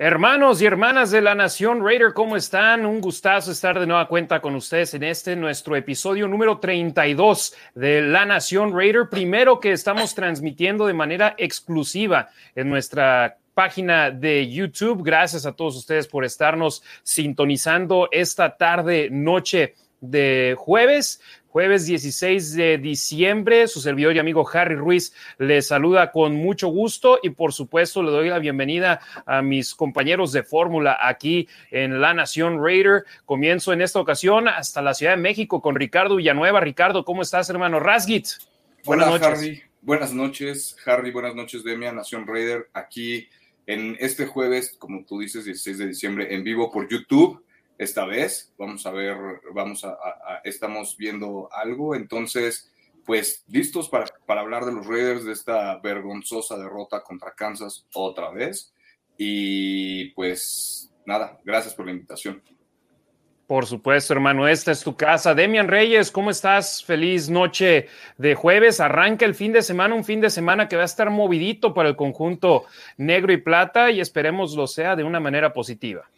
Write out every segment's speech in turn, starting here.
Hermanos y hermanas de la Nación Raider, ¿cómo están? Un gustazo estar de nueva cuenta con ustedes en este nuestro episodio número 32 de la Nación Raider. Primero que estamos transmitiendo de manera exclusiva en nuestra página de YouTube. Gracias a todos ustedes por estarnos sintonizando esta tarde, noche de jueves jueves 16 de diciembre. Su servidor y amigo Harry Ruiz le saluda con mucho gusto y por supuesto le doy la bienvenida a mis compañeros de fórmula aquí en La Nación Raider. Comienzo en esta ocasión hasta la Ciudad de México con Ricardo Villanueva. Ricardo, ¿cómo estás, hermano? Rasgit. Buenas noches. Harry. Buenas noches, Harry. Buenas noches, Demia, Nación Raider. Aquí en este jueves, como tú dices, 16 de diciembre, en vivo por YouTube esta vez. Vamos a ver, vamos a, estamos viendo algo. Entonces, pues listos para, para, hablar de los Raiders, de esta vergonzosa derrota contra Kansas otra vez. Y pues nada, gracias por la invitación. Por supuesto, hermano, esta es tu casa. Demian Reyes, ¿cómo estás? Feliz noche de jueves. Arranca el fin de semana, un fin de semana que va a estar movidito para el conjunto negro y plata y esperemos lo sea de una manera positiva.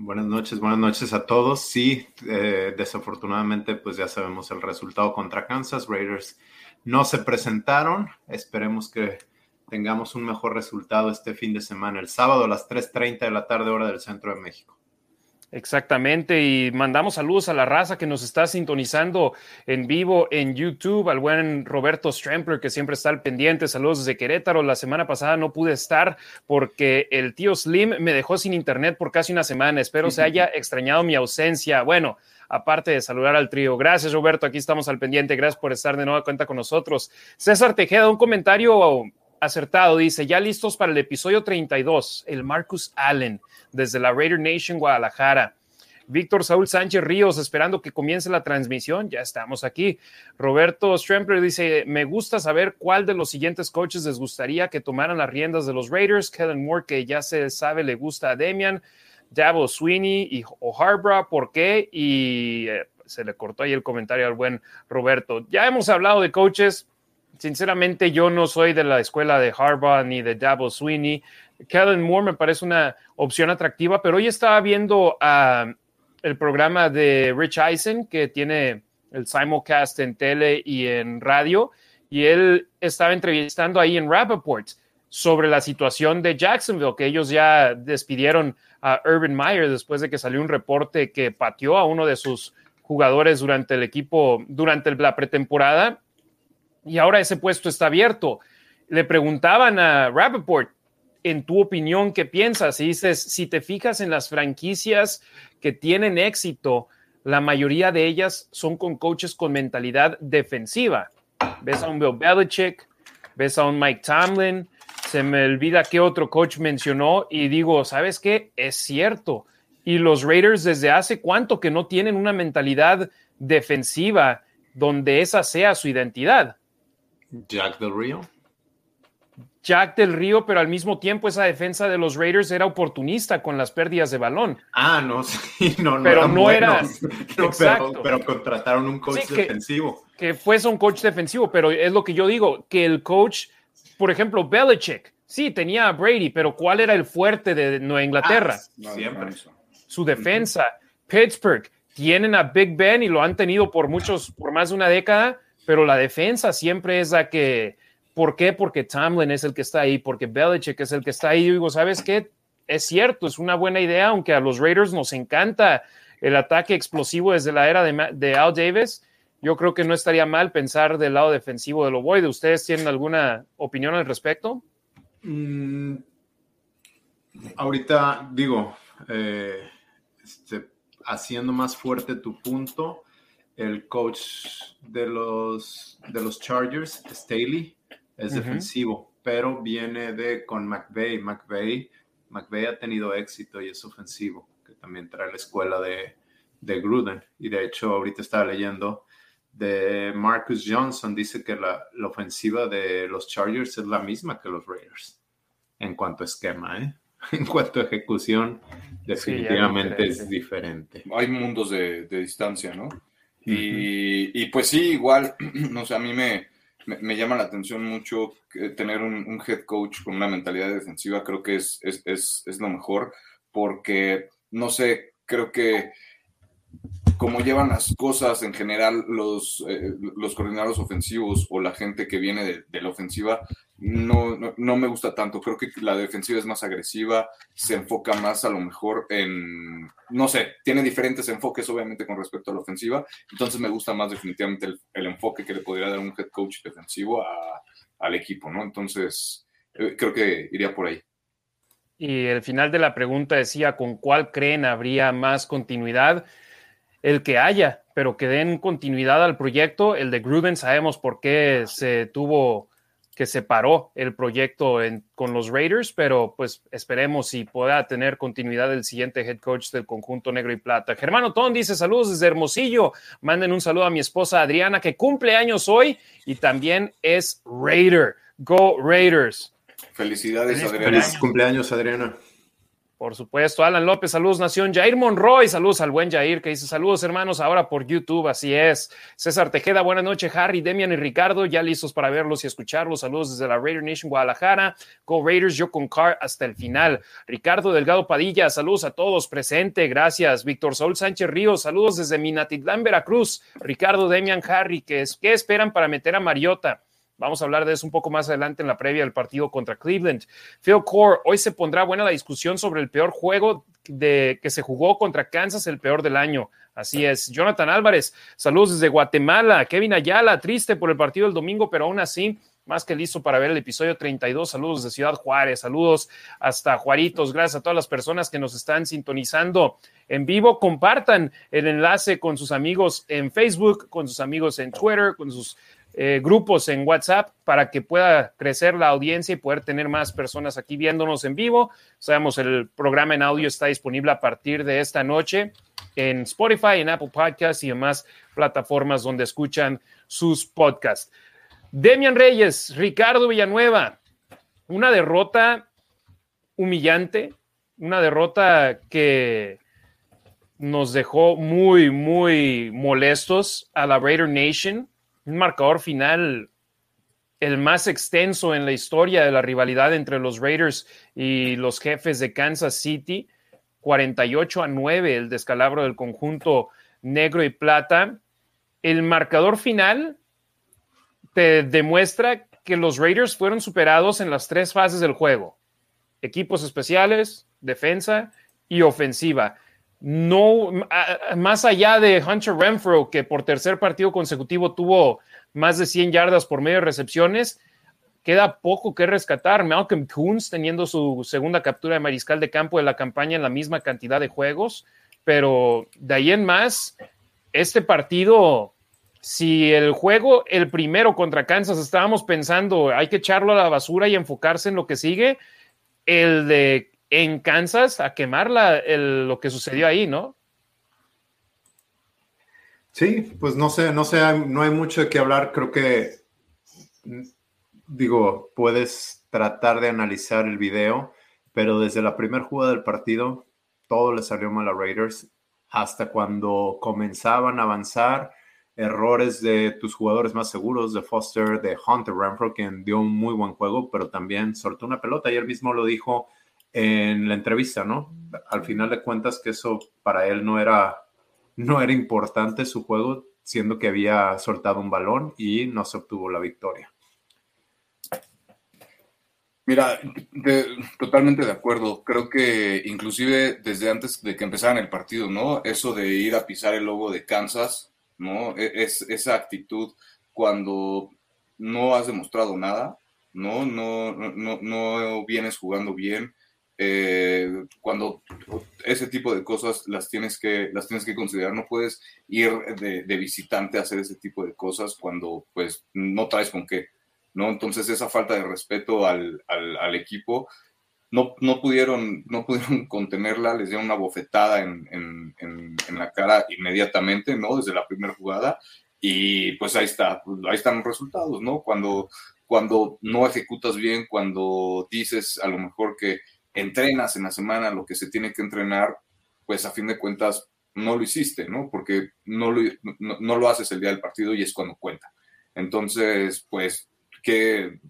Buenas noches, buenas noches a todos. Sí, eh, desafortunadamente pues ya sabemos el resultado contra Kansas. Raiders no se presentaron. Esperemos que tengamos un mejor resultado este fin de semana, el sábado a las 3.30 de la tarde hora del centro de México. Exactamente, y mandamos saludos a la raza que nos está sintonizando en vivo en YouTube, al buen Roberto Strempler que siempre está al pendiente, saludos desde Querétaro, la semana pasada no pude estar porque el tío Slim me dejó sin internet por casi una semana, espero se haya extrañado mi ausencia, bueno, aparte de saludar al trío. Gracias Roberto, aquí estamos al pendiente, gracias por estar de nueva cuenta con nosotros. César Tejeda, un comentario acertado, dice, ya listos para el episodio 32, el Marcus Allen desde la Raider Nation Guadalajara. Víctor Saúl Sánchez Ríos, esperando que comience la transmisión. Ya estamos aquí. Roberto Strempler dice: Me gusta saber cuál de los siguientes coaches les gustaría que tomaran las riendas de los Raiders. Kellen Moore, que ya se sabe, le gusta a Demian. Dabo Sweeney y O'Harbra, ¿por qué? Y eh, se le cortó ahí el comentario al buen Roberto. Ya hemos hablado de coaches. Sinceramente, yo no soy de la escuela de Harbaugh ni de Dabo Sweeney. Kellen Moore me parece una opción atractiva, pero hoy estaba viendo uh, el programa de Rich Eisen, que tiene el simulcast en tele y en radio, y él estaba entrevistando ahí en Rappaport sobre la situación de Jacksonville, que ellos ya despidieron a Urban Meyer después de que salió un reporte que pateó a uno de sus jugadores durante el equipo, durante la pretemporada, y ahora ese puesto está abierto. Le preguntaban a Rappaport, en tu opinión, ¿qué piensas? Y dices, si te fijas en las franquicias que tienen éxito, la mayoría de ellas son con coaches con mentalidad defensiva. Ves a un Bill Belichick, ves a un Mike Tomlin, se me olvida qué otro coach mencionó y digo, ¿sabes qué? Es cierto. Y los Raiders desde hace cuánto que no tienen una mentalidad defensiva donde esa sea su identidad. Jack Del Rio. Jack del Río, pero al mismo tiempo esa defensa de los Raiders era oportunista con las pérdidas de balón. Ah, no, sí, no, no pero no era. pero, contrataron un coach defensivo. Que, fuese un coach defensivo, pero es lo que yo digo, que el coach, por ejemplo, Belichick, sí, tenía a Brady, pero ¿cuál era el fuerte de Nueva Inglaterra? Ah, siempre. Su defensa. Pittsburgh, tienen a Big Ben y lo han tenido por muchos, por más de una década, pero la defensa siempre es la que ¿Por qué? Porque Tamlin es el que está ahí, porque Belichick es el que está ahí. Yo digo, ¿sabes qué? Es cierto, es una buena idea, aunque a los Raiders nos encanta el ataque explosivo desde la era de, Al Davis. Yo creo que no estaría mal pensar del lado defensivo de de ¿Ustedes tienen alguna opinión al respecto? Mm, ahorita digo, eh, este, haciendo más fuerte tu punto, el coach de los, de los Chargers, Staley, es defensivo, pero viene de con McVeigh. McVeigh McVeigh ha tenido éxito y es ofensivo, que también trae la escuela de, de Gruden. Y de hecho, ahorita estaba leyendo de Marcus Johnson, dice que la, la, ofensiva de los Chargers es la misma que los Raiders en cuanto a esquema, ¿eh? En cuanto a ejecución, definitivamente es diferente. Hay mundos de, de distancia, ¿no? y, y, pues sí, igual, no sé, a mí me, me, llama la atención mucho tener un, head coach con una mentalidad defensiva, creo que es, es, es, es lo mejor, porque, no sé, creo que como llevan las cosas en general los, eh, los coordinadores ofensivos o la gente que viene de la ofensiva, no, no, no, me gusta tanto. Creo que la defensiva es más agresiva, se enfoca más a lo mejor en, no sé, tiene diferentes enfoques obviamente con respecto a la ofensiva. Entonces me gusta más definitivamente el, el enfoque que le podría dar un head coach defensivo a, al equipo, ¿no? Entonces eh, creo que iría por ahí. Y el final de la pregunta decía, ¿con cuál creen habría más continuidad? El que haya, pero que den continuidad al proyecto. El de Gruden sabemos por qué se tuvo que separó el proyecto en, con los Raiders, pero pues esperemos si pueda tener continuidad el siguiente head coach del conjunto negro y plata. Germano Ton dice saludos desde Hermosillo. Manden un saludo a mi esposa Adriana, que cumple años hoy y también es Raider. Go Raiders. Felicidades, Adriana. Feliz cumpleaños, Adriana. Por supuesto, Alan López, saludos Nación, Jair Monroy, saludos al buen Jair que dice saludos hermanos ahora por YouTube, así es. César Tejeda, buenas noches, Harry, Demian y Ricardo, ya listos para verlos y escucharlos. Saludos desde la Raider Nation Guadalajara. Go Raiders, yo con Car hasta el final. Ricardo Delgado Padilla, saludos a todos, presente, gracias. Víctor Saúl Sánchez Ríos, saludos desde Minatitlán, Veracruz. Ricardo, Demian, Harry, ¿qué, es, qué esperan para meter a Mariota? Vamos a hablar de eso un poco más adelante en la previa del partido contra Cleveland. Phil Core, hoy se pondrá buena la discusión sobre el peor juego de, que se jugó contra Kansas, el peor del año. Así es. Jonathan Álvarez, saludos desde Guatemala. Kevin Ayala, triste por el partido del domingo, pero aún así, más que listo para ver el episodio 32. Saludos de Ciudad Juárez, saludos hasta Juaritos. Gracias a todas las personas que nos están sintonizando en vivo. Compartan el enlace con sus amigos en Facebook, con sus amigos en Twitter, con sus eh, grupos en WhatsApp para que pueda crecer la audiencia y poder tener más personas aquí viéndonos en vivo. Sabemos, el programa en audio está disponible a partir de esta noche en Spotify, en Apple Podcasts y demás plataformas donde escuchan sus podcasts. Demian Reyes, Ricardo Villanueva, una derrota humillante, una derrota que nos dejó muy, muy molestos a la Raider Nation un marcador final el más extenso en la historia de la rivalidad entre los Raiders y los jefes de Kansas City. 48 a 9 el descalabro del conjunto negro y plata. El marcador final te demuestra que los Raiders fueron superados en las tres fases del juego. Equipos especiales, defensa y ofensiva no, más allá de Hunter Renfro, que por tercer partido consecutivo tuvo más de 100 yardas por medio de recepciones, queda poco que rescatar. Malcolm Coons teniendo su segunda captura de mariscal de campo de la campaña en la misma cantidad de juegos, pero de ahí en más, este partido, si el juego, el primero contra Kansas, estábamos pensando, hay que echarlo a la basura y enfocarse en lo que sigue, el de en Kansas a quemar lo que sucedió ahí, ¿no? Sí, pues no sé, no sé, no hay mucho qué hablar. Creo que, digo, puedes tratar de analizar el video, pero desde la primera jugada del partido, todo le salió mal a Raiders. Hasta cuando comenzaban a avanzar, errores de tus jugadores más seguros, de Foster, de Hunter Renfro, quien dio un muy buen juego, pero también soltó una pelota. Ayer mismo lo dijo en la entrevista, ¿no? Al final de cuentas que eso para él no era, no era importante su juego, siendo que había soltado un balón y no se obtuvo la victoria. Mira, totalmente de acuerdo. Creo que inclusive desde antes de que empezaran el partido, ¿no? Eso de ir a pisar el logo de Kansas, ¿no? E, es, esa actitud cuando no has demostrado nada, ¿no? No, no, no vienes jugando bien, eh, cuando ese tipo de cosas las tienes que, las tienes que considerar, no puedes ir de, visitante a hacer ese tipo de cosas cuando pues no traes con qué, ¿no? Entonces esa falta de respeto al, al, equipo no, no, pudieron, no pudieron contenerla, les dieron una bofetada en, en, en, la cara inmediatamente, ¿no? Desde la primera jugada. Y pues ahí está, pues, ahí están los resultados, ¿no? Cuando, cuando no ejecutas bien, cuando dices a lo mejor que entrenas en la semana lo que se tiene que entrenar, pues a fin de cuentas no lo hiciste, ¿no? Porque no lo, no, lo haces el día del partido y es cuando cuenta. Entonces, pues, que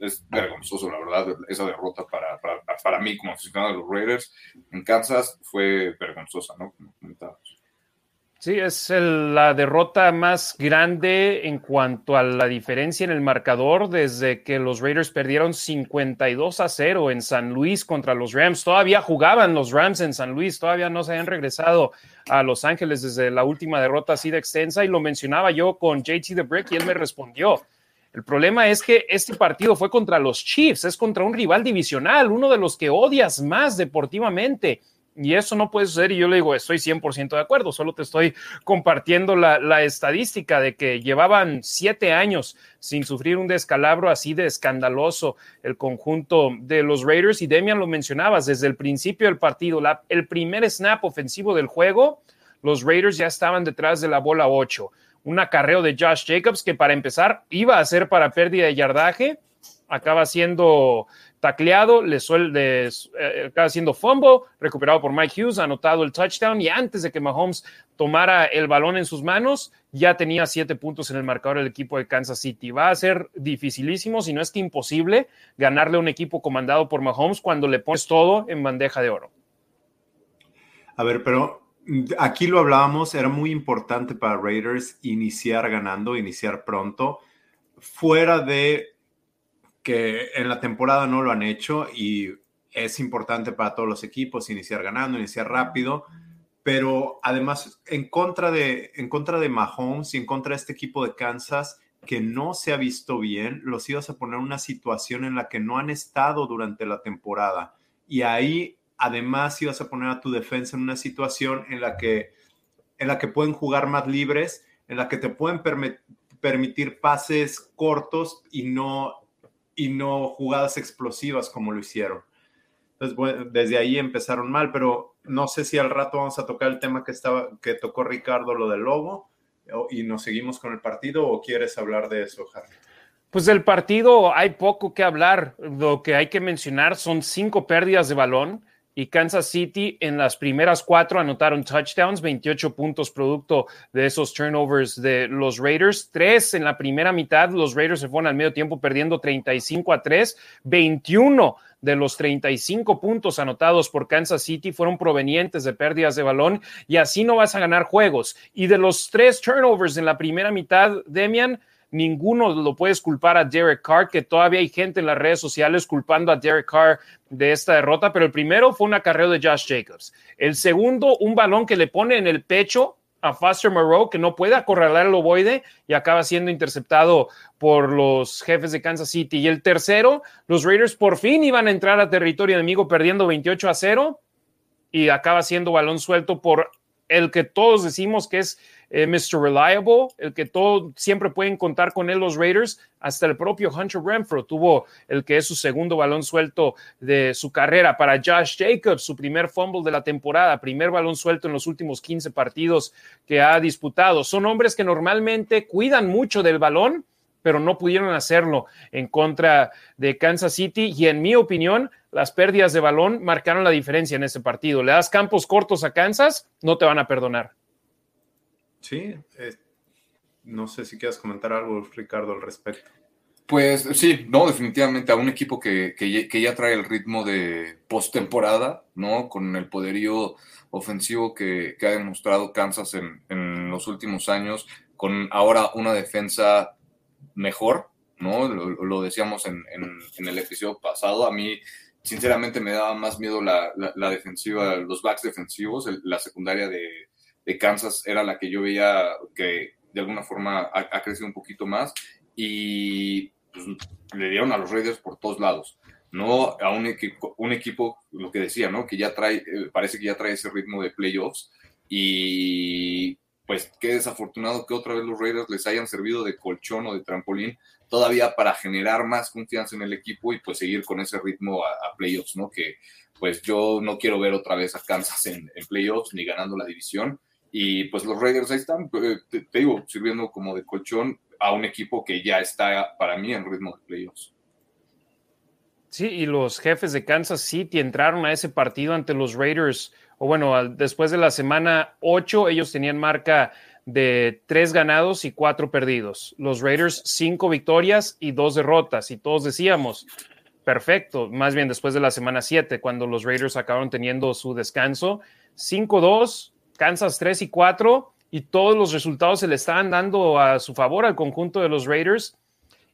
es vergonzoso, la verdad, esa derrota para, para, para, mí como aficionado de los Raiders en Kansas fue vergonzosa, ¿no? Como comentábamos. Sí, es la derrota más grande en cuanto a la diferencia en el marcador desde que los Raiders perdieron 52 a 0 en San Luis contra los Rams. Todavía jugaban los Rams en San Luis, todavía no se habían regresado a Los Ángeles desde la última derrota así de extensa y lo mencionaba yo con JT The Brick y él me respondió. El problema es que este partido fue contra los Chiefs, es contra un rival divisional, uno de los que odias más deportivamente y eso no puede suceder. Y yo le digo, estoy 100% de acuerdo, solo te estoy compartiendo la, estadística de que llevaban siete años sin sufrir un descalabro así de escandaloso el conjunto de los Raiders. Y Demian lo mencionabas, desde el principio del partido, el primer snap ofensivo del juego, los Raiders ya estaban detrás de la bola 8. Un acarreo de Josh Jacobs que para empezar iba a ser para pérdida de yardaje, acaba siendo tacleado, le suele, eh, acaba siendo fumble, recuperado por Mike Hughes, anotado el touchdown y antes de que Mahomes tomara el balón en sus manos, ya tenía siete puntos en el marcador del equipo de Kansas City. Va a ser dificilísimo, si no es que imposible, ganarle a un equipo comandado por Mahomes cuando le pones todo en bandeja de oro. A ver, pero aquí lo hablábamos, era muy importante para Raiders iniciar ganando, iniciar pronto, fuera de que en la temporada no lo han hecho y es importante para todos los equipos iniciar ganando, iniciar rápido, pero además en contra de, en contra de Mahomes y en contra de este equipo de Kansas que no se ha visto bien, los ibas a poner en una situación en la que no han estado durante la temporada. Y ahí además ibas a poner a tu defensa en una situación en la que, en la que pueden jugar más libres, en la que te pueden permitir pases cortos y no y no jugadas explosivas como lo hicieron. Entonces, desde ahí empezaron mal, pero no sé si al rato vamos a tocar el tema que, estaba, que tocó Ricardo, lo del logo, y nos seguimos con el partido, o quieres hablar de eso, Harry? Pues del partido hay poco que hablar. Lo que hay que mencionar son cinco pérdidas de balón y Kansas City en las primeras cuatro anotaron touchdowns, 28 puntos producto de esos turnovers de los Raiders, tres en la primera mitad, los Raiders se fueron al medio tiempo perdiendo 35 a 3, 21 de los 35 puntos anotados por Kansas City fueron provenientes de pérdidas de balón y así no vas a ganar juegos. Y de los tres turnovers en la primera mitad, Demian, ninguno lo puedes culpar a Derek Carr, que todavía hay gente en las redes sociales culpando a Derek Carr de esta derrota, pero el primero fue un acarreo de Josh Jacobs. El segundo, un balón que le pone en el pecho a Foster Moreau, que no puede acorralar el ovoide y acaba siendo interceptado por los jefes de Kansas City. Y el tercero, los Raiders por fin iban a entrar a territorio enemigo perdiendo 28 a 0 y acaba siendo balón suelto por el que todos decimos que es eh, Mr. Reliable, el que todo siempre pueden contar con él los Raiders, hasta el propio Hunter Renfro tuvo el que es su segundo balón suelto de su carrera. Para Josh Jacobs, su primer fumble de la temporada, primer balón suelto en los últimos 15 partidos que ha disputado. Son hombres que normalmente cuidan mucho del balón, pero no pudieron hacerlo en contra de Kansas City y en mi opinión las pérdidas de balón marcaron la diferencia en ese partido. Le das campos cortos a Kansas, no te van a perdonar. Sí, no sé si quieres comentar algo, Ricardo, al respecto. Pues sí, no, definitivamente a un equipo que, ya trae el ritmo de postemporada, ¿no? Con el poderío ofensivo que, ha demostrado Kansas en, los últimos años, con ahora una defensa mejor, ¿no? Lo, decíamos en, el episodio pasado. A mí, sinceramente, me daba más miedo la, la defensiva, los backs defensivos, la secundaria de, de Kansas era la que yo veía que de alguna forma ha, crecido un poquito más y pues, le dieron a los Raiders por todos lados. No a un equipo, un equipo, lo que decía, ¿no? Que ya trae, eh, parece que ya trae ese ritmo de playoffs y pues qué desafortunado que otra vez los Raiders les hayan servido de colchón o de trampolín todavía para generar más confianza en el equipo y pues seguir con ese ritmo a, playoffs, ¿no? Que pues yo no quiero ver otra vez a Kansas en, playoffs ni ganando la división. Y pues los Raiders ahí están, eh, te, digo, sirviendo como de colchón a un equipo que ya está para mí en ritmo de playoffs. Sí, y los jefes de Kansas City entraron a ese partido ante los Raiders, o bueno, después de la semana 8, ellos tenían marca de tres ganados y cuatro perdidos. Los Raiders, cinco victorias y dos derrotas. Y todos decíamos, perfecto, más bien después de la semana 7, cuando los Raiders acabaron teniendo su descanso, 5-2, Kansas 3 y 4, y todos los resultados se le estaban dando a su favor al conjunto de los Raiders.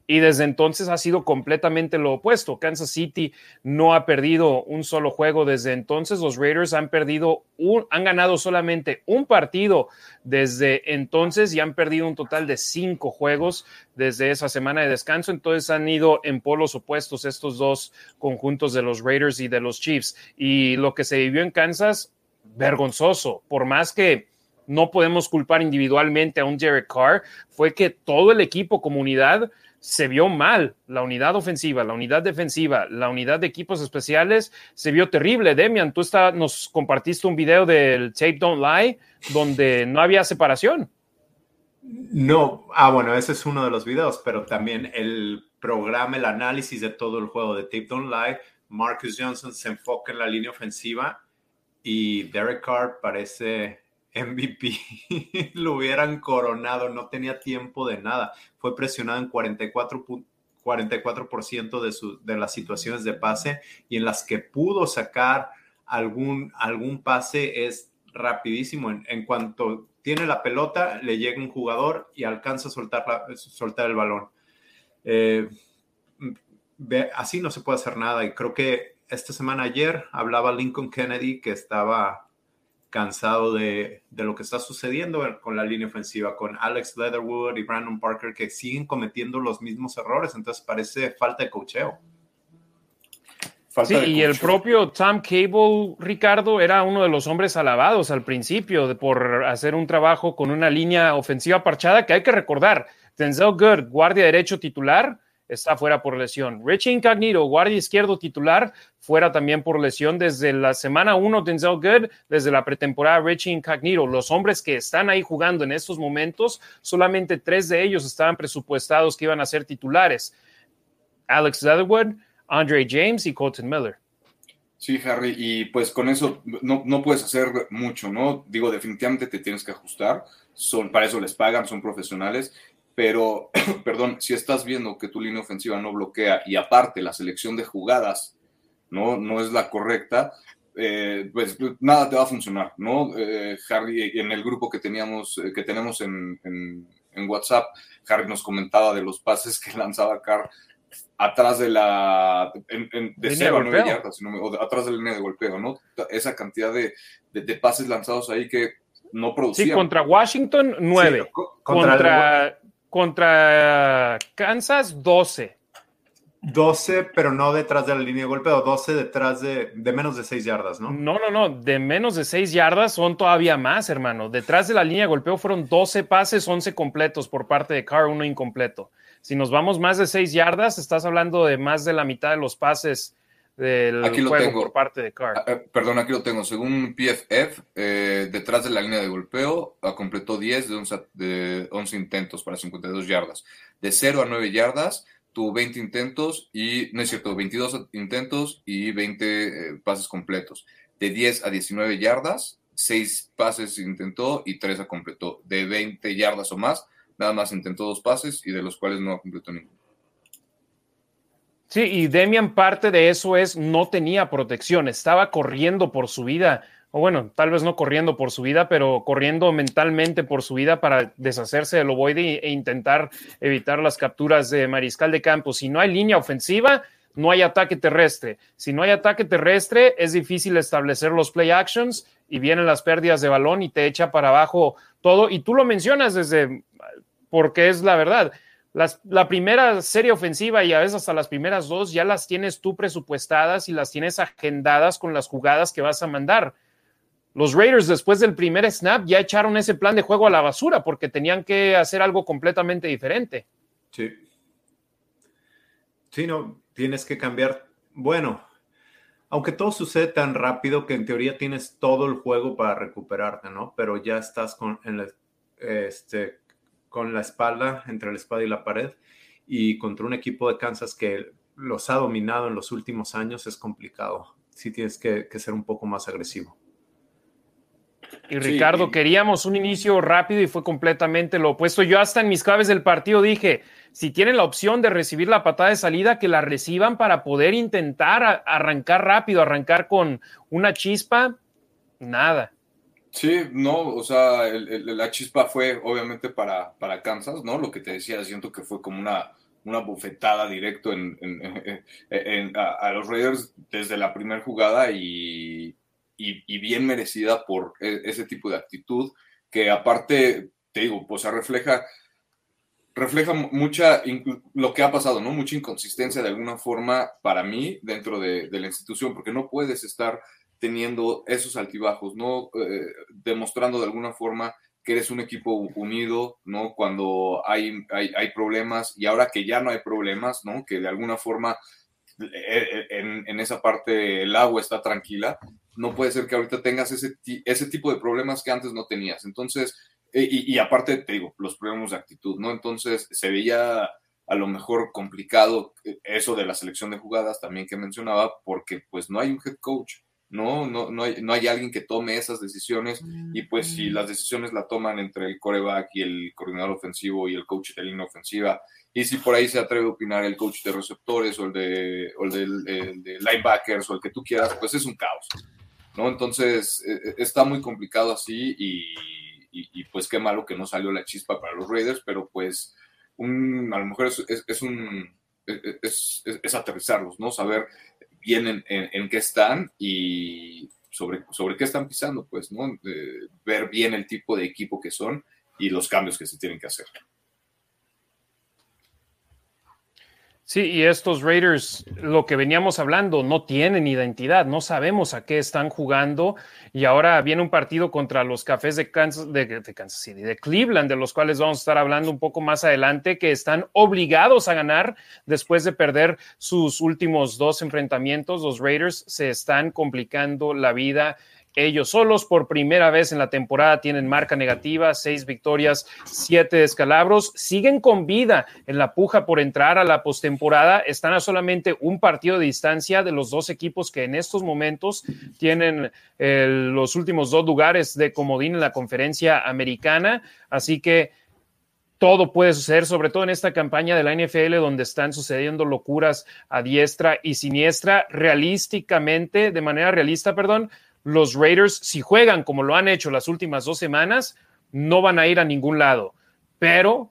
Y desde entonces ha sido completamente lo opuesto. Kansas City no ha perdido un solo juego desde entonces. Los Raiders han perdido un, han ganado solamente un partido desde entonces y han perdido un total de cinco juegos desde esa semana de descanso. Entonces han ido en polos opuestos estos dos conjuntos de los Raiders y de los Chiefs. Y lo que se vivió en Kansas, vergonzoso. Por más que no podemos culpar individualmente a un Derek Carr, fue que todo el equipo, comunidad, se vio mal. La unidad ofensiva, la unidad defensiva, la unidad de equipos especiales se vio terrible. Demian, tú está, nos compartiste un video del Tape Don't Lie donde no había separación. No, ah, bueno, ese es uno de los videos, pero también el programa, el análisis de todo el juego de Tape Don't Lie, Marcus Johnson se enfoca en la línea ofensiva y Derek Carr parece MVP lo hubieran coronado, no tenía tiempo de nada. Fue presionado en 44, 44% de, su, de las situaciones de pase y en las que pudo sacar algún, algún pase es rapidísimo. En, cuanto tiene la pelota, le llega un jugador y alcanza a soltar, soltar el balón. Eh, así no se puede hacer nada y creo que esta semana ayer hablaba Lincoln Kennedy que estaba cansado de, lo que está sucediendo con la línea ofensiva, con Alex Leatherwood y Brandon Parker que siguen cometiendo los mismos errores, entonces parece falta de cocheo. sí, y el propio Tom Cable, Ricardo, era uno de los hombres alabados al principio por hacer un trabajo con una línea ofensiva parchada que hay que recordar. Denzel Good, guardia derecho titular, está fuera por lesión. Richie Incognito, guardia izquierdo titular, fuera también por lesión desde la semana 1 Denzel Good, desde la pretemporada Richie Incognito. Los hombres que están ahí jugando en estos momentos, solamente tres de ellos estaban presupuestados que iban a ser titulares. Alex Leatherwood, Andre James y Colton Miller. Sí, Harry, y pues con eso no, no, puedes hacer mucho, ¿no? Digo, definitivamente te tienes que ajustar, son, para eso les pagan, son profesionales, pero, perdón, si estás viendo que tu línea ofensiva no bloquea y aparte la selección de jugadas no, no es la correcta, eh, pues nada te va a funcionar, ¿no? Eh, Harry, en el grupo que teníamos, eh, que tenemos en, en, WhatsApp, Harry nos comentaba de los pases que lanzaba Carr atrás de la de 0 a 9 yardas, o atrás de la línea de golpeo, ¿no? Esa cantidad de, de, pases lanzados ahí que no producían. Sí, contra Washington, 9. contra, contra Kansas, 12. 12, pero no detrás de la línea de golpeo, 12 detrás de, de, menos de 6 yardas, ¿no? No, no, no, de menos de 6 yardas son todavía más, hermano. Detrás de la línea de golpeo fueron 12 pases, 11 completos por parte de Carr, uno incompleto. Si nos vamos más de 6 yardas, estás hablando de más de la mitad de los pases del aquí lo juego tengo. por parte de Carr. Ah, eh, perdón, aquí lo tengo. Según PFF, eh, detrás de la línea de golpeo, ah, completó 10 de 11, de 11 intentos para 52 yardas. De 0 a 9 yardas, tuvo 20 intentos y, no es cierto, 22 intentos y 20 eh, pases completos. De 10 a 19 yardas, 6 pases intentó y 3 a completó. De 20 yardas o más, nada más intentó dos pases y de los cuales no completó ninguno. Sí, y Demian parte de eso es no tenía protección, estaba corriendo por su vida, o bueno, tal vez no corriendo por su vida, pero corriendo mentalmente por su vida para deshacerse del ovoide e intentar evitar las capturas de mariscal de campo. Si no hay línea ofensiva, no hay ataque terrestre. Si no hay ataque terrestre, es difícil establecer los play actions y vienen las pérdidas de balón y te echa para abajo todo. Y tú lo mencionas desde, porque es la verdad la primera serie ofensiva y a veces hasta las primeras dos ya las tienes tú presupuestadas y las tienes agendadas con las jugadas que vas a mandar. Los Raiders después del primer snap ya echaron ese plan de juego a la basura porque tenían que hacer algo completamente diferente. Sí. Sí, no, tienes que cambiar. Bueno, aunque todo sucede tan rápido que en teoría tienes todo el juego para recuperarte, ¿no? Pero ya estás con, este, con la espalda, entre la espada y la pared, y contra un equipo de Kansas que los ha dominado en los últimos años es complicado. Sí tienes que, ser un poco más agresivo. Y Ricardo, queríamos un inicio rápido y fue completamente lo opuesto. Yo hasta en mis claves del partido dije, si tienen la opción de recibir la patada de salida, que la reciban para poder intentar arrancar rápido, arrancar con una chispa, nada. Sí, no, o sea, la chispa fue obviamente para, para Kansas, ¿no? Lo que te decía, siento que fue como una, una bufetada directo en, a, los Raiders desde la primera jugada y, y, bien merecida por e, ese tipo de actitud que aparte, te digo, pues se refleja refleja mucha lo que ha pasado, ¿no? Mucha inconsistencia de alguna forma para mí dentro de, la institución, porque no puedes estar teniendo esos altibajos, ¿no? Eh, demostrando de alguna forma que eres un equipo unido, ¿no? Cuando hay, hay, problemas y ahora que ya no hay problemas, ¿no? Que de alguna forma eh, eh, en, en, esa parte el agua está tranquila, no puede ser que ahorita tengas ese, ese tipo de problemas que antes no tenías. Entonces, eh, y, aparte, te digo, los problemas de actitud, ¿no? Entonces se veía a lo mejor complicado eh, eso de la selección de jugadas también que mencionaba, porque pues no hay un head coach, ¿no? No, no, hay, no hay alguien que tome esas decisiones y pues si las decisiones la toman entre el coreback y el coordinador ofensivo y el coach de línea ofensiva, y si por ahí se atreve a opinar el coach de receptores o el de, o el de linebackers o el que tú quieras, pues es un caos, ¿no? Entonces eh, está muy complicado así y y, pues qué malo que no salió la chispa para los Raiders, pero pues un, a lo mejor es, un es, aterrizarlos, ¿no? Saber bien en, en, qué están y sobre, sobre qué están pisando, pues, ¿no? ver bien el tipo de equipo que son y los cambios que se tienen que hacer. Sí, y estos Raiders, lo que veníamos hablando, no tienen identidad, no sabemos a qué están jugando. Y ahora viene un partido contra los Cafés de Kansas, de, Kansas City, de Cleveland, de los cuales vamos a estar hablando un poco más adelante, que están obligados a ganar después de perder sus últimos dos enfrentamientos. Los Raiders se están complicando la vida ellos solos por primera vez en la temporada tienen marca negativa, seis victorias, siete descalabros. Siguen con vida en la puja por entrar a la postemporada. Están a solamente un partido de distancia de los dos equipos que en estos momentos tienen los últimos dos lugares de comodín en la conferencia americana. Así que todo puede suceder, sobre todo en esta campaña de la NFL donde están sucediendo locuras a diestra y siniestra. Realísticamente, de manera realista, perdón, los Raiders, si juegan como lo han hecho las últimas dos semanas, no van a ir a ningún lado. Pero,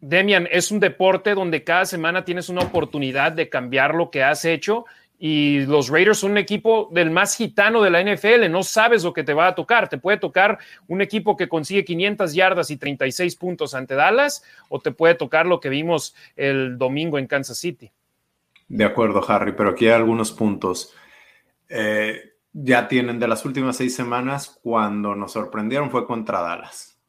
Demian, es un deporte donde cada semana tienes una oportunidad de cambiar lo que has hecho y los Raiders son un equipo del más gitano de la NFL, no sabes lo que te va a tocar, te puede tocar un equipo que consigue 500 yardas y 36 puntos ante Dallas o te puede tocar lo que vimos el domingo en Kansas City. De acuerdo, Harry, pero aquí hay algunos puntos. Eh, ya tienen de las últimas seis semanas, cuando nos sorprendieron fue contra Dallas.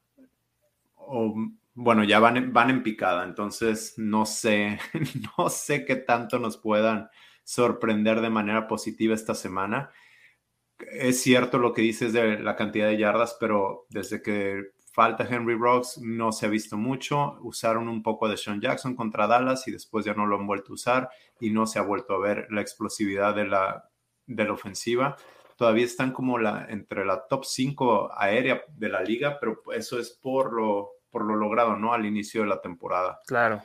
O, bueno, ya van, van en picada, entonces no sé, no sé qué tanto nos puedan sorprender de manera positiva esta semana. Es cierto lo que dices de la cantidad de yardas, pero desde que falta Henry Rocks no se ha visto mucho. Usaron un poco de Sean Jackson contra Dallas y después ya no lo han vuelto a usar y no se ha vuelto a ver la explosividad de la, de la ofensiva. Todavía están como la, entre la top 5 aérea de la liga, pero eso es por lo, por lo logrado, ¿no? Al inicio de la temporada. Claro.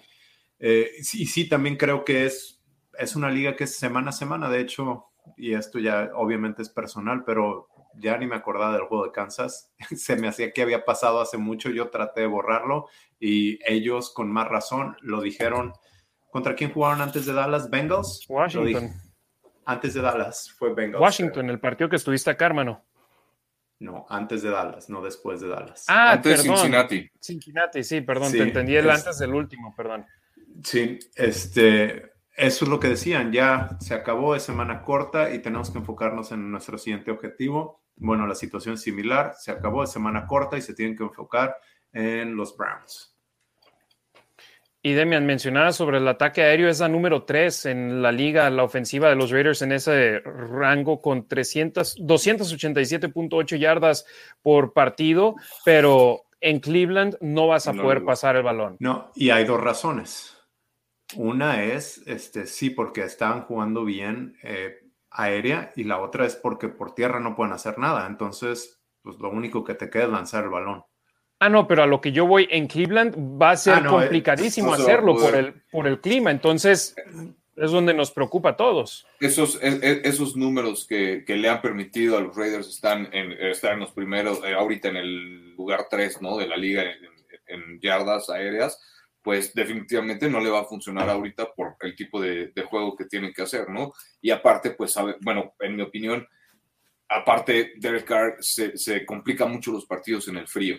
Eh, sí, sí, también creo que es, es una liga que es semana a semana. De hecho, y esto ya obviamente es personal, pero ya ni me acordaba del juego de Kansas. Se me hacía que había pasado hace mucho. Yo traté de borrarlo y ellos, con más razón, lo dijeron. ¿Contra quién jugaron antes de Dallas? Bengals. Washington. Antes de Dallas fue Bengals. Washington, el partido que estuviste acá, hermano. No, antes de Dallas, no después de Dallas. Ah, antes de Cincinnati. Cincinnati, sí, perdón, te entendí el antes del último, perdón. Sí, este, eso es lo que decían, ya se acabó, es semana corta y tenemos que enfocarnos en nuestro siguiente objetivo. Bueno, la situación es similar, se acabó, es semana corta y se tienen que enfocar en los Browns. Y Demian, mencionaba sobre el ataque aéreo, es la número 3 en la liga, la ofensiva de los Raiders en ese rango con 300, 287.8 yardas por partido, pero en Cleveland no vas a poder pasar el balón. No, y hay dos razones. Una es, este, sí, porque estaban jugando bien eh, aérea y la otra es porque por tierra no pueden hacer nada. Entonces, pues lo único que te queda es lanzar el balón. Ah, no, pero a lo que yo voy en Cleveland va a ser ah, complicadísimo hacerlo por el, por el clima. Entonces, es donde nos preocupa a todos. Esos, e, e, esos números que, le han permitido a los Raiders están en, en los primeros, eh, ahorita en el lugar 3 ¿no? de la liga en, yardas aéreas, pues definitivamente no le va a funcionar ahorita por el tipo de, de juego que tienen que hacer, ¿no? Y aparte, pues, sabe, bueno, en mi opinión, aparte, Derek Carr se, se complica mucho los partidos en el frío.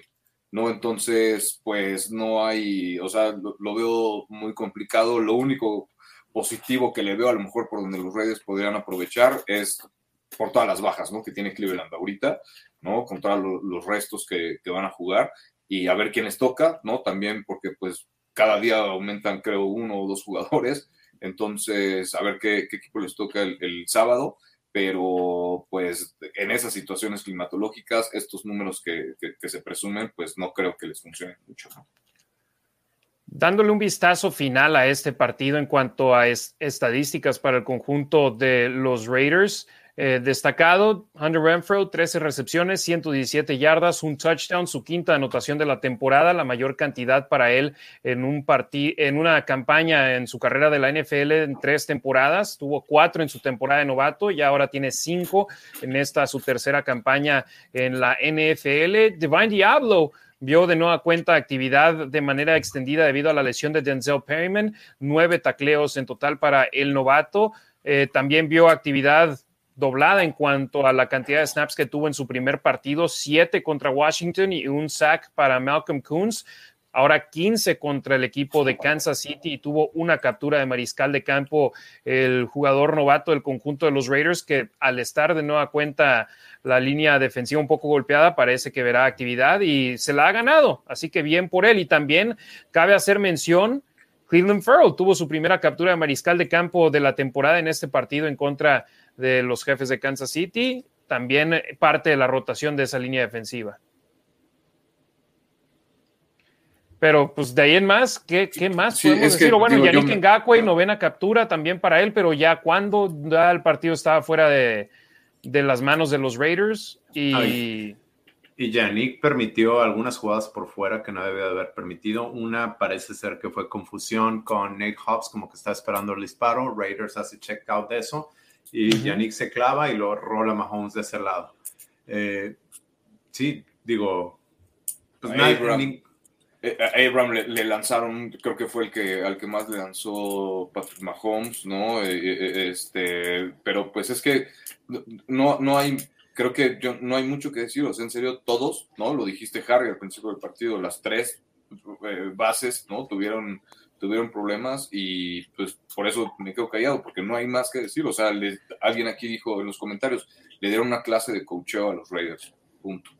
¿No? Entonces, pues no hay, o sea, lo, veo muy complicado. Lo único positivo que le veo a lo mejor por donde los Raiders podrían aprovechar es por todas las bajas, ¿no? Que tiene Cleveland ahorita, ¿no? Con todos los restos que, van a jugar y a ver quién les toca, ¿no? También porque pues cada día aumentan creo uno o dos jugadores, entonces a ver qué, equipo les toca el sábado pero pues en esas situaciones climatológicas, estos números que, se presumen, pues no creo que les funcionen mucho. Dándole un vistazo final a este partido en cuanto a estadísticas para el conjunto de los Raiders, eh, destacado, Hunter Renfro, 13 recepciones, 117 yardas, un touchdown, su quinta anotación de la temporada, la mayor cantidad para él en, un en una campaña en su carrera de la NFL en tres temporadas. Tuvo cuatro en su temporada de novato y ahora tiene cinco en esta su tercera campaña en la NFL. Divine Diablo vio de nueva cuenta actividad de manera extendida debido a la lesión de Denzel Perryman, nueve tacleos en total para el novato. Eh, también vio actividad doblada en cuanto a la cantidad de snaps que tuvo en su primer partido, siete contra Washington y un sack para Malcolm Coons. Ahora 15 contra el equipo de Kansas City y tuvo una captura de mariscal de campo el jugador novato del conjunto de los Raiders que al estar de nueva cuenta la línea defensiva un poco golpeada parece que verá actividad y se la ha ganado. Así que bien por él. Y también cabe hacer mención Cleveland Farrell tuvo su primera captura de mariscal de campo de la temporada en este partido en contra los jefes de Kansas City, también parte de la rotación de esa línea defensiva. Pero pues de ahí en más, ¿qué, más podemos decir? bueno, Yannick Ngakwe, novena captura también para él, pero ya cuando ya el partido estaba fuera de, las manos de los Raiders y... Y Yannick permitió algunas jugadas por fuera que no debía de haber permitido. Una parece ser que fue confusión con Nate Hobbs, como que está esperando el disparo. Raiders hace check out de eso y Yannick se clava y lo rola Mahomes de ese lado. Eh, sí, digo, pues Abraham, eh, Abraham le, lanzaron, creo que fue el que al que más le lanzó Patrick Mahomes, ¿no? Eh, este, pero pues es que no, no hay, creo que yo, no hay mucho que decir, o sea, en serio, todos, ¿no? Lo dijiste Harry al principio del partido, las tres bases, ¿no? Tuvieron tuvieron problemas y pues por eso me quedo callado, porque no hay más que decir. O sea, alguien aquí dijo en los comentarios, le dieron una clase de coacheo a los Raiders. Punto.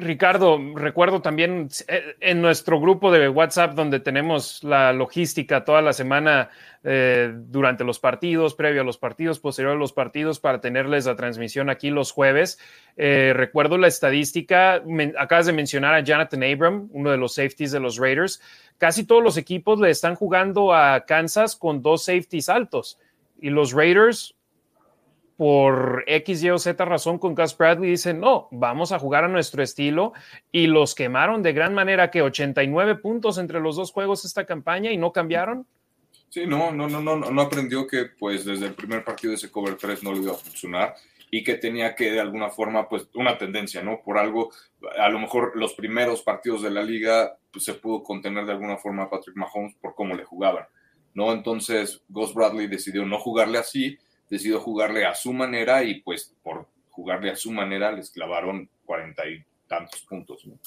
Ricardo, recuerdo también eh, en nuestro grupo de WhatsApp donde tenemos la logística toda la semana eh, durante los partidos, previo a los partidos, posterior a los partidos, para tenerles la transmisión aquí los jueves. Eh, recuerdo la estadística, acabas de mencionar a Jonathan Abram, uno de los safeties de los Raiders. Casi todos los equipos le están jugando a Kansas con dos safeties altos y los Raiders por X, Y o Z razón con Gus Bradley dicen, no, vamos a jugar a nuestro estilo y los quemaron de gran manera que 89 puntos entre los dos juegos esta campaña y no cambiaron. Sí, no, no, no, no, no aprendió que pues desde el primer partido de ese cover 3 no le iba a funcionar y que tenía que de alguna forma pues una tendencia, ¿no? Por algo, a lo mejor los primeros partidos de la liga pues, se pudo contener de alguna forma a Patrick Mahomes por cómo le jugaban, ¿no? Entonces Gus Bradley decidió no jugarle así decidió jugarle a su manera y pues por jugarle a su manera les clavaron cuarenta y tantos puntos. ¿no?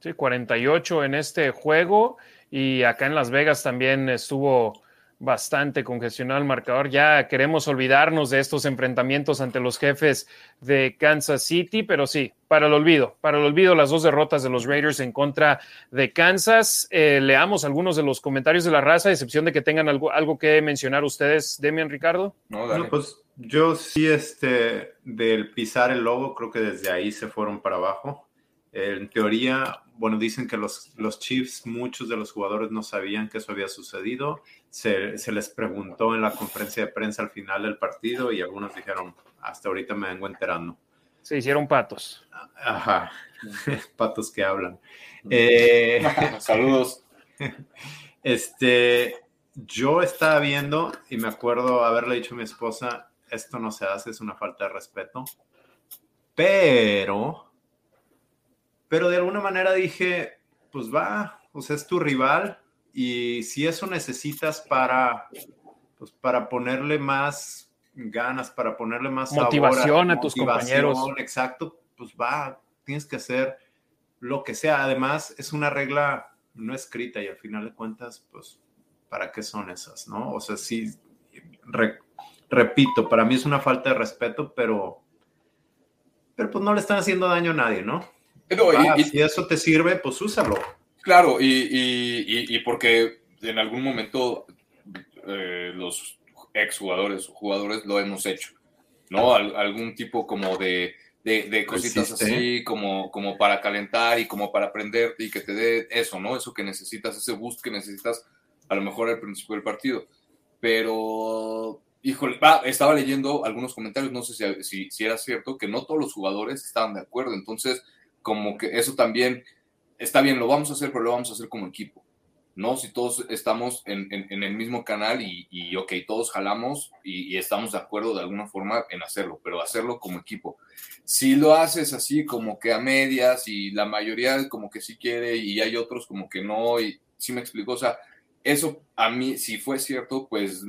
Sí, 48 en este juego y acá en Las Vegas también estuvo bastante congestionado el marcador. Ya queremos olvidarnos de estos enfrentamientos ante los jefes de Kansas City, pero sí, para el olvido, para el olvido las dos derrotas de los Raiders en contra de Kansas. Eh, leamos algunos de los comentarios de la raza, a excepción de que tengan algo, algo que mencionar ustedes, Demian Ricardo. No, pues yo sí, este, del pisar el logo, creo que desde ahí se fueron para abajo. En teoría, bueno, dicen que los, los Chiefs, muchos de los jugadores no sabían que eso había sucedido. Se, se, les preguntó en la conferencia de prensa al final del partido y algunos dijeron, hasta ahorita me vengo enterando. Se hicieron patos. Ajá, patos que hablan. Eh, Saludos. Este, yo estaba viendo y me acuerdo haberle dicho a mi esposa, esto no se hace, es una falta de respeto. Pero pero de alguna manera dije, pues va, o sea, es tu rival y si eso necesitas para, pues para ponerle más ganas, para ponerle más motivación a, tus compañeros. Exacto, pues va, tienes que hacer lo que sea. Además, es una regla no escrita y al final de cuentas, pues, ¿para qué son esas, no? O sea, sí, repito, para mí es una falta de respeto, pero, pero pues no le están haciendo daño a nadie, ¿no? Ah, y, si eso te sirve, pues úsalo. Claro, y, porque en algún momento eh, los exjugadores o jugadores lo hemos hecho, ¿no? algún tipo como de, cositas así, como, como para calentar y como para aprender y que te dé eso, ¿no? Eso que necesitas, ese boost que necesitas a lo mejor al principio del partido. Pero, híjole, estaba leyendo algunos comentarios, no sé si, si era cierto, que no todos los jugadores estaban de acuerdo, entonces como que eso también está bien, lo vamos a hacer, pero lo vamos a hacer como equipo, ¿no? Si todos estamos en, el mismo canal y, y, ok, todos jalamos y, estamos de acuerdo de alguna forma en hacerlo, pero hacerlo como equipo. Si lo haces así como que a medias y la mayoría como que sí quiere y hay otros como que no, y sí me explico, o sea, eso a mí, si fue cierto, pues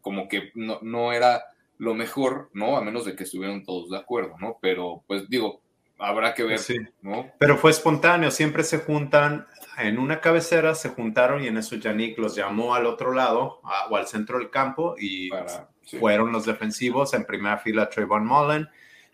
como que no, no era lo mejor, ¿no? A menos de que estuvieran todos de acuerdo, ¿no? Pero pues digo, habrá que ver, ¿no? Pero fue espontáneo, siempre se juntan en una cabecera, se juntaron y en eso Yannick los llamó al otro lado o al centro del campo y fueron los defensivos en primera fila Trayvon Mullen,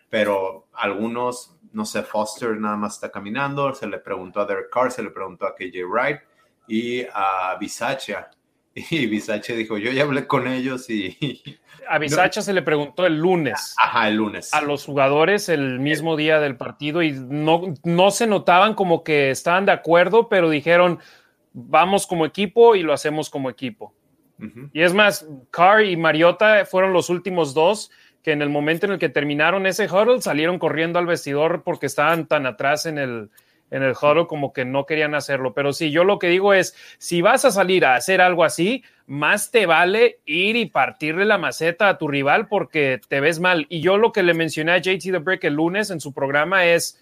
pero algunos, no sé, Foster nada más está caminando, se le preguntó a Derek Carr, se le preguntó a KJ Wright y a Bisaccia. Y Bisacha dijo, yo ya hablé con ellos y... A Bisacha se le preguntó el lunes. Ajá, el lunes. A los jugadores el mismo día del partido y no, no se notaban como que estaban de acuerdo, pero dijeron, vamos como equipo y lo hacemos como equipo. Y es más, Carr y Mariota fueron los últimos dos que en el momento en el que terminaron ese huddle salieron corriendo al vestidor porque estaban tan atrás en el, en el huddle como que no querían hacerlo. Pero sí, yo lo que digo es, si vas a salir a hacer algo así, más te vale ir y partirle la maceta a tu rival porque te ves mal. Y yo lo que le mencioné a JT The Break el lunes en su programa es,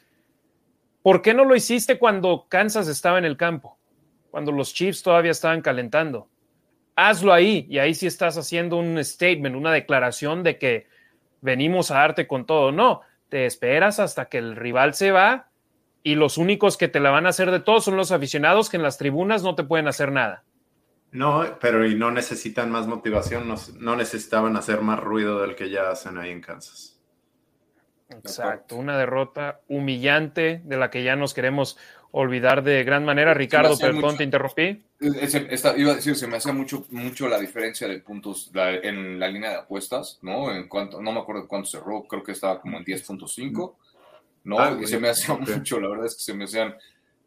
¿por qué no lo hiciste cuando Kansas estaba en el campo? Cuando los Chiefs todavía estaban calentando. Hazlo ahí y ahí sí estás haciendo un statement, una declaración de que venimos a darte con todo. No, te esperas hasta que el rival se va y los únicos que te la van a hacer de todo son los aficionados que en las tribunas no te pueden hacer nada. No, pero y no necesitan más motivación, no, necesitaban hacer más ruido del que ya hacen ahí en Kansas. Exacto, una derrota humillante de la que ya nos queremos olvidar de gran manera. Ricardo, perdón, te interrumpí. iba a decir, se me hace mucho, mucho la diferencia de puntos en la línea de apuestas, ¿no? En cuanto, no me acuerdo cuánto cerró, creo que estaba como en 10.5. ¿no? Ah, se me hacía mucho, la verdad es que se me hacían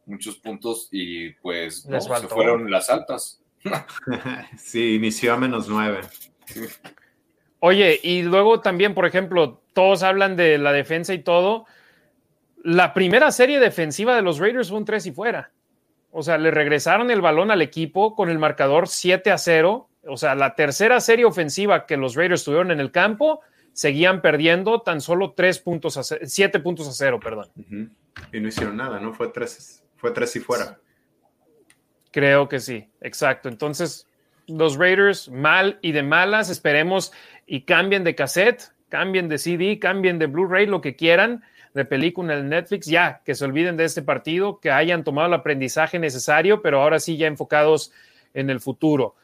muchos puntos y pues se fueron las altas. sí, inició a menos nueve. Oye, y luego también, por ejemplo, todos hablan de la defensa y todo. La primera serie defensiva de los Raiders fue un 3 y fuera. O sea, le regresaron el balón al equipo con el marcador 7 a 0. O sea, la tercera serie ofensiva que los Raiders tuvieron en el campo seguían perdiendo tan solo tres puntos a siete puntos a cero, perdón. Y no hicieron nada, ¿no? Fue tres, fue tres y fuera. Creo que sí, exacto. Entonces, los Raiders mal y de malas, esperemos y cambien de cassette, cambien de CD, cambien de Blu-ray, lo que quieran, de película en Netflix, ya, que se olviden de este partido, que hayan tomado el aprendizaje necesario, pero ahora sí ya enfocados en el futuro.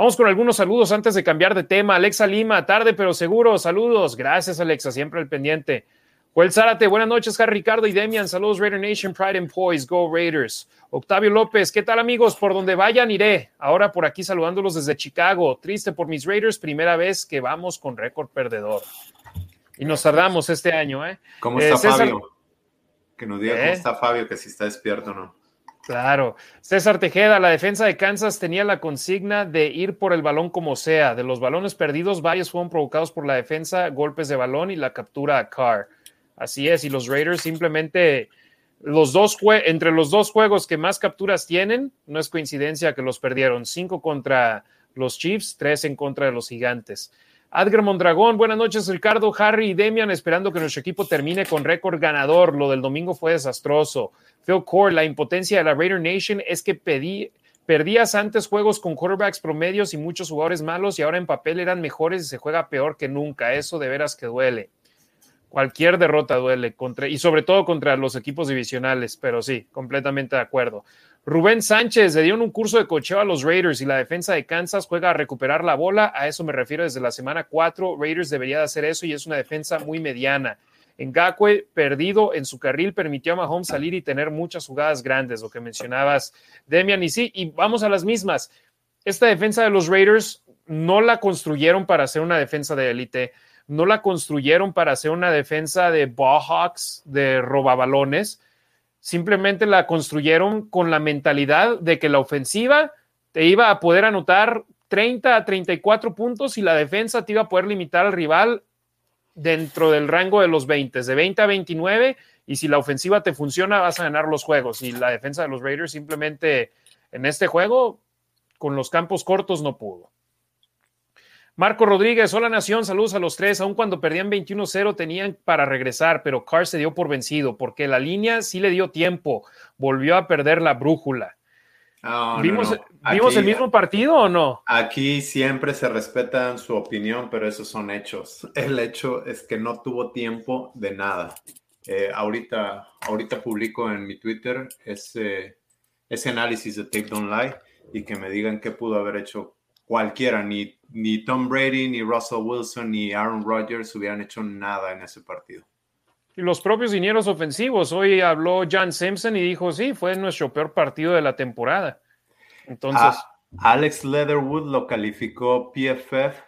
Vamos con algunos saludos antes de cambiar de tema. Alexa Lima, tarde pero seguro, saludos. Gracias, Alexa, siempre al pendiente. Joel Zárate, buenas noches, Harry Ricardo y Demian. Saludos, Raider Nation, Pride and Poise, Go Raiders. Octavio López, ¿qué tal, amigos? Por donde vayan, iré. Ahora por aquí saludándolos desde Chicago. Triste por mis Raiders, primera vez que vamos con récord perdedor. Y nos tardamos este año, ¿eh? ¿Cómo está eh, Fabio? Que nos diga cómo ¿Eh? está Fabio, que si está despierto o no. Claro. César Tejeda, la defensa de Kansas tenía la consigna de ir por el balón como sea. De los balones perdidos, varios fueron provocados por la defensa, golpes de balón y la captura a Carr. Así es, y los Raiders simplemente, los dos entre los dos juegos que más capturas tienen, no es coincidencia que los perdieron. Cinco contra los Chiefs, tres en contra de los Gigantes. Adger Mondragón, buenas noches, Ricardo, Harry y Demian, esperando que nuestro equipo termine con récord ganador. Lo del domingo fue desastroso. Phil Core, la impotencia de la Raider Nation es que pedí, perdías antes juegos con quarterbacks promedios y muchos jugadores malos y ahora en papel eran mejores y se juega peor que nunca. Eso de veras que duele. Cualquier derrota duele contra, y sobre todo contra los equipos divisionales, pero sí, completamente de acuerdo. Rubén Sánchez le dieron un curso de cocheo a los Raiders y la defensa de Kansas juega a recuperar la bola. A eso me refiero desde la semana 4. Raiders debería de hacer eso y es una defensa muy mediana. Ngakwe, perdido en su carril, permitió a Mahomes salir y tener muchas jugadas grandes, lo que mencionabas, Demian. Y sí, y vamos a las mismas. Esta defensa de los Raiders no la construyeron para ser una defensa de élite no la construyeron para hacer una defensa de Hawks, de robabalones, simplemente la construyeron con la mentalidad de que la ofensiva te iba a poder anotar 30 a 34 puntos y la defensa te iba a poder limitar al rival dentro del rango de los 20, de 20 a 29, y si la ofensiva te funciona vas a ganar los juegos. Y la defensa de los Raiders simplemente en este juego, con los campos cortos, no pudo. Marco Rodríguez, hola Nación, saludos a los tres. Aun cuando perdían 21-0 tenían para regresar, pero Carr se dio por vencido porque la línea sí le dio tiempo, volvió a perder la brújula. ¿Vimos, el mismo partido o no? Aquí siempre se respetan su opinión, pero esos son hechos. El hecho es que no tuvo tiempo de nada. Eh, ahorita, ahorita publico en mi Twitter ese, ese análisis de Take Don't Lie y que me digan qué pudo haber hecho cualquiera, ni, ni Tom Brady, ni Russell Wilson, ni Aaron Rodgers hubieran hecho nada en ese partido. Y los propios dineros ofensivos. Hoy habló John Simpson y dijo, sí, fue nuestro peor partido de la temporada. Entonces... Ah, Alex Leatherwood lo calificó PFF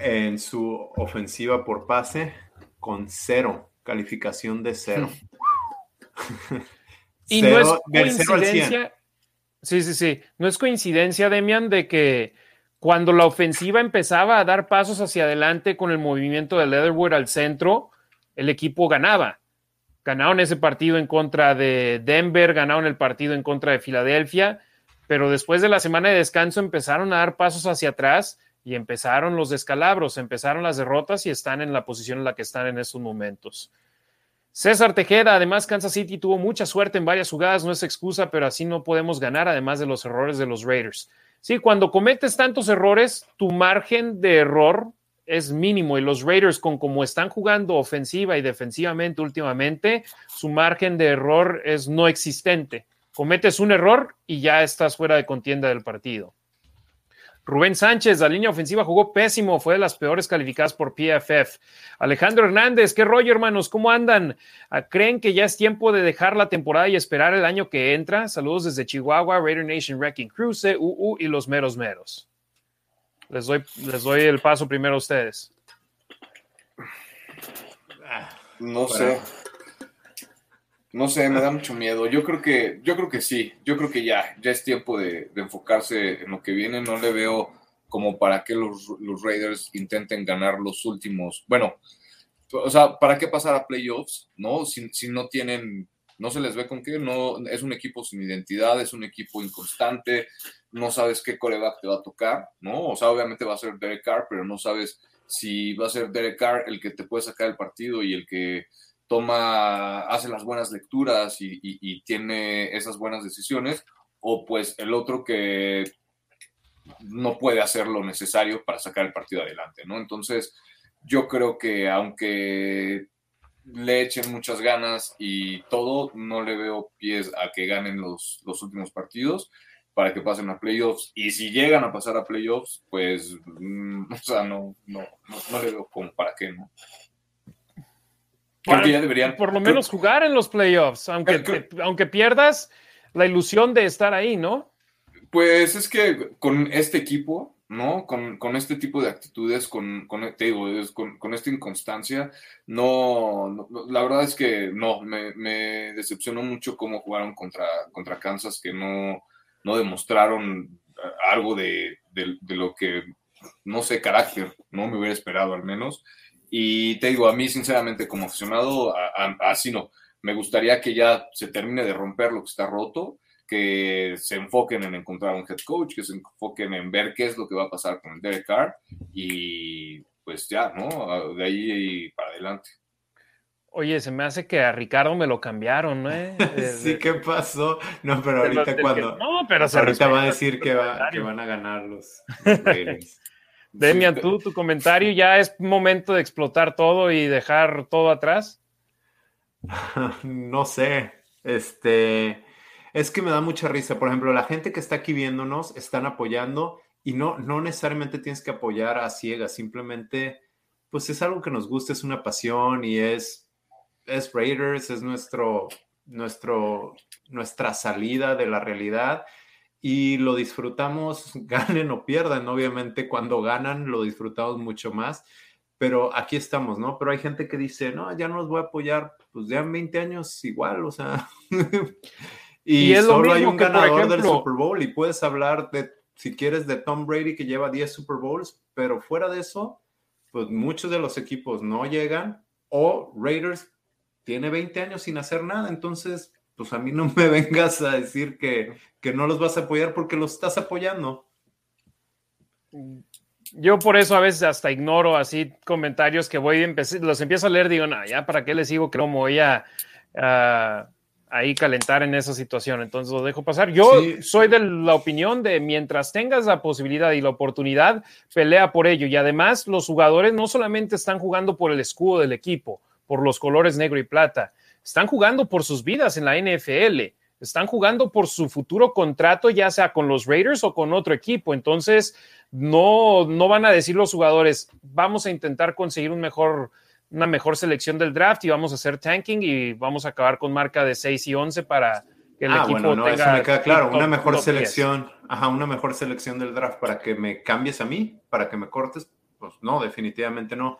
en su ofensiva por pase con cero, calificación de cero. y no es coincidencia, Sí, sí, sí. No es coincidencia, Demian, de que cuando la ofensiva empezaba a dar pasos hacia adelante con el movimiento de Leatherwood al centro, el equipo ganaba. Ganaron ese partido en contra de Denver, ganaron el partido en contra de Filadelfia, pero después de la semana de descanso empezaron a dar pasos hacia atrás y empezaron los descalabros, empezaron las derrotas y están en la posición en la que están en estos momentos. César Tejeda, además Kansas City tuvo mucha suerte en varias jugadas, no es excusa, pero así no podemos ganar, además de los errores de los Raiders. Sí, cuando cometes tantos errores, tu margen de error es mínimo y los Raiders con como están jugando ofensiva y defensivamente últimamente, su margen de error es no existente. Cometes un error y ya estás fuera de contienda del partido. Rubén Sánchez, la línea ofensiva jugó pésimo, fue de las peores calificadas por PFF. Alejandro Hernández, ¿qué rollo, hermanos? ¿Cómo andan? Ah, ¿Creen que ya es tiempo de dejar la temporada y esperar el año que entra? Saludos desde Chihuahua, Raider Nation Wrecking Cruise, UU y los meros meros. Les doy, les doy el paso primero a ustedes. No sé. No sé, me da mucho miedo. Yo creo que, yo creo que sí. Yo creo que ya, ya es tiempo de, enfocarse en lo que viene. No le veo como para que los, Raiders intenten ganar los últimos. Bueno, o sea, ¿para qué pasar a playoffs? ¿No? Si, si no tienen, no se les ve con qué, no, es un equipo sin identidad, es un equipo inconstante, no sabes qué coreback te va a tocar, ¿no? O sea, obviamente va a ser Derek Carr, pero no sabes si va a ser Derek Carr el que te puede sacar el partido y el que toma, hace las buenas lecturas y, tiene esas buenas decisiones, o pues el otro que no puede hacer lo necesario para sacar el partido adelante, ¿no? Entonces, yo creo que aunque le echen muchas ganas y todo, no le veo pies a que ganen los, los últimos partidos. para que pasen a playoffs. Y si llegan a pasar a playoffs, pues, mm, o sea, no, no, no, le veo como para qué, ¿no? Ya deberían. Por lo menos jugar en los playoffs, aunque, aunque pierdas la ilusión de estar ahí, ¿no? Pues es que con este equipo, ¿no? Con, este tipo de actitudes, con, con, con, esta inconstancia, no, la verdad es que no, me, me, decepcionó mucho cómo jugaron contra, contra Kansas, que no, no demostraron algo de, lo que, no sé, carácter, ¿no? Me hubiera esperado al menos. Y te digo, a mí sinceramente como aficionado, así no, me gustaría que ya se termine de romper lo que está roto, que se enfoquen en encontrar un head coach, que se enfoquen en ver qué es lo que va a pasar con Derek Carr y pues ya, ¿no? De ahí para adelante. Oye, se me hace que a Ricardo me lo cambiaron, ¿no? sí, ¿qué pasó? No, pero ahorita cuando. no, pero se ahorita va a decir que, va, que, van a ganar los, Demian, tú, tu comentario, ¿ya es momento de explotar todo y dejar todo atrás? no sé. Este. Es que me da mucha risa. Por ejemplo, la gente que está aquí viéndonos están apoyando y no, no necesariamente tienes que apoyar a ciegas, simplemente, pues es algo que nos gusta, es una pasión y es es Raiders, es nuestro, nuestro, nuestra salida de la realidad y lo disfrutamos, ganen o pierdan, obviamente cuando ganan lo disfrutamos mucho más, pero aquí estamos, ¿no? Pero hay gente que dice, no, ya no los voy a apoyar, pues ya en 20 años igual, o sea, y, solo hay un ganador del Super Bowl y puedes hablar de, si quieres, de Tom Brady que lleva 10 Super Bowls, pero fuera de eso, pues muchos de los equipos no llegan o Raiders tiene 20 años sin hacer nada, entonces, pues a mí no me vengas a decir que, no los vas a apoyar porque los estás apoyando. Yo por eso a veces hasta ignoro así comentarios que voy a los empiezo a leer, digo, no, ya para qué les digo que no me voy a, ahí calentar en esa situación, entonces lo dejo pasar. Yo soy de la opinión de mientras tengas la posibilidad y la oportunidad, pelea por ello. Y además los jugadores no solamente están jugando por el escudo del equipo, por los colores negro y plata. Están jugando por sus vidas en la NFL. Están jugando por su futuro contrato, ya sea con los Raiders o con otro equipo. Entonces, no, no van a decir los jugadores, vamos a intentar conseguir un mejor, una mejor selección del draft y vamos a hacer tanking y vamos a acabar con marca de 6 y 11 para que el ah, equipo bueno, no, eso me queda claro. Una mejor selección, ajá, una mejor selección del draft para que me cambies a mí, para que me cortes. Pues no, definitivamente no.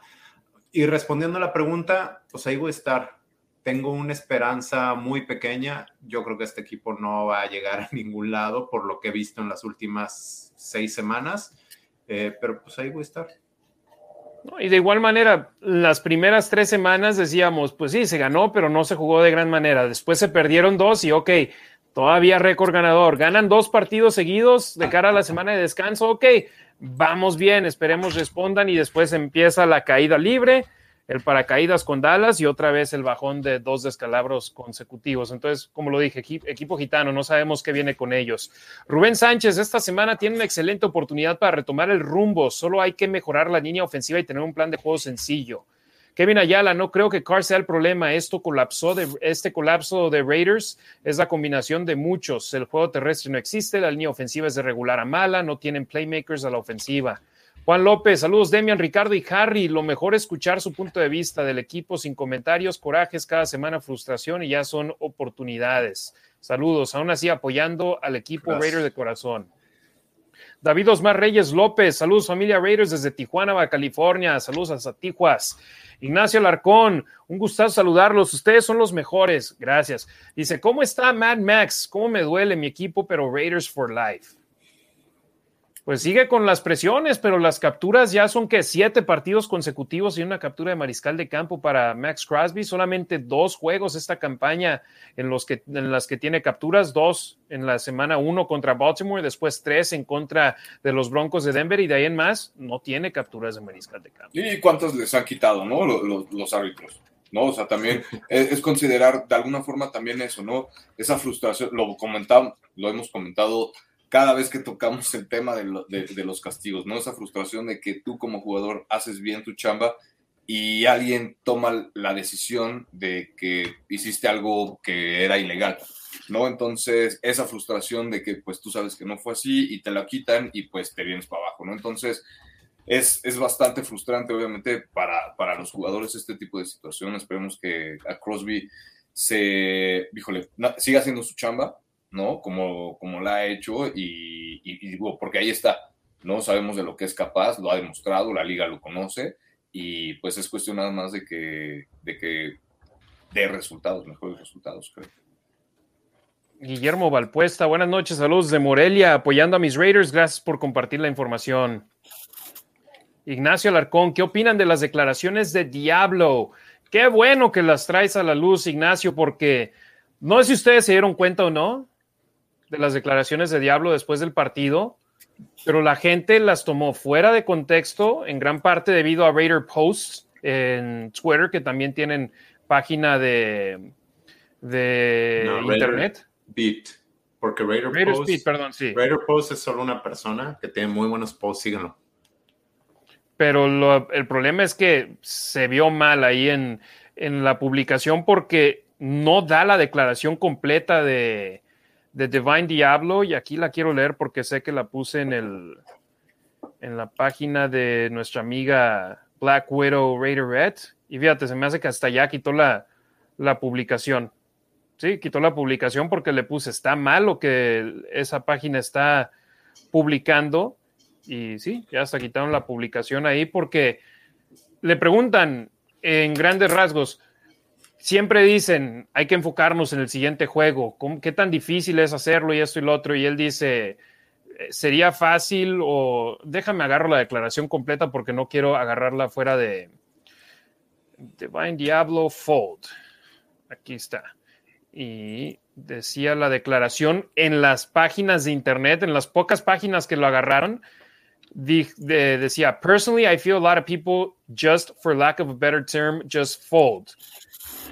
Y respondiendo a la pregunta, pues ahí voy a estar. Tengo una esperanza muy pequeña. Yo creo que este equipo no va a llegar a ningún lado por lo que he visto en las últimas seis semanas, eh, pero pues ahí voy a estar. y de igual manera, las primeras tres semanas decíamos, pues sí, se ganó, pero no se jugó de gran manera. Después se perdieron dos y ok, todavía récord ganador. Ganan dos partidos seguidos de cara a la semana de descanso, ok, vamos bien, esperemos respondan y después empieza la caída libre, el paracaídas con Dallas y otra vez el bajón de dos descalabros consecutivos. Entonces, como lo dije, equipo, gitano, no sabemos qué viene con ellos. Rubén Sánchez esta semana tiene una excelente oportunidad para retomar el rumbo, solo hay que mejorar la línea ofensiva y tener un plan de juego sencillo. Kevin Ayala, no creo que Carr sea el problema. Esto colapsó de, este colapso de Raiders es la combinación de muchos. El juego terrestre no existe, la línea ofensiva es de regular a mala, no tienen playmakers a la ofensiva. Juan López, saludos Demian, Ricardo y Harry. Lo mejor es escuchar su punto de vista del equipo sin comentarios, corajes, cada semana frustración y ya son oportunidades. Saludos, aún así apoyando al equipo Raiders de corazón. David Osmar Reyes López, saludos familia Raiders desde Tijuana, California, saludos a Tijuas. Ignacio Larcón, un gustazo saludarlos. Ustedes son los mejores. Gracias. Dice, ¿cómo está Mad Max? ¿Cómo me duele mi equipo, pero Raiders for Life? Pues sigue con las presiones, pero las capturas ya son que siete partidos consecutivos y una captura de mariscal de campo para Max Crosby. Solamente dos juegos esta campaña en, los que, en las que tiene capturas, dos en la semana uno contra Baltimore, después tres en contra de los Broncos de Denver y de ahí en más no tiene capturas de mariscal de campo. ¿Y cuántos les han quitado, no? Los, los, árbitros. ¿no? O sea, también es, considerar de alguna forma también eso, ¿no? Esa frustración, lo comentamos, lo hemos comentado cada vez que tocamos el tema de, los castigos, ¿no? Esa frustración de que tú como jugador haces bien tu chamba y alguien toma la decisión de que hiciste algo que era ilegal, ¿no? Entonces, esa frustración de que pues tú sabes que no fue así y te la quitan y pues te vienes para abajo, ¿no? Entonces, es, es bastante frustrante, obviamente, para, para los jugadores este tipo de situación. Esperemos que a Crosby se, híjole, siga haciendo su chamba, ¿no? Como, como la ha hecho y, y, porque ahí está, ¿no? Sabemos de lo que es capaz, lo ha demostrado, la liga lo conoce y pues es cuestión nada más de que, de que dé resultados, mejores resultados, creo. Guillermo Valpuesta, buenas noches, saludos de Morelia, apoyando a mis Raiders, gracias por compartir la información. Ignacio Alarcón, ¿qué opinan de las declaraciones de Diablo? Qué bueno que las traes a la luz, Ignacio, porque no sé si ustedes se dieron cuenta o no de las declaraciones de Diablo después del partido, pero la gente las tomó fuera de contexto, en gran parte debido a Raider Posts en Twitter, que también tienen página de, de internet. Beat, porque Raider, Post, perdón, sí. Raider Post es solo una persona que tiene muy buenos posts, síganlo. Pero el problema es que se vio mal ahí en, en la publicación porque no da la declaración completa de, de Divine Diablo y aquí la quiero leer porque sé que la puse en el en la página de nuestra amiga Black Widow Raider Red y fíjate, se me hace que hasta ya quitó la, la publicación. Sí, quitó la publicación porque le puse está mal lo que esa página está publicando y sí, ya hasta quitaron la publicación ahí porque le preguntan en grandes rasgos, siempre dicen, hay que enfocarnos en el siguiente juego, ¿qué tan difícil es hacerlo y esto y lo otro? Y él dice, eh, sería fácil o déjame agarro la declaración completa porque no quiero agarrarla fuera de Divine Diablo Fold. Aquí está. Y decía la declaración en las páginas de internet, en las pocas páginas que lo agarraron, decía, personally, I feel a lot of people just, for lack of a better term, just fold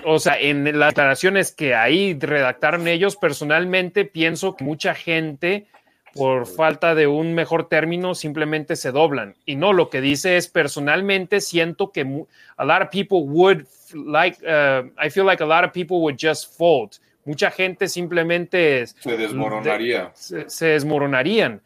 o sea, en las declaraciones que ahí redactaron ellos, personalmente pienso que mucha gente, por falta de un mejor término, simplemente se doblan. Y no, lo que dice es, personalmente siento que a lot of people would like, uh, I feel like a lot of people would just fold. Mucha gente simplemente se desmoronaría. se desmoronarían.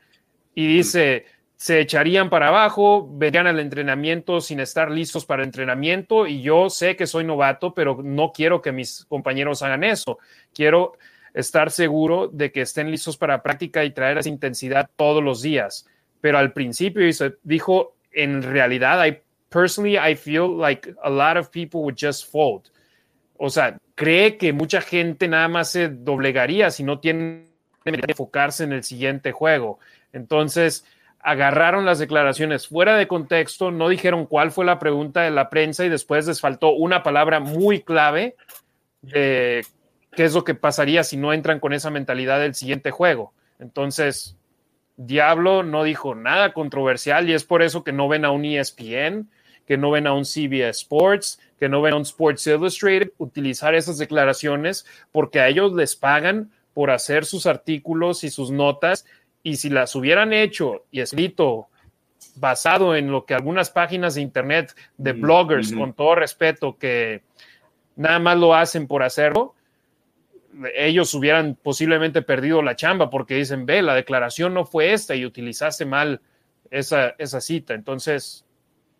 Y dice, se echarían para abajo, verían al entrenamiento sin estar listos para entrenamiento y yo sé que soy novato, pero no quiero que mis compañeros hagan eso. Quiero estar seguro de que estén listos para práctica y traer esa intensidad todos los días. Pero al principio dijo, en realidad, I personally I feel like a lot of people would just fold. O sea, cree que mucha gente nada más se doblegaría si no tiene que enfocarse en el siguiente juego. Entonces, agarraron las declaraciones fuera de contexto, no dijeron cuál fue la pregunta de la prensa y después les faltó una palabra muy clave de qué es lo que pasaría si no entran con esa mentalidad del siguiente juego. Entonces, Diablo no dijo nada controversial y es por eso que no ven a un ESPN, que no ven a un CBS Sports, que no ven a un Sports Illustrated utilizar esas declaraciones porque a ellos les pagan por hacer sus artículos y sus notas y si las hubieran hecho y escrito basado en lo que algunas páginas de internet de bloggers, con todo respeto, que nada más lo hacen por hacerlo, ellos hubieran posiblemente perdido la chamba porque dicen, ve, la declaración no fue esta y utilizaste mal esa, esa cita. Entonces,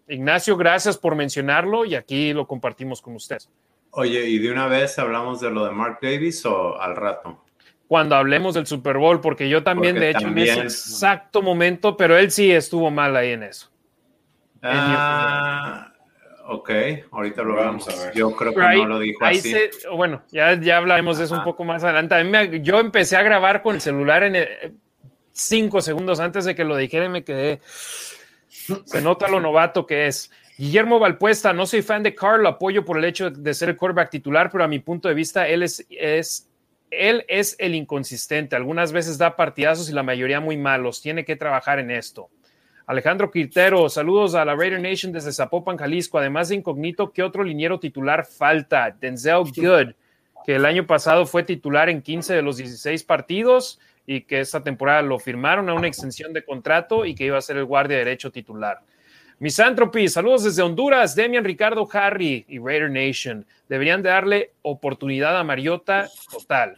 Ignacio, gracias por mencionarlo y aquí lo compartimos con ustedes. Oye, ¿y de una vez hablamos de lo de Mark Davis o al rato? Cuando hablemos del Super Bowl, porque yo también, de hecho, en ese exacto momento, pero él sí estuvo mal ahí en eso. Ah, ok, ahorita lo vamos a ver. Yo creo que no lo dijo así. bueno, ya, ya hablaremos de eso un poco más adelante. yo empecé a grabar con el celular en cinco segundos antes de que lo dijera y me quedé. Se nota lo novato que es. Guillermo Valpuesta, no soy fan de Carl, lo apoyo por el hecho de ser el quarterback titular, pero a mi punto de vista, él es, es él es el inconsistente. Algunas veces da partidazos y la mayoría muy malos. Tiene que trabajar en esto. Alejandro Quintero, saludos a la Raider Nation desde Zapopan, Jalisco. Además de Incógnito, ¿qué otro liniero titular falta? Denzel Good, que el año pasado fue titular en 15 de los 16 partidos y que esta temporada lo firmaron a una extensión de contrato y que iba a ser el guardia derecho titular. Misanthropy, saludos desde Honduras, Demian, Ricardo, Harry y Raider Nation. Deberían de darle oportunidad a Mariota total.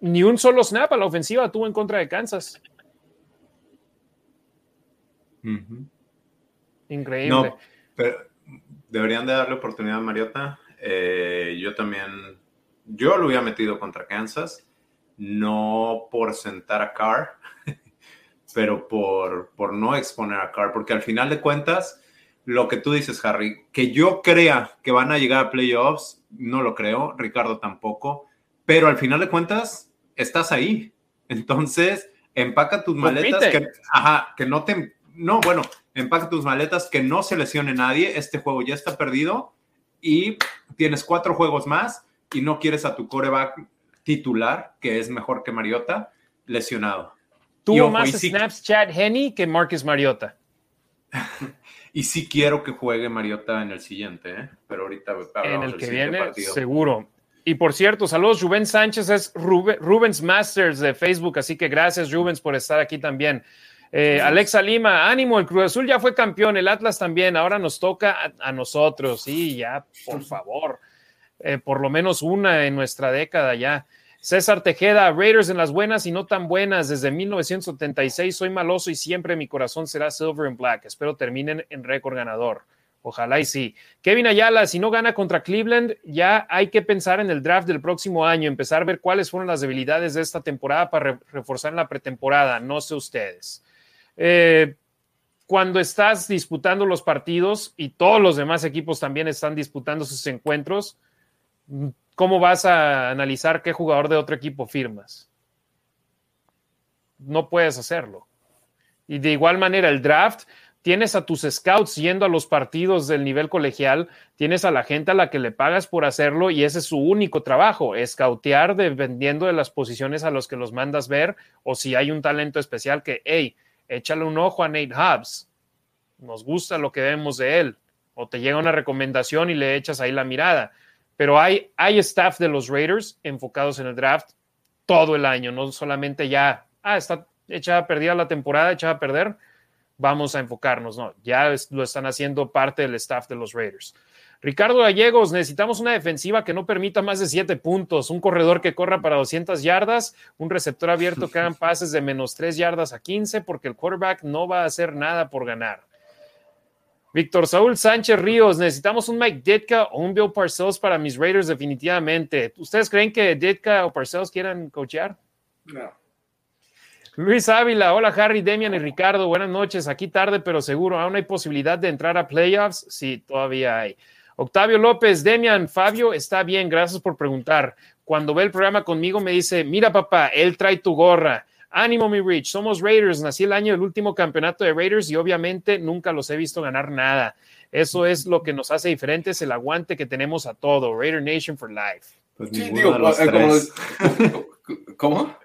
Ni un solo snap a la ofensiva tuvo en contra de Kansas. Increíble. No, pero deberían de darle oportunidad a Mariota. Eh, yo también, yo lo había metido contra Kansas, no por sentar a Carr, pero por, por no exponer a Carr, porque al final de cuentas, lo que tú dices, Harry, que yo crea que van a llegar a playoffs, no lo creo, Ricardo tampoco, pero al final de cuentas, estás ahí. Entonces, empaca tus maletas, que, ajá, que no te, no, bueno, empaca tus maletas, que no se lesione nadie, este juego ya está perdido y tienes cuatro juegos más y no quieres a tu coreback titular, que es mejor que Mariota, lesionado. Tuvo más snaps Chad Henney que Marcus Mariota. y sí quiero que juegue Mariota en el siguiente, ¿eh? pero ahorita en el que viene, seguro. Y por cierto, saludos, Rubén Sánchez es Rubens Masters de Facebook, así que gracias Rubens por estar aquí también. Eh, Alexa Lima, ánimo, el Cruz Azul ya fue campeón, el Atlas también, ahora nos toca a, nosotros, sí, ya, por favor, eh, por lo menos una en nuestra década ya. César Tejeda, Raiders en las buenas y no tan buenas. Desde 1976 soy maloso y siempre mi corazón será silver and black. Espero terminen en récord ganador. Ojalá y sí. Kevin Ayala, si no gana contra Cleveland, ya hay que pensar en el draft del próximo año, empezar a ver cuáles fueron las debilidades de esta temporada para reforzar en la pretemporada. No sé ustedes. Eh, cuando estás disputando los partidos y todos los demás equipos también están disputando sus encuentros, ¿cómo vas a analizar qué jugador de otro equipo firmas? No puedes hacerlo. Y de igual manera, el draft, tienes a tus scouts yendo a los partidos del nivel colegial, tienes a la gente a la que le pagas por hacerlo y ese es su único trabajo, scoutear dependiendo de las posiciones a los que los mandas ver o si hay un talento especial que, hey, échale un ojo a Nate Hobbs, nos gusta lo que vemos de él, o te llega una recomendación y le echas ahí la mirada pero hay, hay staff de los Raiders enfocados en el draft todo el año, no solamente ya, ah, está echada perdida la temporada, echada a perder, vamos a enfocarnos, no, ya lo están haciendo parte del staff de los Raiders. Ricardo Gallegos, necesitamos una defensiva que no permita más de siete puntos, un corredor que corra para 200 yardas, un receptor abierto que hagan pases de menos tres yardas a 15, porque el quarterback no va a hacer nada por ganar. Víctor Saúl Sánchez Ríos, necesitamos un Mike Ditka o un Bill Parcells para mis Raiders definitivamente. ¿Ustedes creen que Ditka o Parcells quieran coachear? No. Luis Ávila, hola Harry, Demian y Ricardo, buenas noches. Aquí tarde, pero seguro, ¿aún hay posibilidad de entrar a playoffs? Sí, todavía hay. Octavio López, Demian, Fabio, está bien, gracias por preguntar. Cuando ve el programa conmigo me dice, mira papá, él trae tu gorra. Ánimo, mi Rich. Somos Raiders. Nací el año del último campeonato de Raiders y obviamente nunca los he visto ganar nada. Eso es lo que nos hace diferentes, el aguante que tenemos a todo. Raider Nation for life. Pues ninguno de los eh, ¿Cómo?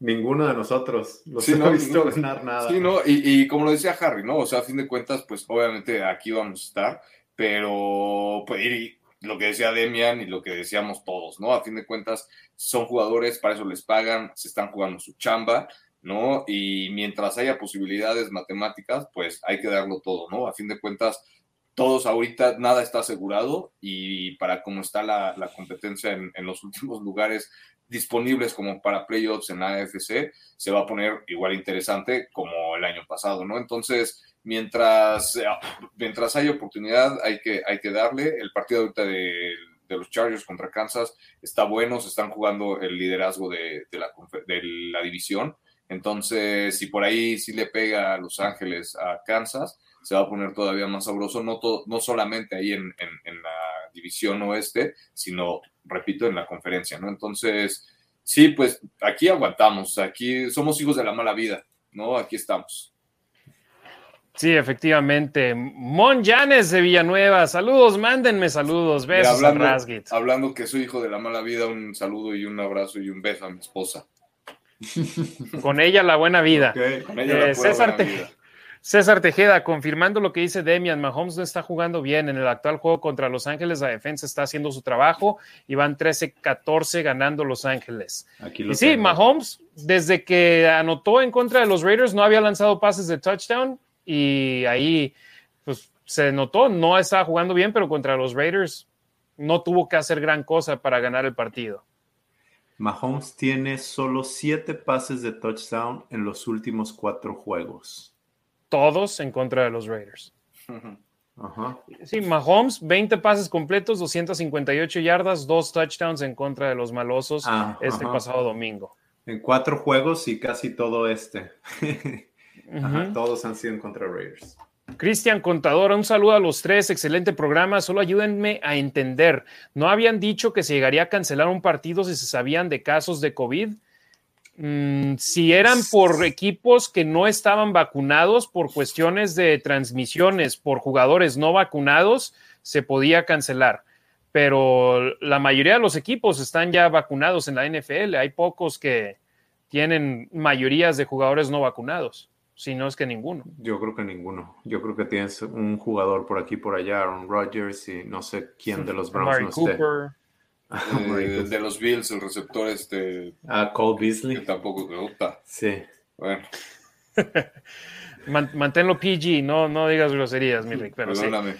Ninguno de nosotros los sí, visto ganar nada. Sí, no, y, como lo decía Harry, ¿no? O sea, a fin de cuentas, pues obviamente aquí vamos a estar, pero pues, y lo que decía Demian y lo que decíamos todos, ¿no? A fin de cuentas, son jugadores, para eso les pagan, se están jugando su chamba, ¿no? Y mientras haya posibilidades matemáticas, pues hay que darlo todo, ¿no? A fin de cuentas, todos ahorita nada está asegurado y para cómo está la, competencia en, los últimos lugares disponibles como para playoffs en la AFC, se va a poner igual interesante como el año pasado, ¿no? Entonces, mientras, mientras hay oportunidad, hay que, hay que darle. El partido ahorita de de los Chargers contra Kansas está bueno, se están jugando el liderazgo de, la, de la división. Entonces, si por ahí sí le pega a Los Ángeles a Kansas, se va a poner todavía más sabroso, no, no solamente ahí en, en, la división oeste, sino, repito, en la conferencia, ¿no? Entonces, sí, pues aquí aguantamos, aquí somos hijos de la mala vida, ¿no? Aquí estamos. Sí, efectivamente. Mon Janes de Villanueva. Saludos, mándenme saludos. Besos hablando, a Hablando que soy hijo de la mala vida, un saludo y un abrazo y un beso a mi esposa. Con ella la buena vida. Con ella la eh, César, buena vida. César Tejeda, confirmando lo que dice Demian, Mahomes no está jugando bien. En el actual juego contra Los Ángeles, la defensa está haciendo su trabajo y van 13-14 ganando Los Ángeles. y sí, Mahomes, desde que anotó en contra de los Raiders, no había lanzado pases de touchdown y ahí pues se notó, no estaba jugando bien, pero contra los Raiders no tuvo que hacer gran cosa para ganar el partido. Mahomes tiene solo siete pases de touchdown en los últimos cuatro juegos. Todos en contra de los Raiders. Sí, Mahomes, 20 pases completos, 258 yardas, dos touchdowns en contra de los malosos ah, este pasado domingo. En cuatro juegos y casi todo este. todos han sido en contra de Raiders. Cristian Contador, un saludo a los tres, excelente programa, solo ayúdenme a entender, ¿no habían dicho que se llegaría a cancelar un partido si se sabían de casos de COVID? Mm, si eran por equipos que no estaban vacunados por cuestiones de transmisiones, por jugadores no vacunados, se podía cancelar. Pero la mayoría de los equipos están ya vacunados en la NFL. Hay pocos que tienen mayorías de jugadores no vacunados si no es que ninguno. Yo creo que ninguno. Yo creo que tienes un jugador por aquí, por allá, Aaron Rodgers y no sé quién de los Browns no Cooper. Eh, de los Bills, el receptor este. Ah, Cole Beasley. Que tampoco me gusta. Sí. Bueno. manténlo PG, no, no digas groserías, mi Rick, pero Perdóname.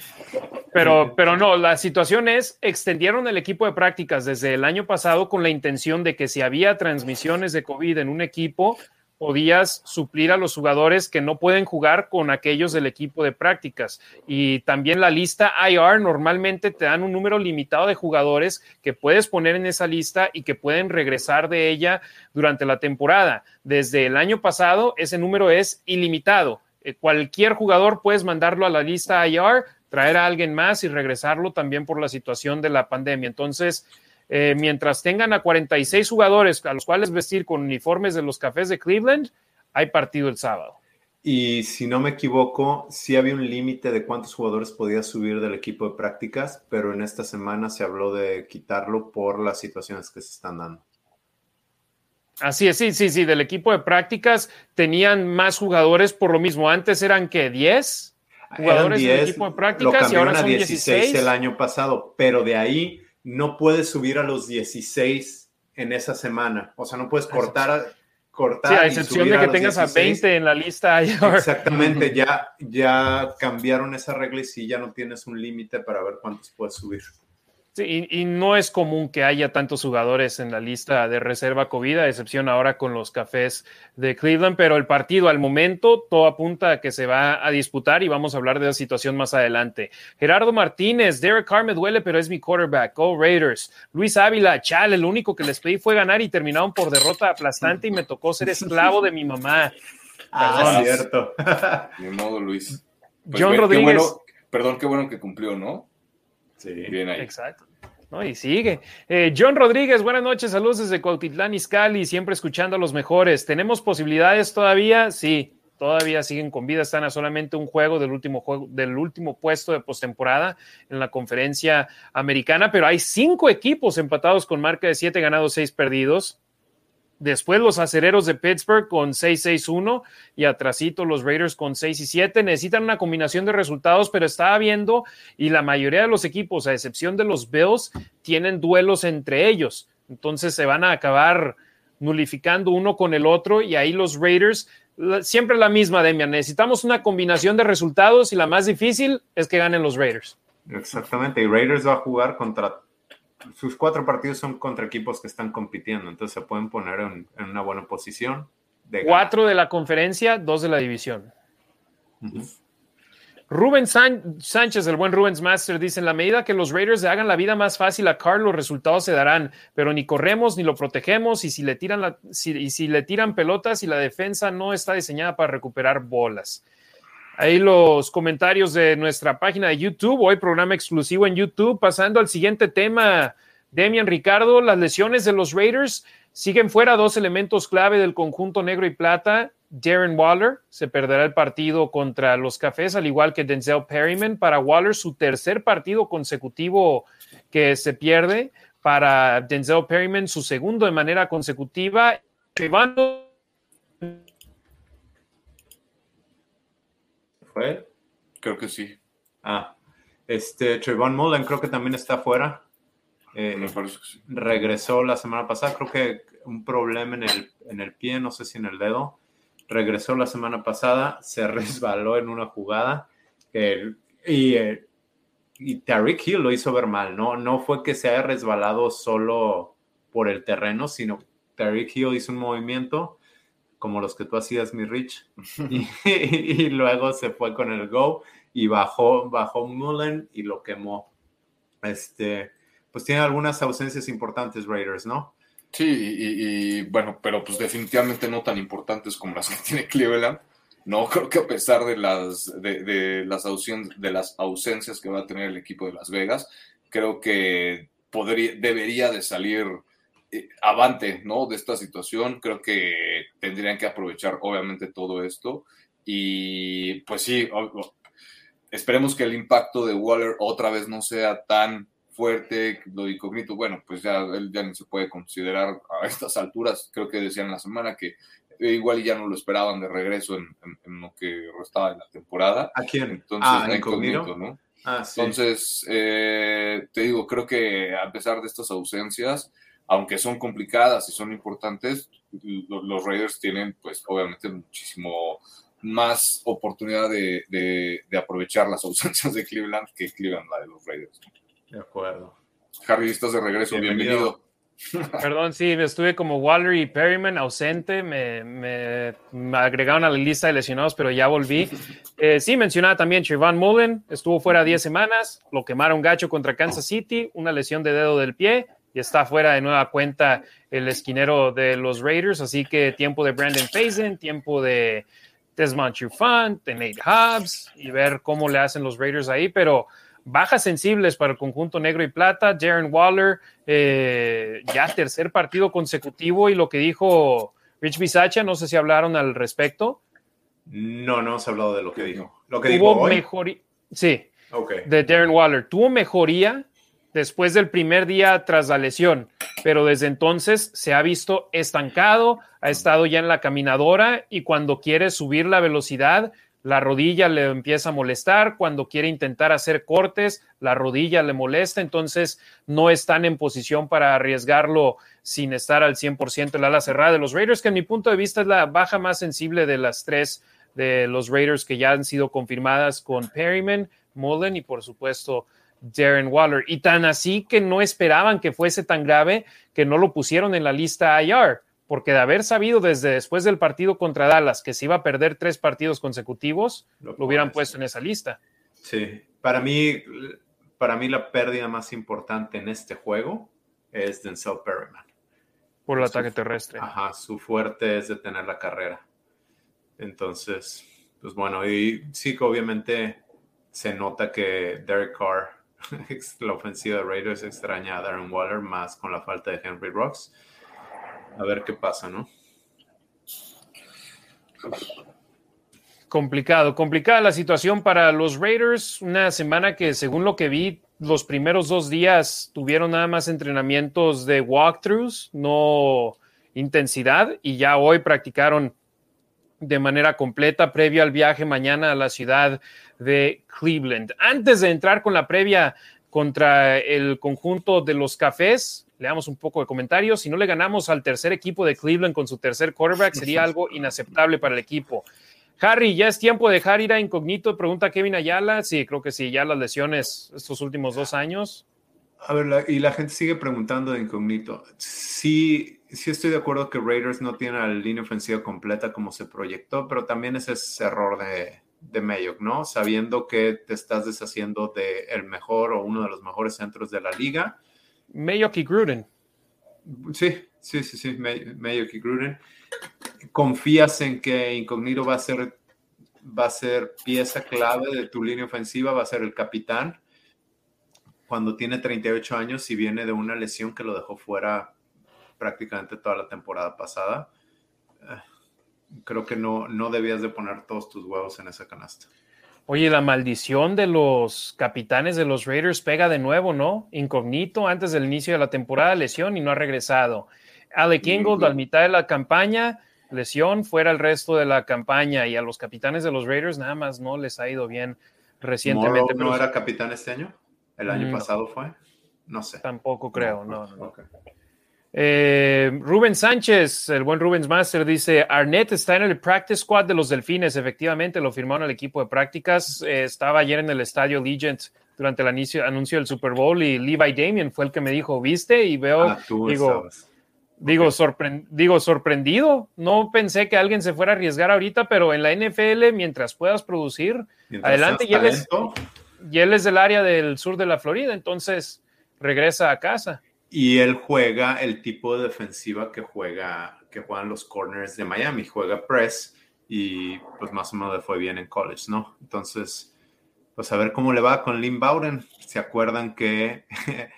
Pero, pero no, la situación es, extendieron el equipo de prácticas desde el año pasado con la intención de que si había transmisiones de COVID en un equipo, podías suplir a los jugadores que no pueden jugar con aquellos del equipo de prácticas. Y también la lista IR normalmente te dan un número limitado de jugadores que puedes poner en esa lista y que pueden regresar de ella durante la temporada. Desde el año pasado, ese número es ilimitado. Eh, cualquier jugador puedes mandarlo a la lista IR, traer a alguien más y regresarlo también por la situación de la pandemia. Entonces, eh, mientras tengan a 46 jugadores a los cuales vestir con uniformes de los cafés de Cleveland, hay partido el sábado. Y si no me equivoco, sí había un límite de cuántos jugadores podía subir del equipo de prácticas, pero en esta semana se habló de quitarlo por las situaciones que se están dando. Así es, sí, sí, sí, del equipo de prácticas tenían más jugadores por lo mismo. Antes eran que 10 jugadores del equipo de prácticas y ahora son 16 el año pasado, pero de ahí no puedes subir a los 16 en esa semana. O sea, no puedes cortar, cortar. Sí, a excepción de que tengas a 20 en la lista. Exactamente, ya, ya cambiaron esa regla y sí, ya no tienes un límite para ver cuántos puedes subir. Sí, y, no es común que haya tantos jugadores en la lista de reserva COVID, a excepción ahora con los cafés de Cleveland, pero el partido al momento todo apunta a que se va a disputar y vamos a hablar de la situación más adelante. Gerardo Martínez, Derek Carr me duele, pero es mi quarterback. Go Raiders. Luis Ávila, chale, lo único que les pedí fue ganar y terminaron por derrota aplastante y me tocó ser esclavo de mi mamá. Ah, cierto. De modo, Luis. Pues John Rodríguez. perdón, qué bueno que cumplió, ¿no? Sí, bien ahí. Exacto. No, y sigue. Eh, John Rodríguez, buenas noches, saludos desde Cuautitlán, Izcalli, siempre escuchando a los mejores. ¿Tenemos posibilidades todavía? Sí, todavía siguen con vida, están a solamente un juego del último juego, del último puesto de postemporada en la conferencia americana, pero hay cinco equipos empatados con marca de siete ganados, seis perdidos. Después los acereros de Pittsburgh con 6-6-1 y atrasito los Raiders con 6 y 7. Necesitan una combinación de resultados, pero estaba viendo y la mayoría de los equipos, a excepción de los Bills, tienen duelos entre ellos. Entonces se van a acabar nulificando uno con el otro y ahí los Raiders, siempre la misma, Demian. Necesitamos una combinación de resultados y la más difícil es que ganen los Raiders. Exactamente, y Raiders va a jugar contra sus cuatro partidos son contra equipos que están compitiendo, entonces se pueden poner en, una buena posición. De cuatro de la conferencia, dos de la división. Rubén Sánchez, el buen Rubens Master, dice: En la medida que los Raiders le hagan la vida más fácil a Carl, los resultados se darán, pero ni corremos ni lo protegemos. Y si le tiran, la, y si le tiran pelotas y la defensa no está diseñada para recuperar bolas. Ahí los comentarios de nuestra página de YouTube, hoy programa exclusivo en YouTube. Pasando al siguiente tema, Demian Ricardo, las lesiones de los Raiders siguen fuera dos elementos clave del conjunto negro y plata. Darren Waller se perderá el partido contra los Cafés, al igual que Denzel Perryman. Para Waller, su tercer partido consecutivo que se pierde. Para Denzel Perryman, su segundo de manera consecutiva. ¿Fue? Creo que sí. Ah, este, Trayvon Mullen creo que también está fuera. Eh, Me parece que sí. Regresó la semana pasada, creo que un problema en el, en el pie, no sé si en el dedo. Regresó la semana pasada, se resbaló en una jugada y, eh, y Tariq Hill lo hizo ver mal, ¿no? No fue que se haya resbalado solo por el terreno, sino Tariq Hill hizo un movimiento como los que tú hacías, mi Rich, y, luego se fue con el go y bajó, bajó Mullen y lo quemó. Este, pues tiene algunas ausencias importantes Raiders, ¿no? Sí, y, bueno, pero pues definitivamente no tan importantes como las que tiene Cleveland. No, creo que a pesar de las, de, las, de las ausencias que va a tener el equipo de Las Vegas, creo que podría, debería de salir eh, avante, ¿no? De esta situación. Creo que tendrían que aprovechar, obviamente, todo esto. Y pues sí, esperemos que el impacto de Waller otra vez no sea tan fuerte, lo incógnito, bueno, pues ya él ya ni se puede considerar a estas alturas. Creo que decían la semana que igual ya no lo esperaban de regreso en, lo que restaba de la temporada. ¿A quién? Entonces, ah, incógnito, ¿no? Ah, Entonces, eh, te digo, creo que a pesar de estas ausencias, aunque son complicadas y son importantes, los Raiders tienen, pues, obviamente, muchísimo más oportunidad de, aprovechar las ausencias de Cleveland que Cleveland la de los Raiders. De acuerdo. Harry, estás de regreso, bienvenido. Perdón, sí, estuve como Waller y Perryman ausente, me, agregaron a la lista de lesionados, pero ya volví. Eh, sí, mencionaba también Trevon Mullen, estuvo fuera 10 semanas, lo quemaron gacho contra Kansas City, una lesión de dedo del pie, y está fuera de nueva cuenta el esquinero de los Raiders, así que tiempo de Brandon Faison, tiempo de Desmond Trufant, de Nate Hobbs y ver cómo le hacen los Raiders ahí, pero bajas sensibles para el conjunto negro y plata. Darren Waller, eh, ya tercer partido consecutivo y lo que dijo Rich Bisacha, no sé si hablaron al respecto. No, no se ha hablado de lo que dijo. Lo que dijo sí, de Darren Waller. Tuvo mejoría después del primer día tras la lesión, pero desde entonces se ha visto estancado, ha estado ya en la caminadora y cuando quiere subir la velocidad, la rodilla le empieza a molestar, cuando quiere intentar hacer cortes, la rodilla le molesta, entonces no están en posición para arriesgarlo sin estar al 100% el ala cerrada de los Raiders, que en mi punto de vista es la baja más sensible de las tres de los Raiders que ya han sido confirmadas con Perryman, Mullen y por supuesto Darren Waller. Y tan así que no esperaban que fuese tan grave que no lo pusieron en la lista IR, porque de haber sabido desde después del partido contra Dallas que se iba a perder tres partidos consecutivos, lo, hubieran puesto en esa lista. Sí, para mí, para mí la pérdida más importante en este juego es Denzel Perryman. Por el ataque terrestre. Ajá, su fuerte es detener la carrera. Entonces, pues bueno, y sí que obviamente se nota que Derek Carr la ofensiva de Raiders extraña a Darren Waller más con la falta de Henry Rocks. A ver qué pasa, ¿no? Complicado, complicada la situación para los Raiders. Una semana que, según lo que vi, los primeros dos días tuvieron nada más entrenamientos de walkthroughs, no intensidad, y ya hoy practicaron de manera completa previo al viaje mañana a la ciudad de Cleveland. Antes de entrar con la previa contra el conjunto de los cafés, leamos un poco de comentarios. Si no le ganamos al tercer equipo de Cleveland con su tercer quarterback, sería algo inaceptable para el equipo. Harry, ¿ya es tiempo de dejar ir a incógnito? Pregunta Kevin Ayala. Sí, creo que sí, ya las lesiones estos últimos dos años. A ver, y la gente sigue preguntando de incógnito. Sí, sí estoy de acuerdo que Raiders no tiene la línea ofensiva completa como se proyectó, pero también es ese error de, de Mayock, ¿no? Sabiendo que te estás deshaciendo de el mejor o uno de los mejores centros de la liga. Mayock y Gruden. Sí, sí, sí, sí, Mayock y Gruden. ¿Confías en que Incognito va a ser va a ser pieza clave de tu línea ofensiva, va a ser el capitán cuando tiene 38 años y viene de una lesión que lo dejó fuera prácticamente toda la temporada pasada. Eh, creo que no, no debías de poner todos tus huevos en esa canasta. Oye, la maldición de los capitanes de los Raiders pega de nuevo, ¿no? Incógnito antes del inicio de la temporada, lesión y no ha regresado. Alec Ingold al mitad de la campaña, lesión, fuera el resto de la campaña y a los capitanes de los Raiders nada más no les ha ido bien recientemente. ¿No, era capitán este año? ¿El año pasado fue? No sé. Tampoco creo, no. no. Eh, Rubén Sánchez, el buen Rubens Master, dice: Arnett está en el practice squad de los Delfines. Efectivamente, lo firmaron el equipo de prácticas. Eh, estaba ayer en el estadio Legend durante el anuncio del Super Bowl y Levi Damien fue el que me dijo: ¿Viste? Y veo, ah, digo, digo, digo, sorprendido. No pensé que alguien se fuera a arriesgar ahorita, pero en la NFL, mientras puedas producir, adelante. Y él, es, y él es del área del sur de la Florida, entonces regresa a casa y él juega el tipo de defensiva que juega que juegan los corners de Miami, juega press y pues más o menos le fue bien en college, ¿no? Entonces, pues a ver cómo le va con Lynn Bowden. ¿Se acuerdan que,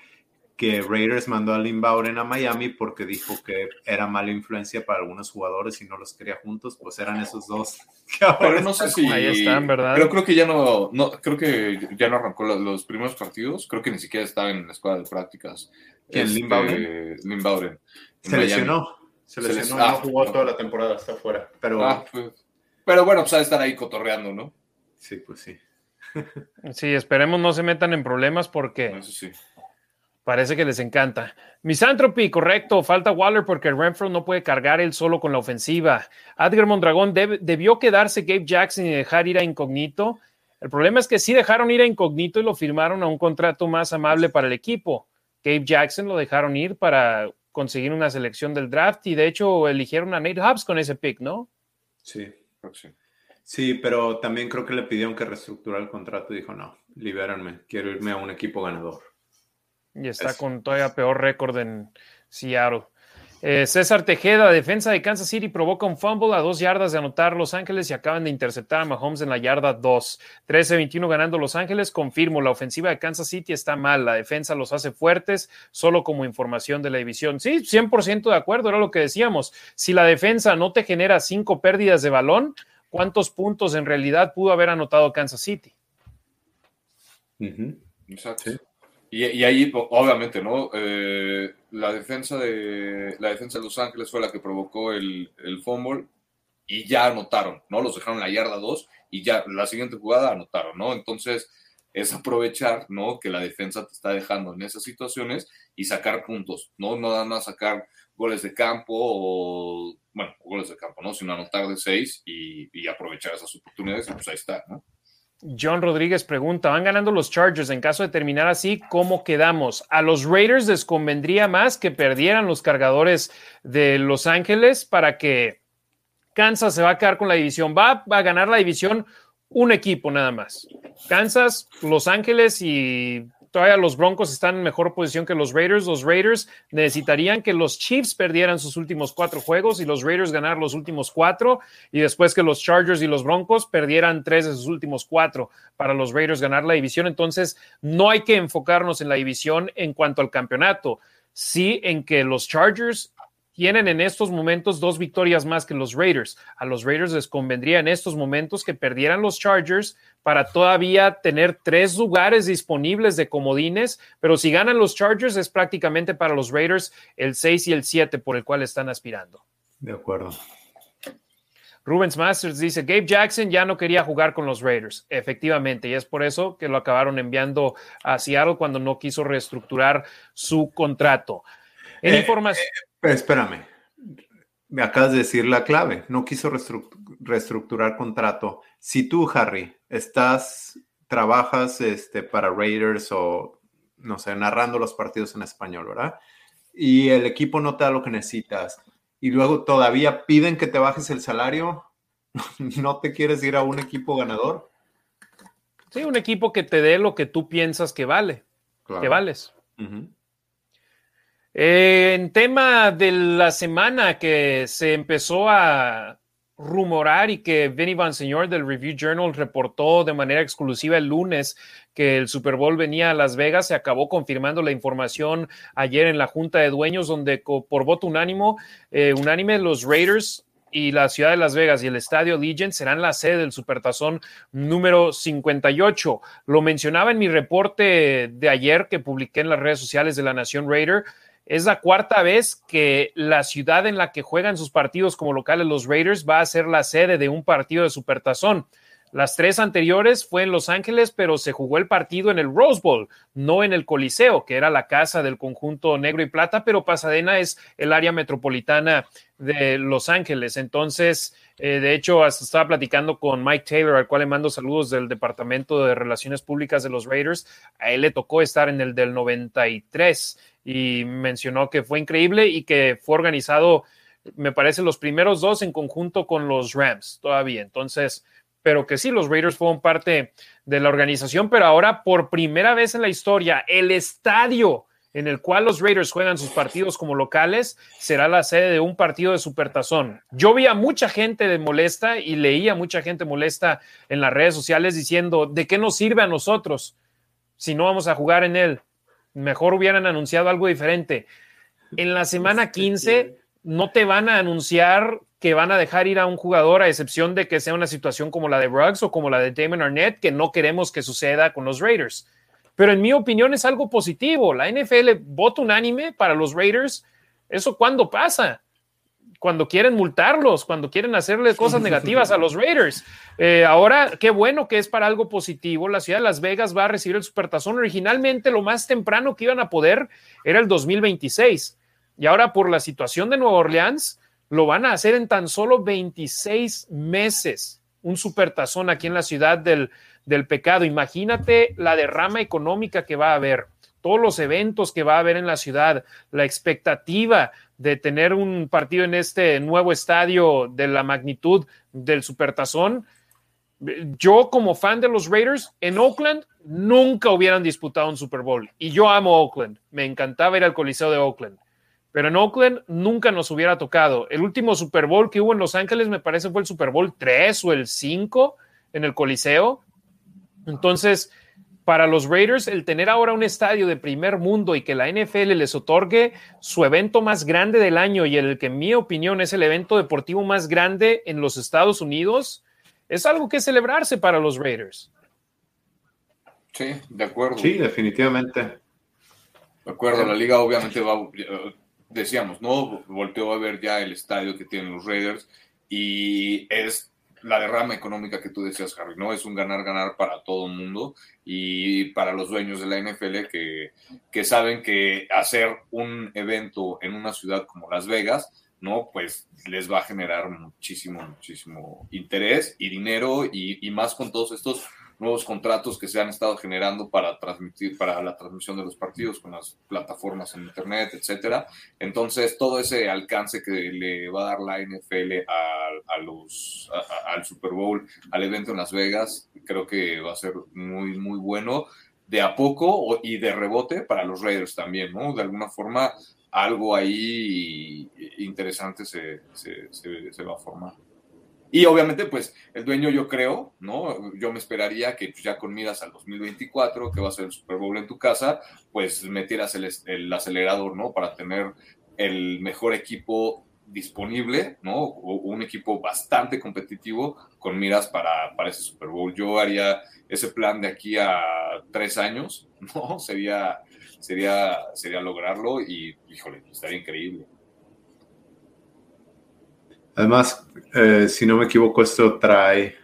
que Raiders mandó a Lynn Bowden a Miami porque dijo que era mala influencia para algunos jugadores y no los quería juntos? Pues eran esos dos. Pero no sé si ahí están, ¿verdad? Pero creo que ya no, no creo que ya no arrancó los primeros partidos. Creo que ni siquiera estaba en la escuela de prácticas. ¿Quién? Este, Lynn Bowden. Se lesionó. Se lesionó, no jugó toda la temporada, está fuera. Pero, ah, pues, pero bueno, pues a estar ahí cotorreando, ¿no? Sí, pues sí. sí, esperemos no se metan en problemas porque parece que les encanta. Misanthropy, correcto, falta Waller porque Renfro no puede cargar él solo con la ofensiva. Adger Mondragón debió quedarse Gabe Jackson y dejar ir a Incognito. El problema es que sí dejaron ir a Incognito y lo firmaron a un contrato más amable para el equipo. Gabe Jackson lo dejaron ir para conseguir una selección del draft y de hecho eligieron a Nate Hobbs con ese pick, ¿no? Sí, sí. pero también creo que le pidieron que reestructurara el contrato y dijo, no, libéranme, quiero irme a un equipo ganador. Y está con todavía peor récord en Seattle. Eh, César Tejeda, defensa de Kansas City, provoca un fumble a dos yardas de anotar Los Ángeles y acaban de interceptar a Mahomes en la yarda 2. 13-21 ganando Los Ángeles. Confirmo, la ofensiva de Kansas City está mal, la defensa los hace fuertes, solo como información de la división. Sí, 100% de acuerdo, era lo que decíamos. Si la defensa no te genera cinco pérdidas de balón, ¿cuántos puntos en realidad pudo haber anotado Kansas City? Exacto. Y, ahí, obviamente, ¿no? Eh, la, defensa de, la defensa de Los Ángeles fue la que provocó el, el fumble y ya anotaron, ¿no? Los dejaron la yarda 2 y ya la siguiente jugada anotaron, ¿no? Entonces, es aprovechar, ¿no? Que la defensa te está dejando en esas situaciones y sacar puntos, ¿no? No dan a sacar goles de campo o, bueno, goles de campo, ¿no? Sino anotar de 6 y, y aprovechar esas oportunidades y pues ahí está, ¿no? John Rodríguez pregunta, van ganando los Chargers, en caso de terminar así, ¿cómo quedamos? ¿A los Raiders les convendría más que perdieran los cargadores de Los Ángeles para que Kansas se va a quedar con la división? Va, va a ganar la división un equipo nada más. Kansas, Los Ángeles y todavía los Broncos están en mejor posición que los Raiders. Los Raiders necesitarían que los Chiefs perdieran sus últimos cuatro juegos y los Raiders ganar los últimos cuatro y después que los Chargers y los Broncos perdieran tres de sus últimos cuatro para los Raiders ganar la división. Entonces, no hay que enfocarnos en la división en cuanto al campeonato, sí en que los Chargers tienen en estos momentos dos victorias más que los Raiders. A los Raiders les convendría en estos momentos que perdieran los Chargers para todavía tener tres lugares disponibles de comodines, pero si ganan los Chargers es prácticamente para los Raiders el 6 y el 7 por el cual están aspirando. De acuerdo. Rubens Masters dice, Gabe Jackson ya no quería jugar con los Raiders. Efectivamente, y es por eso que lo acabaron enviando a Seattle cuando no quiso reestructurar su contrato. En eh, información... Eh, espérame, me acabas de decir la clave, no quiso reestructurar contrato. Si tú, Harry, estás, trabajas este, para Raiders o, no sé, narrando los partidos en español, ¿verdad? Y el equipo no te da lo que necesitas y luego todavía piden que te bajes el salario, ¿no te quieres ir a un equipo ganador? Sí, un equipo que te dé lo que tú piensas que vale, que vales. En tema de la semana que se empezó a rumorar y que Vinny Van Señor del Review Journal reportó de manera exclusiva el lunes que el Super Bowl venía a Las Vegas, se acabó confirmando la información ayer en la Junta de Dueños, donde por voto unánimo, eh, unánime los Raiders y la ciudad de Las Vegas y el estadio Legion serán la sede del Supertazón número 58. Lo mencionaba en mi reporte de ayer que publiqué en las redes sociales de la Nación Raider. Es la cuarta vez que la ciudad en la que juegan sus partidos como locales los Raiders va a ser la sede de un partido de Supertazón. Las tres anteriores fue en Los Ángeles, pero se jugó el partido en el Rose Bowl, no en el Coliseo, que era la casa del conjunto negro y plata, pero Pasadena es el área metropolitana de Los Ángeles. Entonces, eh, de hecho, hasta estaba platicando con Mike Taylor, al cual le mando saludos del Departamento de Relaciones Públicas de los Raiders. A él le tocó estar en el del 93 y mencionó que fue increíble y que fue organizado, me parece, los primeros dos en conjunto con los Rams todavía. Entonces, pero que sí, los Raiders fueron parte de la organización, pero ahora por primera vez en la historia, el estadio en el cual los Raiders juegan sus partidos como locales será la sede de un partido de supertazón. Yo vi a mucha gente de molesta y leía a mucha gente molesta en las redes sociales diciendo, ¿de qué nos sirve a nosotros si no vamos a jugar en él? Mejor hubieran anunciado algo diferente. En la semana 15 no te van a anunciar que van a dejar ir a un jugador a excepción de que sea una situación como la de Ruggs o como la de Damon Arnett, que no queremos que suceda con los Raiders. Pero en mi opinión es algo positivo. La NFL vota unánime para los Raiders. ¿Eso cuándo pasa? Cuando quieren multarlos, cuando quieren hacerle cosas negativas a los Raiders. Eh, ahora, qué bueno que es para algo positivo. La ciudad de Las Vegas va a recibir el Supertazón. Originalmente, lo más temprano que iban a poder era el 2026. Y ahora, por la situación de Nueva Orleans, lo van a hacer en tan solo 26 meses, un supertazón aquí en la ciudad del, del pecado. Imagínate la derrama económica que va a haber, todos los eventos que va a haber en la ciudad, la expectativa de tener un partido en este nuevo estadio de la magnitud del supertazón. Yo como fan de los Raiders en Oakland nunca hubieran disputado un Super Bowl y yo amo Oakland, me encantaba ir al Coliseo de Oakland pero en Oakland nunca nos hubiera tocado. El último Super Bowl que hubo en Los Ángeles me parece fue el Super Bowl 3 o el 5 en el Coliseo. Entonces, para los Raiders, el tener ahora un estadio de primer mundo y que la NFL les otorgue su evento más grande del año y el que en mi opinión es el evento deportivo más grande en los Estados Unidos, es algo que celebrarse para los Raiders. Sí, de acuerdo. Sí, definitivamente. De acuerdo, la liga obviamente va, decíamos, ¿no? Volteó a ver ya el estadio que tienen los Raiders y es la derrama económica que tú decías, Harry, ¿no? Es un ganar-ganar para todo el mundo y para los dueños de la NFL que, que saben que hacer un evento en una ciudad como Las Vegas, ¿no? Pues les va a generar muchísimo, muchísimo interés y dinero y, y más con todos estos nuevos contratos que se han estado generando para transmitir, para la transmisión de los partidos con las plataformas en internet, etcétera. Entonces, todo ese alcance que le va a dar la NFL a, los, al Super Bowl, al evento en Las Vegas, creo que va a ser muy, muy bueno de a poco y de rebote para los Raiders también, ¿no? De alguna forma, algo ahí interesante se, se, va a formar. Y obviamente, pues el dueño yo creo, ¿no? Yo me esperaría que pues, ya con miras al 2024, que va a ser el Super Bowl en tu casa, pues metieras el, acelerador, ¿no? Para tener el mejor equipo disponible, ¿no? O un equipo bastante competitivo con miras para, para ese Super Bowl. Yo haría ese plan de aquí a tres años, ¿no? Sería, sería, sería lograrlo y, híjole, estaría increíble. Además, eh, si no me equivoco, esto trae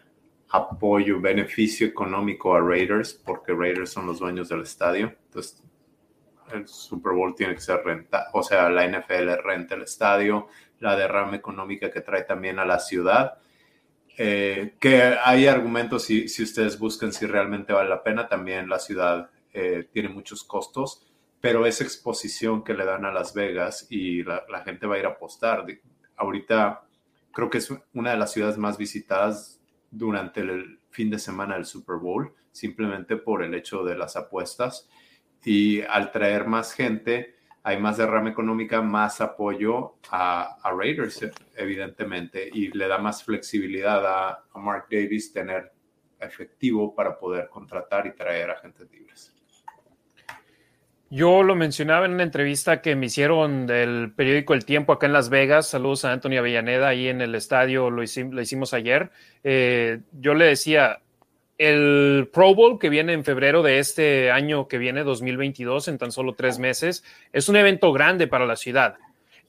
apoyo, beneficio económico a Raiders, porque Raiders son los dueños del estadio. Entonces, el Super Bowl tiene que ser renta, o sea, la NFL renta el estadio, la derrama económica que trae también a la ciudad. Eh, que hay argumentos, si, si, ustedes buscan si realmente vale la pena, también la ciudad eh, tiene muchos costos, pero esa exposición que le dan a Las Vegas y la, la gente va a ir a apostar. Ahorita creo que es una de las ciudades más visitadas durante el fin de semana del Super Bowl, simplemente por el hecho de las apuestas. Y al traer más gente, hay más derrama económica, más apoyo a, Raiders, evidentemente, y le da más flexibilidad a, a Mark Davis tener efectivo para poder contratar y traer agentes libres. Yo lo mencionaba en una entrevista que me hicieron del periódico El Tiempo acá en Las Vegas. Saludos a Antonio Avellaneda ahí en el estadio, lo, hicimos, ayer. Eh, yo le decía, el Pro Bowl que viene en febrero de este año que viene, 2022, en tan solo tres meses, es un evento grande para la ciudad.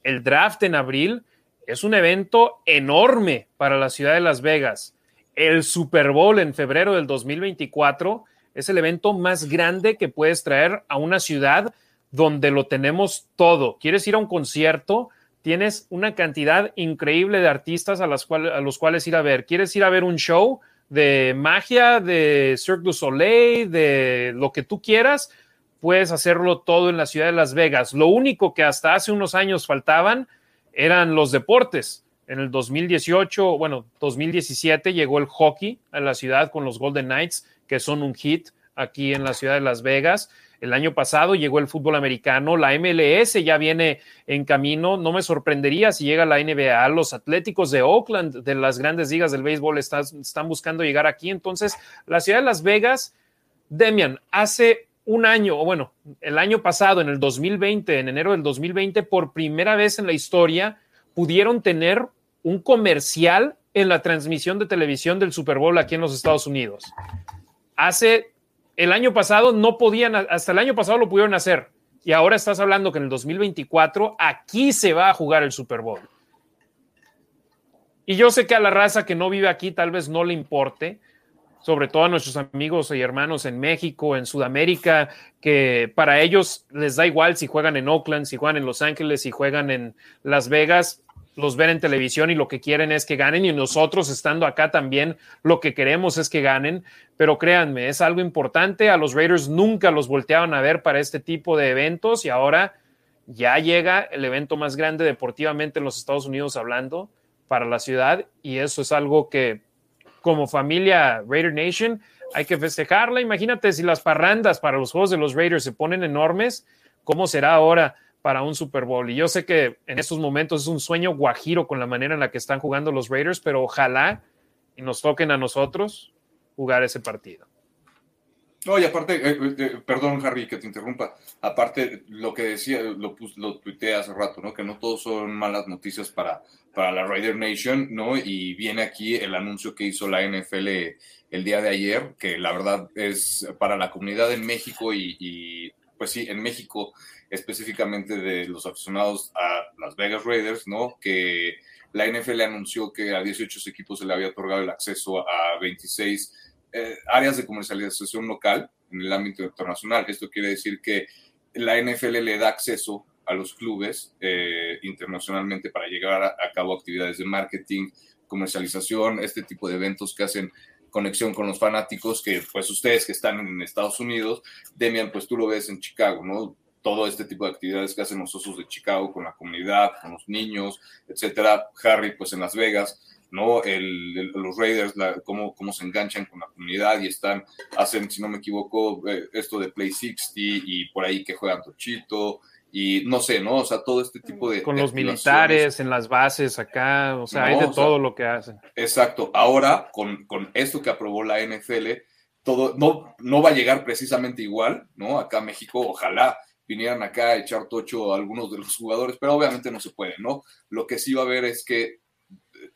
El draft en abril es un evento enorme para la ciudad de Las Vegas. el Super Bowl en febrero del 2024 es el evento más grande que puedes traer a una ciudad donde lo tenemos todo. ¿Quieres ir a un concierto? Tienes una cantidad increíble de artistas a, los cuales ir a ver. ¿Quieres ir a ver un show de magia, de Cirque du Soleil, de lo que tú quieras? Puedes hacerlo todo en la ciudad de Las Vegas. Lo único que hasta hace unos años faltaban eran los deportes en el 2018, bueno, 2017 llegó el hockey a la ciudad con los Golden Knights, que son un hit aquí en la ciudad de Las Vegas. El año pasado llegó el fútbol americano, la MLS ya viene en camino. No me sorprendería si llega la NBA. Los Atléticos de Oakland, de las grandes ligas del béisbol, están, están buscando llegar aquí. Entonces, la ciudad de Las Vegas, Demian, hace un año, o bueno, el año pasado, en el 2020, en enero del 2020, por primera vez en la historia, pudieron tener un comercial en la transmisión de televisión del Super Bowl aquí en los Estados Unidos. Hace el año pasado no podían, hasta el año pasado lo pudieron hacer. Y ahora estás hablando que en el 2024 aquí se va a jugar el Super Bowl. Y yo sé que a la raza que no vive aquí tal vez no le importe, sobre todo a nuestros amigos y hermanos en México, en Sudamérica, que para ellos les da igual si juegan en Oakland, si juegan en Los Ángeles, si juegan en Las Vegas los ven en televisión y lo que quieren es que ganen y nosotros estando acá también lo que queremos es que ganen, pero créanme, es algo importante, a los Raiders nunca los volteaban a ver para este tipo de eventos y ahora ya llega el evento más grande deportivamente en los Estados Unidos hablando para la ciudad y eso es algo que como familia Raider Nation hay que festejarla. Imagínate si las parrandas para los juegos de los Raiders se ponen enormes, ¿cómo será ahora? Para un Super Bowl. Y yo sé que en estos momentos es un sueño guajiro con la manera en la que están jugando los Raiders, pero ojalá y nos toquen a nosotros jugar ese partido. No, y aparte, eh, eh, eh, perdón Harry que te interrumpa, aparte lo que decía, lo, lo tuiteé hace rato, ¿no? Que no todos son malas noticias para, para la Raider Nation, ¿no? Y viene aquí el anuncio que hizo la NFL el día de ayer, que la verdad es para la comunidad en México y, y pues sí, en México específicamente de los aficionados a Las Vegas Raiders, ¿no? Que la NFL anunció que a 18 equipos se le había otorgado el acceso a 26 eh, áreas de comercialización local en el ámbito internacional. Esto quiere decir que la NFL le da acceso a los clubes eh, internacionalmente para llegar a, a, cabo actividades de marketing, comercialización, este tipo de eventos que hacen conexión con los fanáticos, que pues ustedes que están en Estados Unidos, Demian, pues tú lo ves en Chicago, ¿no? Todo este tipo de actividades que hacen los osos de Chicago con la comunidad, con los niños, etcétera. Harry, pues en Las Vegas, ¿no? El, los Raiders, cómo, cómo, se enganchan con la comunidad y están, hacen, si no me equivoco, eh, esto de Play 60 y por ahí que juegan Tochito y no sé, ¿no? O sea, todo este tipo de... Con los militares en las bases acá, o sea, hay de todo lo que hacen. Exacto. Ahora, con, con esto que aprobó la NFL, todo no, no va a llegar precisamente igual, ¿no? Acá a México, ojalá vinieran acá a echar tocho a algunos de los jugadores, pero obviamente no se puede, ¿no? Lo que sí va a haber es que eh,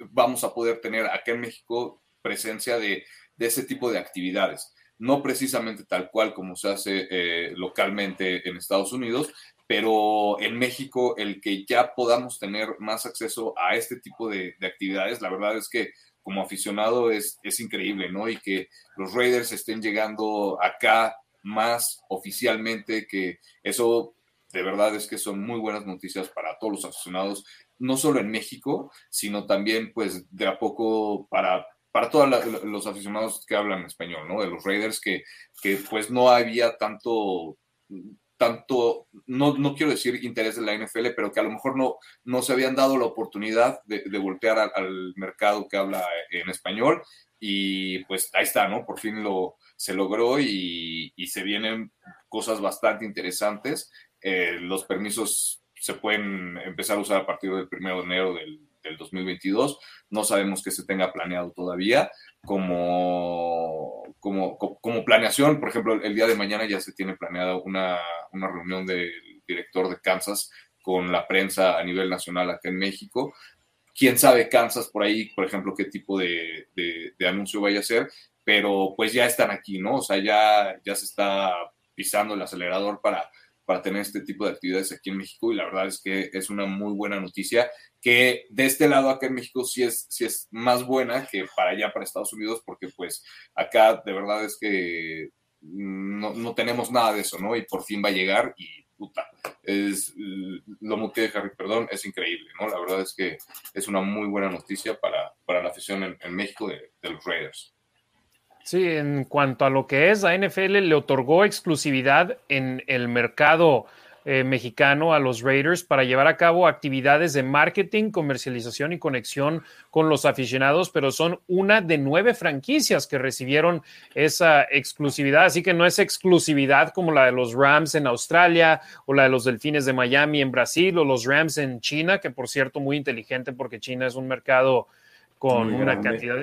vamos a poder tener acá en México presencia de, de ese tipo de actividades. No precisamente tal cual como se hace eh, localmente en Estados Unidos, pero en México el que ya podamos tener más acceso a este tipo de, de actividades, la verdad es que como aficionado es, es increíble, ¿no? Y que los Raiders estén llegando acá más oficialmente, que eso de verdad es que son muy buenas noticias para todos los aficionados, no solo en México, sino también pues de a poco para, para todos los aficionados que hablan español, ¿no? De los Raiders, que, que pues no había tanto tanto, no, no, quiero decir interés de la NFL, pero que a lo mejor no, no se habían dado la oportunidad de, de voltear al, al, mercado que habla en español. Y pues ahí está, ¿no? Por fin lo, se logró y, se vienen cosas bastante interesantes. Eh, los permisos se pueden empezar a usar a partir del 1 de enero del, 2022. No sabemos qué se tenga planeado todavía. Como, como, como, planeación, por ejemplo, el día de mañana ya se tiene planeada una, una reunión del director de Kansas con la prensa a nivel nacional acá en México quién sabe Kansas por ahí, por ejemplo, qué tipo de, de, anuncio vaya a ser, pero pues ya están aquí, ¿no? O sea, ya, ya se está pisando el acelerador para, para tener este tipo de actividades aquí en México y la verdad es que es una muy buena noticia que de este lado acá en México sí es, sí es más buena que para allá, para Estados Unidos, porque pues acá de verdad es que no, no tenemos nada de eso, ¿no? Y por fin va a llegar y puta, es lo que Harry, perdón, es increíble, ¿no? La verdad es que es una muy buena noticia para, para la afición en, México de, de, los Raiders. Sí, en cuanto a lo que es, la NFL le otorgó exclusividad en el mercado eh, mexicano a los Raiders para llevar a cabo actividades de marketing, comercialización y conexión con los aficionados, pero son una de nueve franquicias que recibieron esa exclusividad, así que no es exclusividad como la de los Rams en Australia o la de los Delfines de Miami en Brasil o los Rams en China, que por cierto muy inteligente porque China es un mercado con una cantidad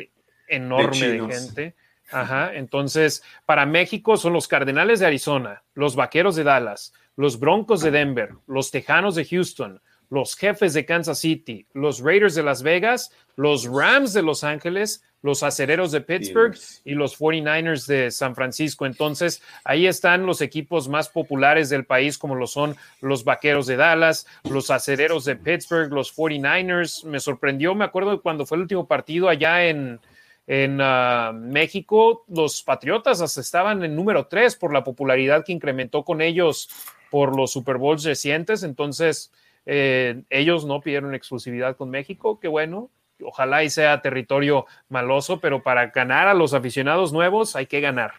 enorme de gente. Ajá, entonces para México son los Cardenales de Arizona, los Vaqueros de Dallas, los Broncos de Denver, los Tejanos de Houston, los Jefes de Kansas City, los Raiders de Las Vegas, los Rams de Los Ángeles, los Acereros de Pittsburgh y los 49ers de San Francisco. Entonces, ahí están los equipos más populares del país, como lo son los Vaqueros de Dallas, los Acereros de Pittsburgh, los 49ers. Me sorprendió, me acuerdo cuando fue el último partido allá en, en ah, México, los Patriotas hasta estaban en número 3 por la popularidad que incrementó con ellos por los Super Bowls recientes, entonces eh, ellos no pidieron exclusividad con México, qué bueno, ojalá y sea territorio maloso, pero para ganar a los aficionados nuevos hay que ganar.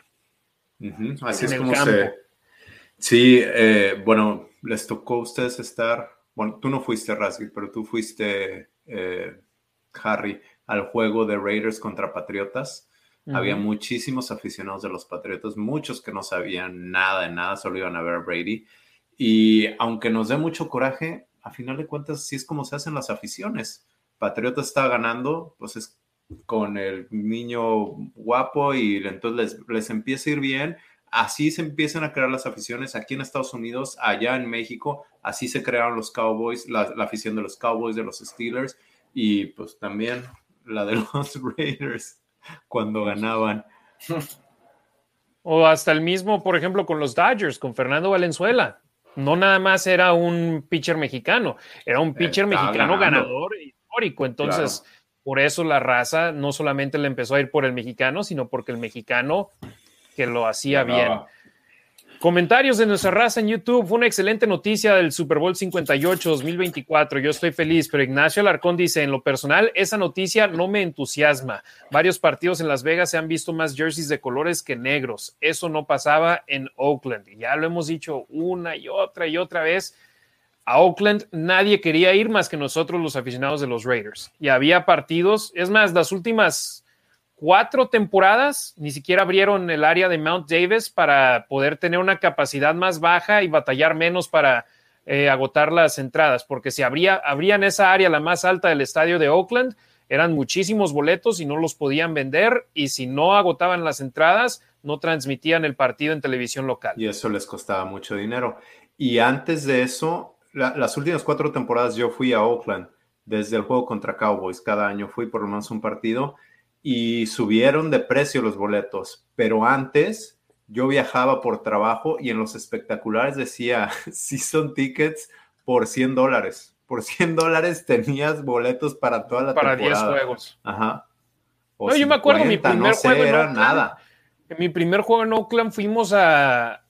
Así es como se... Sí, eh, bueno, les tocó a ustedes estar, bueno, tú no fuiste Rasgil, pero tú fuiste eh, Harry al juego de Raiders contra Patriotas. Había muchísimos aficionados de los Patriotas, muchos que no sabían nada de nada, solo iban a ver a Brady. Y aunque nos dé mucho coraje, a final de cuentas, sí es como se hacen las aficiones. Patriota está ganando, pues es con el niño guapo y entonces les, empieza a ir bien. Así se empiezan a crear las aficiones aquí en Estados Unidos, allá en México. Así se crearon los Cowboys, la, afición de los Cowboys, de los Steelers y pues también la de los Raiders cuando ganaban. O hasta el mismo, por ejemplo, con los Dodgers, con Fernando Valenzuela no nada más era un pitcher mexicano, era un pitcher mexicano ganador histórico. Entonces, por eso la raza no solamente le empezó a ir por el mexicano, sino porque el mexicano que lo hacía bien. Comentarios de nuestra raza en YouTube. Fue una excelente noticia del Super Bowl 58 2024. Yo estoy feliz, pero Ignacio Alarcón dice: En lo personal, esa noticia no me entusiasma. Varios partidos en Las Vegas se han visto más jerseys de colores que negros. Eso no pasaba en Oakland. Ya lo hemos dicho una y otra y otra vez. A Oakland nadie quería ir más que nosotros, los aficionados de los Raiders. Y había partidos, es más, las últimas cuatro temporadas ni siquiera abrieron el área de Mount Davis para poder tener una capacidad más baja y batallar menos para eh, agotar las entradas, porque si abría, abrían esa área la más alta del estadio de Oakland, eran muchísimos boletos y no los podían vender y si no agotaban las entradas, no transmitían el partido en televisión local. Y eso les costaba mucho dinero. Y antes de eso, las últimas cuatro temporadas yo fui a Oakland desde el juego contra Cowboys. Cada año fui por lo menos un partido y subieron de precio los boletos, pero antes yo viajaba por trabajo y en los espectaculares decía son tickets por 100 dólares. Por 100 dólares tenías boletos para toda la para temporada. Para 10 juegos. Ajá. no, yo me acuerdo mi primer juego en Oakland, nada. En mi primer juego en Oakland fuimos a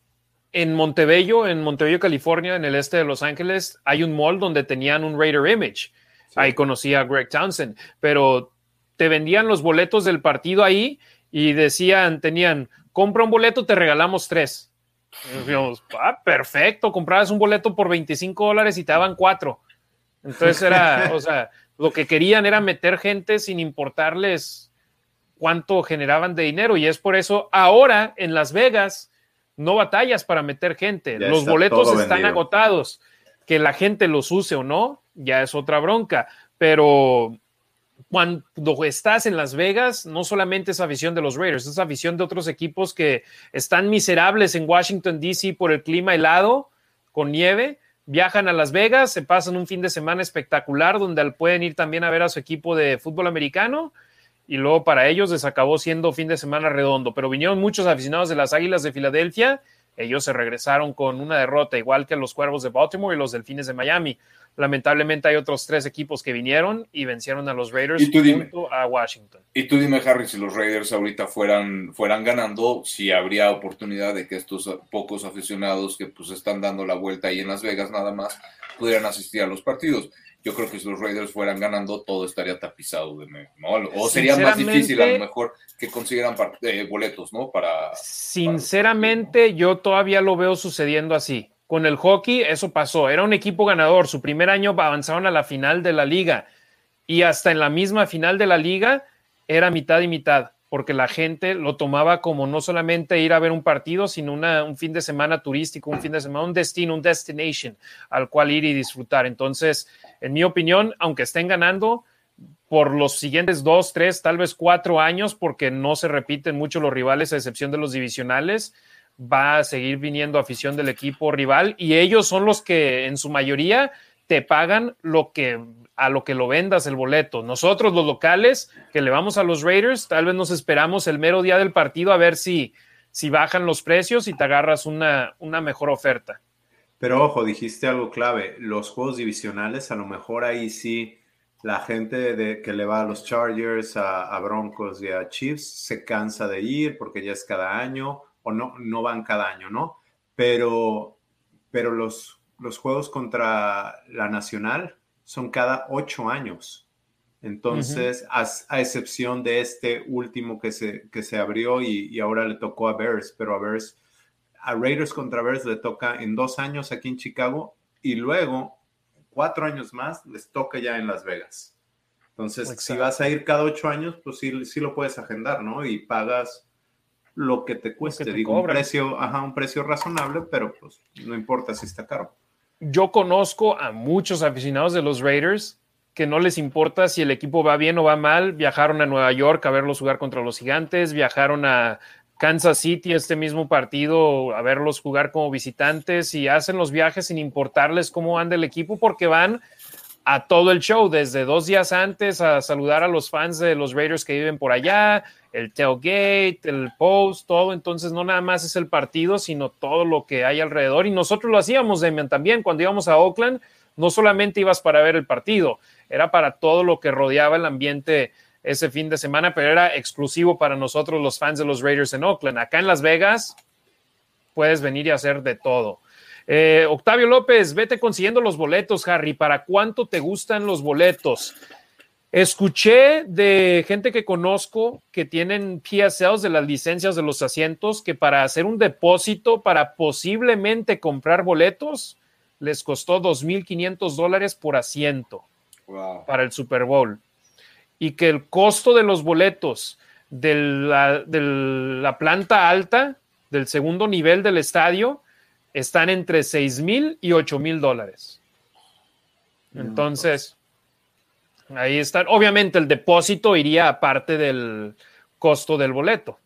en Montebello, en Montebello, California, en el este de Los Ángeles, hay un mall donde tenían un Raider Image. Ahí conocí a Greg Townsend, pero te vendían los boletos del partido ahí y decían, tenían, compra un boleto, te regalamos tres. ah, perfecto, comprabas un boleto por 25 dólares y te daban cuatro. Entonces era, o sea, lo que querían era meter gente sin importarles cuánto generaban de dinero y es por eso ahora en Las Vegas no batallas para meter gente, los boletos están agotados, que la gente los use o no, ya es otra bronca, pero cuando estás en Las Vegas, no solamente es afición de los Raiders, es afición de otros equipos que están miserables en Washington, D.C. por el clima helado, con nieve, viajan a Las Vegas, se pasan un fin de semana espectacular donde pueden ir también a ver a su equipo de fútbol americano y luego para ellos les acabó siendo fin de semana redondo, pero vinieron muchos aficionados de las Águilas de Filadelfia Ellos se regresaron con una derrota, igual que los Cuervos de Baltimore y los Delfines de Miami. Lamentablemente hay otros tres equipos que vinieron y vencieron a los Raiders junto a Washington. Y tú dime, Harry, si los Raiders ahorita fueran, fueran ganando, si habría oportunidad de que estos pocos aficionados que pues están dando la vuelta ahí en Las Vegas nada más pudieran asistir a los partidos. Yo creo que si los Raiders fueran ganando, todo estaría tapizado de ¿no? O sería más difícil a lo mejor que consiguieran eh, boletos, ¿no? Para. Sinceramente, yo todavía lo veo sucediendo así. Con el hockey, eso pasó. Era un equipo ganador. Su primer año avanzaron a la final de la liga. Y hasta en la misma final de la liga era mitad y mitad, porque la gente lo tomaba como no solamente ir a ver un partido, sino un fin de semana turístico, un fin de semana, un destino, un destination al cual ir y disfrutar. Entonces, en mi opinión, aunque estén ganando, por los siguientes dos, tres, tal vez cuatro años, porque no se repiten mucho los rivales, a excepción de los divisionales, va a seguir viniendo afición del equipo rival y ellos son los que en su mayoría te pagan lo que a lo que lo vendas el boleto. Nosotros los locales que le vamos a los Raiders, tal vez nos esperamos el mero día del partido a ver si, si bajan los precios y te agarras una, una mejor oferta. Pero ojo, dijiste algo clave, los juegos divisionales a lo mejor ahí sí la gente que le va a los Chargers, a, a Broncos y a Chiefs se cansa de ir porque ya es cada año o no, no van cada año, ¿no? Pero, pero los, los juegos contra la Nacional son cada ocho años. Entonces, a, excepción de este último que se, que se abrió y, ahora le tocó a Bears, pero a Bears, a Raiders contra Bears le toca en dos años aquí en Chicago y luego cuatro años más les toca ya en Las Vegas. Entonces, si vas a ir cada ocho años, pues sí, sí lo puedes agendar, ¿no? Y pagas lo que te cueste. Digo, un precio, ajá, un precio razonable, pero pues no importa si está caro. Yo conozco a muchos aficionados de los Raiders que no les importa si el equipo va bien o va mal. Viajaron a Nueva York a verlos jugar contra los gigantes, viajaron a Kansas City este mismo partido a verlos jugar como visitantes y hacen los viajes sin importarles cómo anda el equipo porque van a todo el show, desde dos días antes a saludar a los fans de los Raiders que viven por allá, el tailgate, el post, todo. Entonces, no nada más es el partido, sino todo lo que hay alrededor. Y nosotros lo hacíamos, también cuando íbamos a Oakland, no solamente ibas para ver el partido, era para todo lo que rodeaba el ambiente ese fin de semana, pero era exclusivo para nosotros los fans de los Raiders en Oakland. Acá en Las Vegas, puedes venir y hacer de todo. Eh, Octavio López, vete consiguiendo los boletos, Harry. ¿Para cuánto te gustan los boletos? Escuché de gente que conozco que tienen PSLs de las licencias de los asientos que para hacer un depósito para posiblemente comprar boletos les costó 2.500 dólares por asiento para el Super Bowl. Y que el costo de los boletos de la planta alta, del segundo nivel del estadio, están entre 6 mil y 8 mil dólares. Entonces, ahí están. Obviamente el depósito iría aparte del costo del boleto.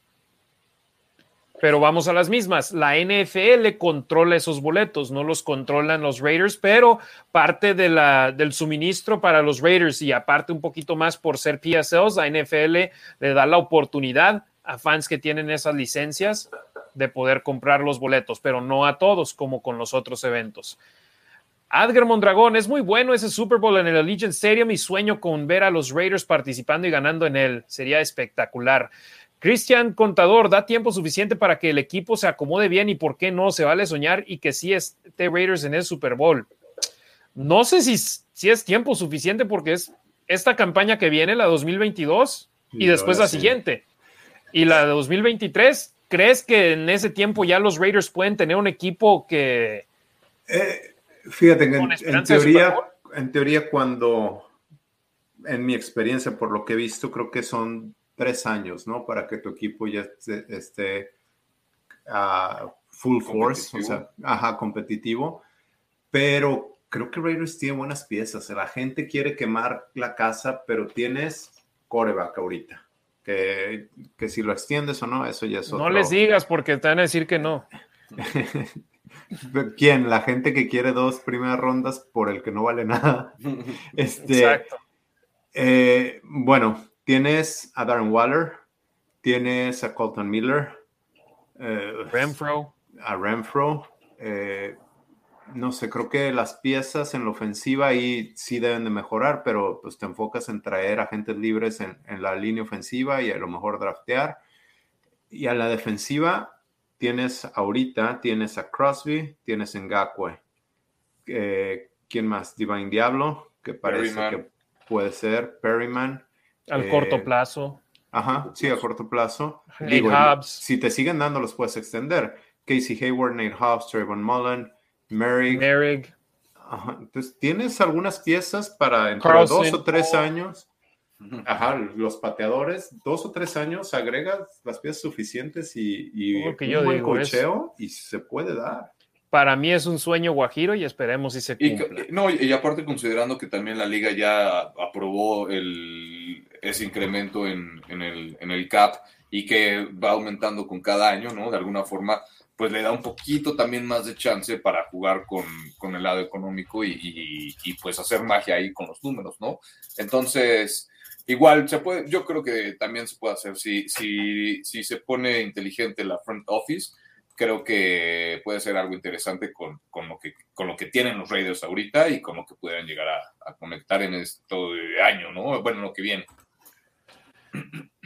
Pero vamos a las mismas. La NFL controla esos boletos, no los controlan los Raiders, pero parte de la, del suministro para los Raiders y aparte un poquito más por ser PSLs, la NFL le da la oportunidad a fans que tienen esas licencias de poder comprar los boletos, pero no a todos como con los otros eventos. Adger Mondragón, es muy bueno ese Super Bowl en el Allegiant Stadium y sueño con ver a los Raiders participando y ganando en él. Sería espectacular. Cristian Contador, da tiempo suficiente para que el equipo se acomode bien y por qué no, se vale soñar y que sí esté Raiders en el Super Bowl. No sé si, si es tiempo suficiente porque es esta campaña que viene, la 2022, y, después la siguiente. Y la de 2023, ¿crees que en ese tiempo ya los Raiders pueden tener un equipo que... Eh, fíjate, en, en, teoría, en teoría cuando, en mi experiencia, por lo que he visto, creo que son tres años, ¿no? Para que tu equipo ya esté, a full force, o sea, ajá, competitivo. Pero creo que Raiders tiene buenas piezas. La gente quiere quemar la casa, pero tienes coreback ahorita que, si lo extiendes o no, eso ya es otro. No les digas porque te van a decir que no. ¿Quién? La gente que quiere dos primeras rondas por el que no vale nada. Este, Exacto. Eh, bueno, tienes a Darren Waller, tienes a Colton Miller. Eh, Renfro. a Renfro. Eh, no sé, creo que las piezas en la ofensiva ahí sí deben de mejorar, pero pues te enfocas en traer agentes libres en, la línea ofensiva y a lo mejor draftear. Y a la defensiva tienes ahorita, tienes a Crosby, tienes en Ngakwe. Eh, ¿Quién más? Divine Diablo, que parece que puede ser. Perryman. Al eh, corto plazo. Ajá, sí, a corto plazo. si te siguen dando, los puedes extender. Casey Hayward, Nate Hobbs, Trayvon Mullen, Merrick. Entonces, tienes algunas piezas para entre dos o tres años. Ajá, los pateadores, dos o tres años, agregas las piezas suficientes y, y un buen cocheo y se puede dar. Para mí es un sueño guajiro y esperemos si se cumpla. Y, no, y aparte considerando que también la liga ya aprobó el, ese incremento en, en, el, en el CAP y que va aumentando con cada año, ¿no? De alguna forma, pues le da un poquito también más de chance para jugar con, con el lado económico y, y, pues hacer magia ahí con los números, ¿no? Entonces, igual se puede, yo creo que también se puede hacer, si, si, si se pone inteligente la front office, creo que puede ser algo interesante con, con, lo, que, con lo que tienen los Raiders ahorita y con lo que puedan llegar a, a conectar en este año, ¿no? Bueno, lo que viene.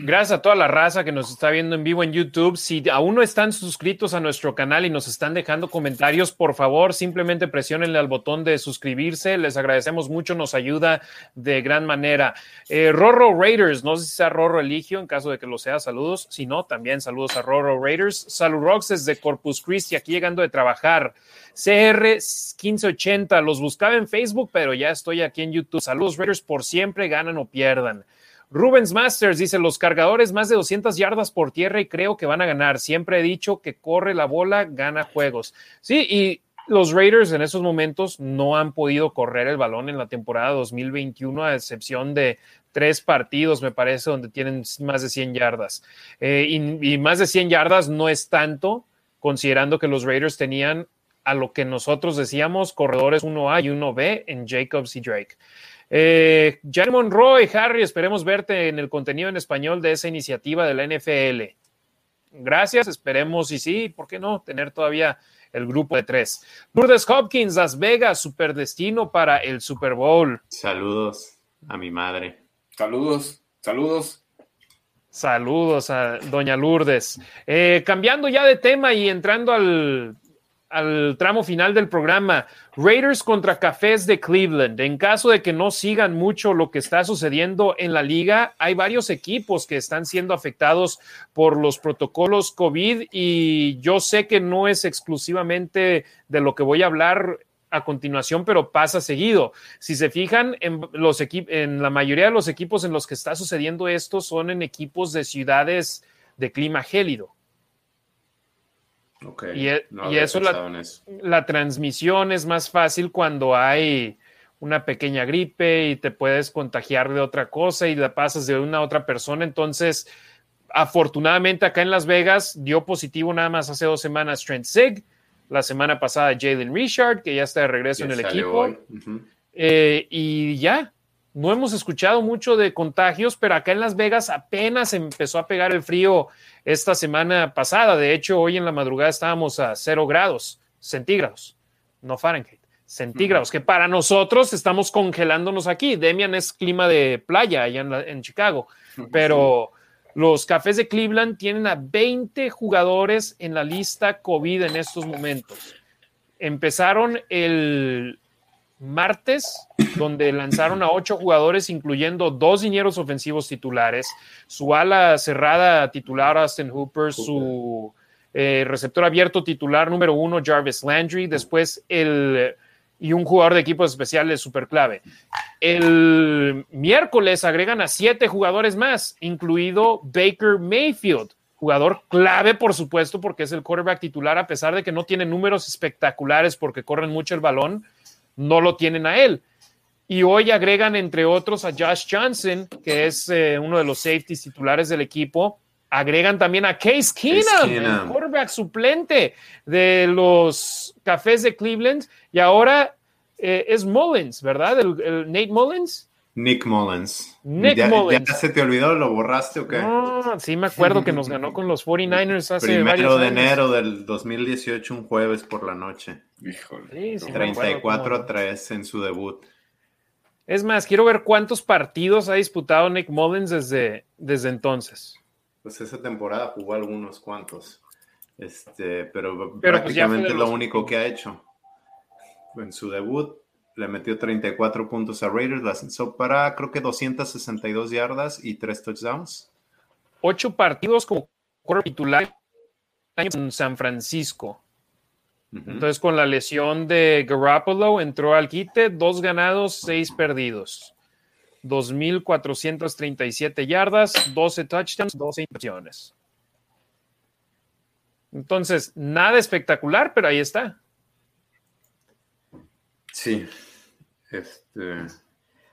Gracias a toda la raza que nos está viendo en vivo en YouTube. Si aún no están suscritos a nuestro canal y nos están dejando comentarios, por favor, simplemente presionenle al botón de suscribirse. Les agradecemos mucho, nos ayuda de gran manera. Eh, Rorro Raiders, no sé si sea Rorro Eligio, en caso de que lo sea, saludos. Si no, también saludos a Rorro Raiders. Salud Rocks desde Corpus Christi, aquí llegando de trabajar. CR 1580, los buscaba en Facebook, pero ya estoy aquí en YouTube. Saludos Raiders por siempre, ganan o pierdan. Rubens Masters dice, los cargadores más de 200 yardas por tierra y creo que van a ganar. Siempre he dicho que corre la bola, gana juegos. Sí, y los Raiders en esos momentos no han podido correr el balón en la temporada 2021, a excepción de tres partidos, me parece, donde tienen más de 100 yardas. Eh, y, y más de 100 yardas no es tanto, considerando que los Raiders tenían a lo que nosotros decíamos corredores 1A y 1B en Jacobs y Drake. Eh, Jan Monroy, Harry, esperemos verte en el contenido en español de esa iniciativa de la NFL. Gracias, esperemos y sí, ¿por qué no? Tener todavía el grupo de tres. Lourdes Hopkins, Las Vegas, super destino para el Super Bowl. Saludos a mi madre. Saludos, saludos. Saludos a Doña Lourdes. Eh, cambiando ya de tema y entrando al al tramo final del programa. Raiders contra Cafés de Cleveland. En caso de que no sigan mucho lo que está sucediendo en la liga, hay varios equipos que están siendo afectados por los protocolos COVID y yo sé que no es exclusivamente de lo que voy a hablar a continuación, pero pasa seguido. Si se fijan, en, los en la mayoría de los equipos en los que está sucediendo esto son en equipos de ciudades de clima gélido y, e, eso, la, transmisión es más fácil cuando hay una pequeña gripe y te puedes contagiar de otra cosa y la pasas de una a otra persona. Entonces, afortunadamente acá en Las Vegas dio positivo nada más hace dos semanas Trent Sig, la semana pasada Jalen Richard, que ya está de regreso en el equipo. Eh, y ya, no hemos escuchado mucho de contagios, pero acá en Las Vegas apenas empezó a pegar el frío esta semana pasada. De hecho, hoy en la madrugada estábamos a cero grados centígrados, no Fahrenheit, centígrados, que para nosotros estamos congelándonos aquí. Demian es clima de playa allá en, Chicago, pero los cafés de Cleveland tienen a 20 jugadores en la lista COVID en estos momentos. Empezaron el martes, donde lanzaron a ocho jugadores, incluyendo dos dineros ofensivos titulares, su ala cerrada titular Austin Hooper, su eh, receptor abierto titular número uno Jarvis Landry, después el y un jugador de equipos especiales super clave. El miércoles agregan a siete jugadores más, incluido Baker Mayfield, jugador clave, por supuesto, porque es el quarterback titular, a pesar de que no tiene números espectaculares porque corren mucho el balón no lo tienen a él. Y hoy agregan, entre otros, a Josh Johnson, que es eh, uno de los safeties titulares del equipo. Agregan también a Case Keenum, el quarterback suplente de los Cafés de Cleveland. Y ahora eh, es Mullins, ¿verdad? El, Nate Mullins. Nick Mullins. Nick ¿Ya, Mullins. ¿Ya se te olvidó? ¿Lo borraste o qué? No, sí me acuerdo que nos ganó con los 49ers hace Primero varios de años. enero del 2018, un jueves por la noche. Híjole. Sí, sí, me 34 acuerdo cómo- 3 en su debut. Es más, quiero ver cuántos partidos ha disputado Nick Mullins desde, desde entonces. Pues esa temporada jugó algunos cuantos. Este, pero, Pero, pues, prácticamente de es lo los- único que ha hecho. En su debut le metió 34 puntos a Raiders, la ascendió para creo que 262 yardas y 3 touchdowns. Ocho partidos como titular en San Francisco. Entonces, con la lesión de Garoppolo, entró al quite, dos ganados, seis perdidos. 2.437 yardas, 12 touchdowns, 12 intercepciones. Entonces, nada espectacular, pero ahí está. Sí. Este,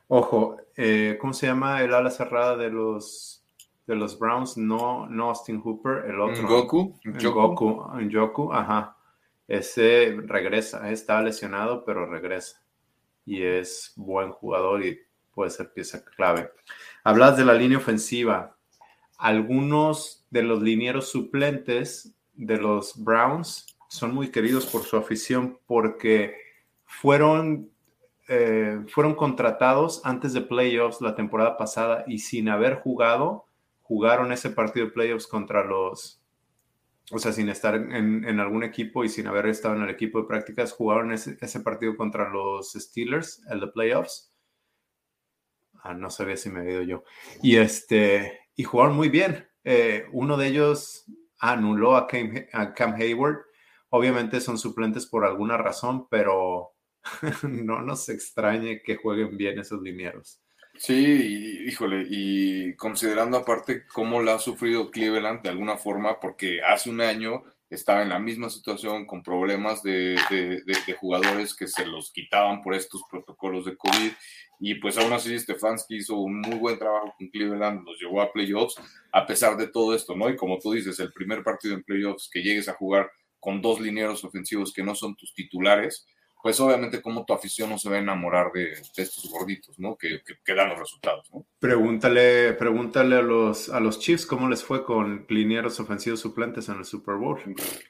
ojo, eh, ¿cómo se llama el ala cerrada de los de los Browns? No, no Austin Hooper, el otro. Goku, Goku, Goku, ajá. Ese regresa, está lesionado, pero regresa. Y es buen jugador y puede ser pieza clave. Hablas de la línea ofensiva. Algunos de los linieros suplentes de los Browns son muy queridos por su afición porque fueron, eh, fueron contratados antes de playoffs la temporada pasada y sin haber jugado, jugaron ese partido de playoffs contra los, o sea, sin estar en, en algún equipo y sin haber estado en el equipo de prácticas, jugaron ese, ese partido contra los Steelers, el de playoffs. Ah, no sabía si me había ido yo. Y este, y jugaron muy bien. Eh, uno de ellos anuló a Cam, a Cam Hayward. Obviamente son suplentes por alguna razón, pero no nos extrañe que jueguen bien esos linieros. Sí, y, híjole, y considerando aparte cómo la ha sufrido Cleveland de alguna forma, porque hace un año estaba en la misma situación con problemas de, jugadores que se los quitaban por estos protocolos de COVID, y pues aún así Stefanski hizo un muy buen trabajo con Cleveland, los llevó a playoffs, a pesar de todo esto, ¿no? Y como tú dices, el primer partido en playoffs que llegues a jugar con dos linieros ofensivos que no son tus titulares, pues obviamente como tu afición no se va a enamorar de, de estos gorditos, ¿no? Que, que, que, dan los resultados, ¿no? Pregúntale, pregúntale a los, a los Chiefs cómo les fue con linieros ofensivos suplentes en el Super Bowl.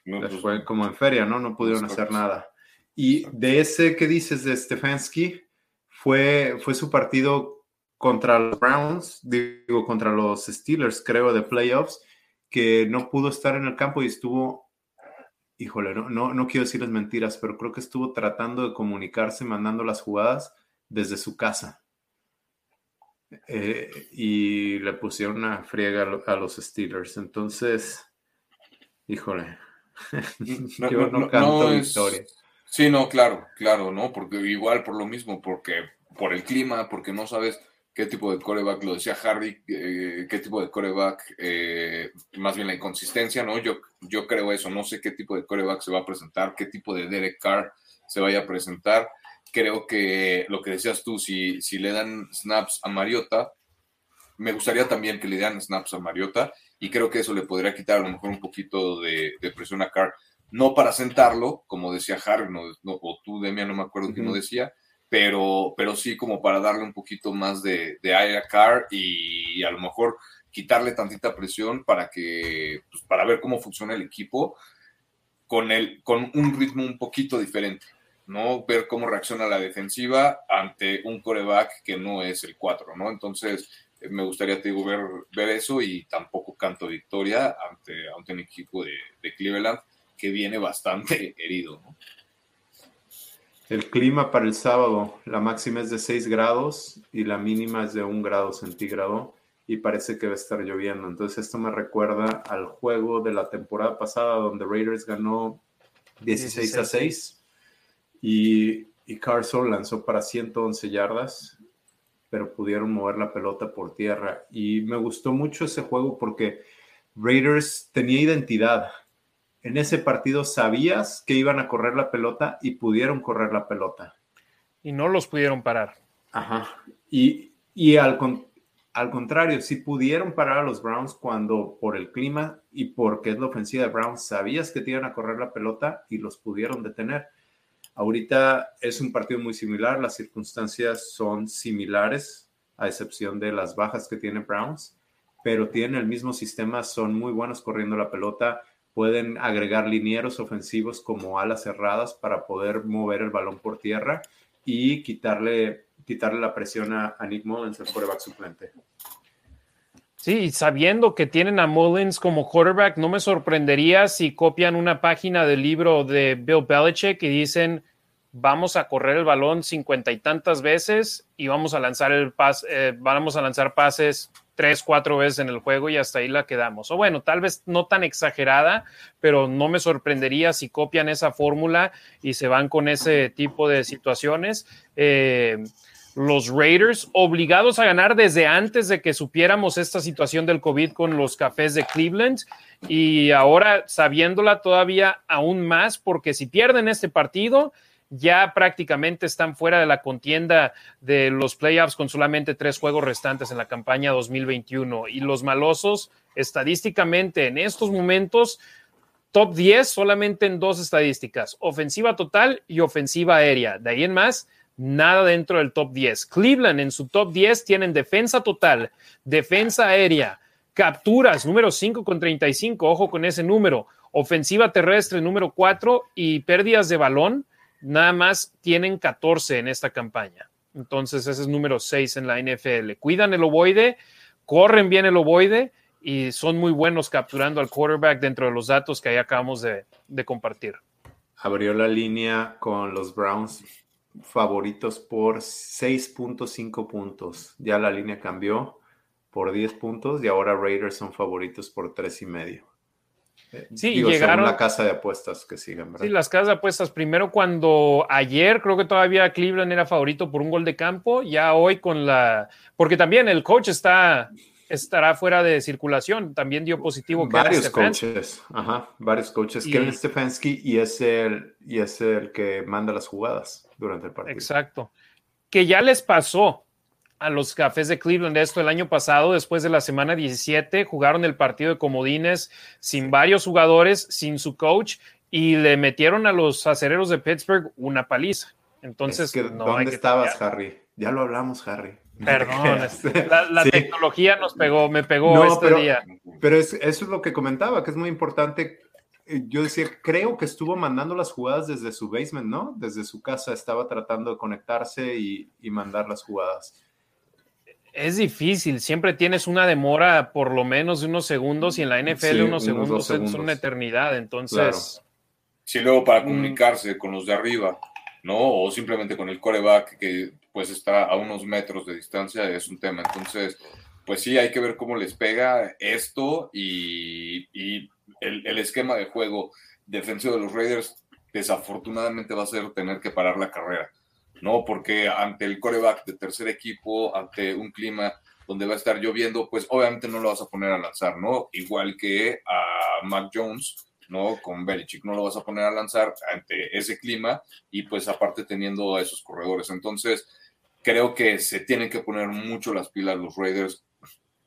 No, les pues, fue como en feria, ¿no? No pudieron hacer nada. Y de ese que dices de Stefanski, fue, fue su partido contra los Browns, digo, contra los Steelers, creo, de playoffs, que no pudo estar en el campo y estuvo híjole, no, no, no quiero decirles mentiras, pero creo que estuvo tratando de comunicarse, mandando las jugadas desde su casa. Eh, y le pusieron una friega a los Steelers. Entonces, híjole, no, yo no, no canto es... victoria. Sí, no, claro, claro, ¿no? Porque igual por lo mismo, porque por el clima, porque no sabes qué tipo de coreback, lo decía Harry, eh, qué tipo de coreback, eh, más bien la inconsistencia, ¿no? Yo, yo creo eso, no sé qué tipo de coreback se va a presentar, qué tipo de Derek Carr se vaya a presentar. Creo que lo que decías tú, si, si le dan snaps a Mariota, me gustaría también que le dieran snaps a Mariota y creo que eso le podría quitar a lo mejor un poquito de, de presión a Carr, no para sentarlo, como decía Harry, no, no, o tú, Demian, no me acuerdo uh -huh. quién lo decía, pero, pero sí como para darle un poquito más de, de aire a Carr y a lo mejor quitarle tantita presión para que, pues, para ver cómo funciona el equipo con, el, con un ritmo un poquito diferente, ¿no? Ver cómo reacciona la defensiva ante un coreback que no es el 4, ¿no? Entonces, eh, me gustaría, te digo, ver, ver eso y tampoco canto victoria ante, ante un equipo de, de Cleveland que viene bastante herido, ¿no? El clima para el sábado, la máxima es de 6 grados y la mínima es de 1 grado centígrado y parece que va a estar lloviendo. Entonces esto me recuerda al juego de la temporada pasada donde Raiders ganó 16, 16. a 6 y, y Carson lanzó para 111 yardas, pero pudieron mover la pelota por tierra. Y me gustó mucho ese juego porque Raiders tenía identidad en ese partido sabías que iban a correr la pelota y pudieron correr la pelota. Y no los pudieron parar. Ajá. Y, y al, al, contrario, sí pudieron parar a los Browns cuando por el clima y porque es la ofensiva de Browns, sabías que te iban a correr la pelota y los pudieron detener. Ahorita es un partido muy similar, las circunstancias son similares. a excepción de las bajas que tiene Browns, pero tienen el mismo sistema, son muy buenos corriendo la pelota, pueden agregar linieros ofensivos como alas cerradas para poder mover el balón por tierra y quitarle, quitarle la presión a, Nick Mullins, el quarterback suplente. Sí, sabiendo que tienen a Mullins como quarterback, no me sorprendería si copian una página del libro de Bill Belichick y dicen vamos a correr el balón cincuenta y tantas veces y vamos a lanzar el pas, eh, vamos a lanzar pases tres, cuatro veces en el juego y hasta ahí la quedamos. O bueno, tal vez no tan exagerada, pero no me sorprendería si copian esa fórmula y se van con ese tipo de situaciones. Eh, los Raiders obligados a ganar desde antes de que supiéramos esta situación del COVID con los cafés de Cleveland y ahora sabiéndola todavía aún más porque si pierden este partido ya prácticamente están fuera de la contienda de los playoffs con solamente tres juegos restantes en la campaña 2021. Y los malosos, estadísticamente en estos momentos, top 10 solamente en dos estadísticas, ofensiva total y ofensiva aérea. De ahí en más, nada dentro del top 10. Cleveland en su top 10 tienen defensa total, defensa aérea, capturas número 5 con 35, ojo con ese número, ofensiva terrestre número 4 y pérdidas de balón nada más tienen 14 en esta campaña. Entonces, ese es número 6 en la NFL. Cuidan el ovoide, corren bien el ovoide y son muy buenos capturando al quarterback dentro de los datos que ahí acabamos de, compartir. Abrió la línea con los Browns favoritos por 6.5 puntos. Ya la línea cambió por 10 puntos y ahora Raiders son favoritos por 3 y medio. Sí, llegaron. la casa de apuestas que siguen, Sí, las casas de apuestas. Primero, cuando ayer creo que todavía Cleveland era favorito por un gol de campo, ya hoy con la. Porque también el coach está estará fuera de circulación. También dio positivo. Varios coaches, ajá, varios coaches. Kevin Stefanski y es, el, y es el que manda las jugadas durante el partido. Exacto. Que ya les pasó a los Cafés de Cleveland esto el año pasado, después de la semana 17, jugaron el partido de comodines sin varios jugadores, sin su coach, y le metieron a los acereros de Pittsburgh una paliza. Entonces, ¿dónde estabas, Harry? Ya lo hablamos, Harry. Perdón, la, tecnología nos pegó, me pegó este día. Pero eso es lo que comentaba, que es muy importante. Yo decía, creo que estuvo mandando las jugadas desde su basement, ¿no? Desde su casa estaba tratando de conectarse y mandar las jugadas es difícil, siempre tienes una demora por lo menos de unos segundos y en la NFL unos, segundos, son una eternidad, entonces... Sí, luego para mm. comunicarse con los de arriba, ¿no? O simplemente con el coreback que pues está a unos metros de distancia es un tema, entonces pues sí, hay que ver cómo les pega esto y, el, el esquema de juego defensivo de los Raiders desafortunadamente va a ser tener que parar la carrera ¿no? Porque ante el coreback de tercer equipo, ante un clima donde va a estar lloviendo, pues obviamente no lo vas a poner a lanzar, ¿no? Igual que a Mac Jones, ¿no? Con Belichick no lo vas a poner a lanzar ante ese clima y pues aparte teniendo a esos corredores. Entonces, creo que se tienen que poner mucho las pilas los Raiders,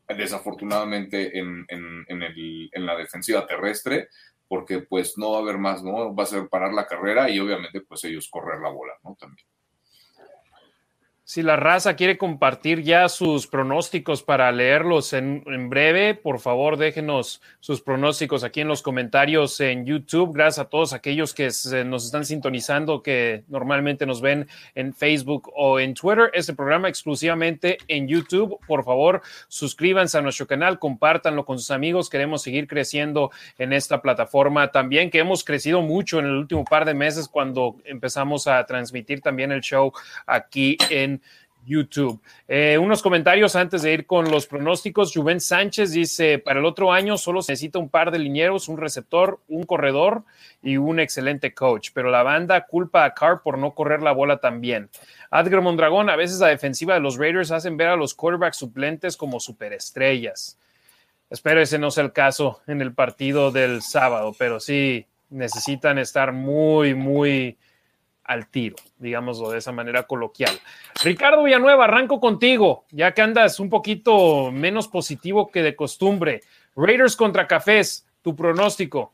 desafortunadamente en, en la defensiva terrestre, porque pues no va a haber más, ¿no? Va a ser parar la carrera y obviamente pues ellos correr la bola, ¿no? También. Si la raza quiere compartir ya sus pronósticos para leerlos en, breve, por favor déjenos sus pronósticos aquí en los comentarios en YouTube. Gracias a todos aquellos que nos están sintonizando, que normalmente nos ven en Facebook o en Twitter. Este programa exclusivamente en YouTube. Por favor, suscríbanse a nuestro canal, compártanlo con sus amigos. Queremos seguir creciendo en esta plataforma también, que hemos crecido mucho en el último par de meses cuando empezamos a transmitir también el show aquí en YouTube. Eh, unos comentarios antes de ir con los pronósticos. Juven Sánchez dice, para el otro año solo se necesita un par de linieros, un receptor, un corredor y un excelente coach, pero la banda culpa a Carr por no correr la bola tan bien. Adger Mondragón, a veces la defensiva de los Raiders hacen ver a los quarterbacks suplentes como superestrellas. Espero ese no sea el caso en el partido del sábado, pero sí necesitan estar muy, muy al tiro, digámoslo de esa manera coloquial. Ricardo Villanueva, arranco contigo, ya que andas un poquito menos positivo que de costumbre. Raiders contra Cafés, tu pronóstico.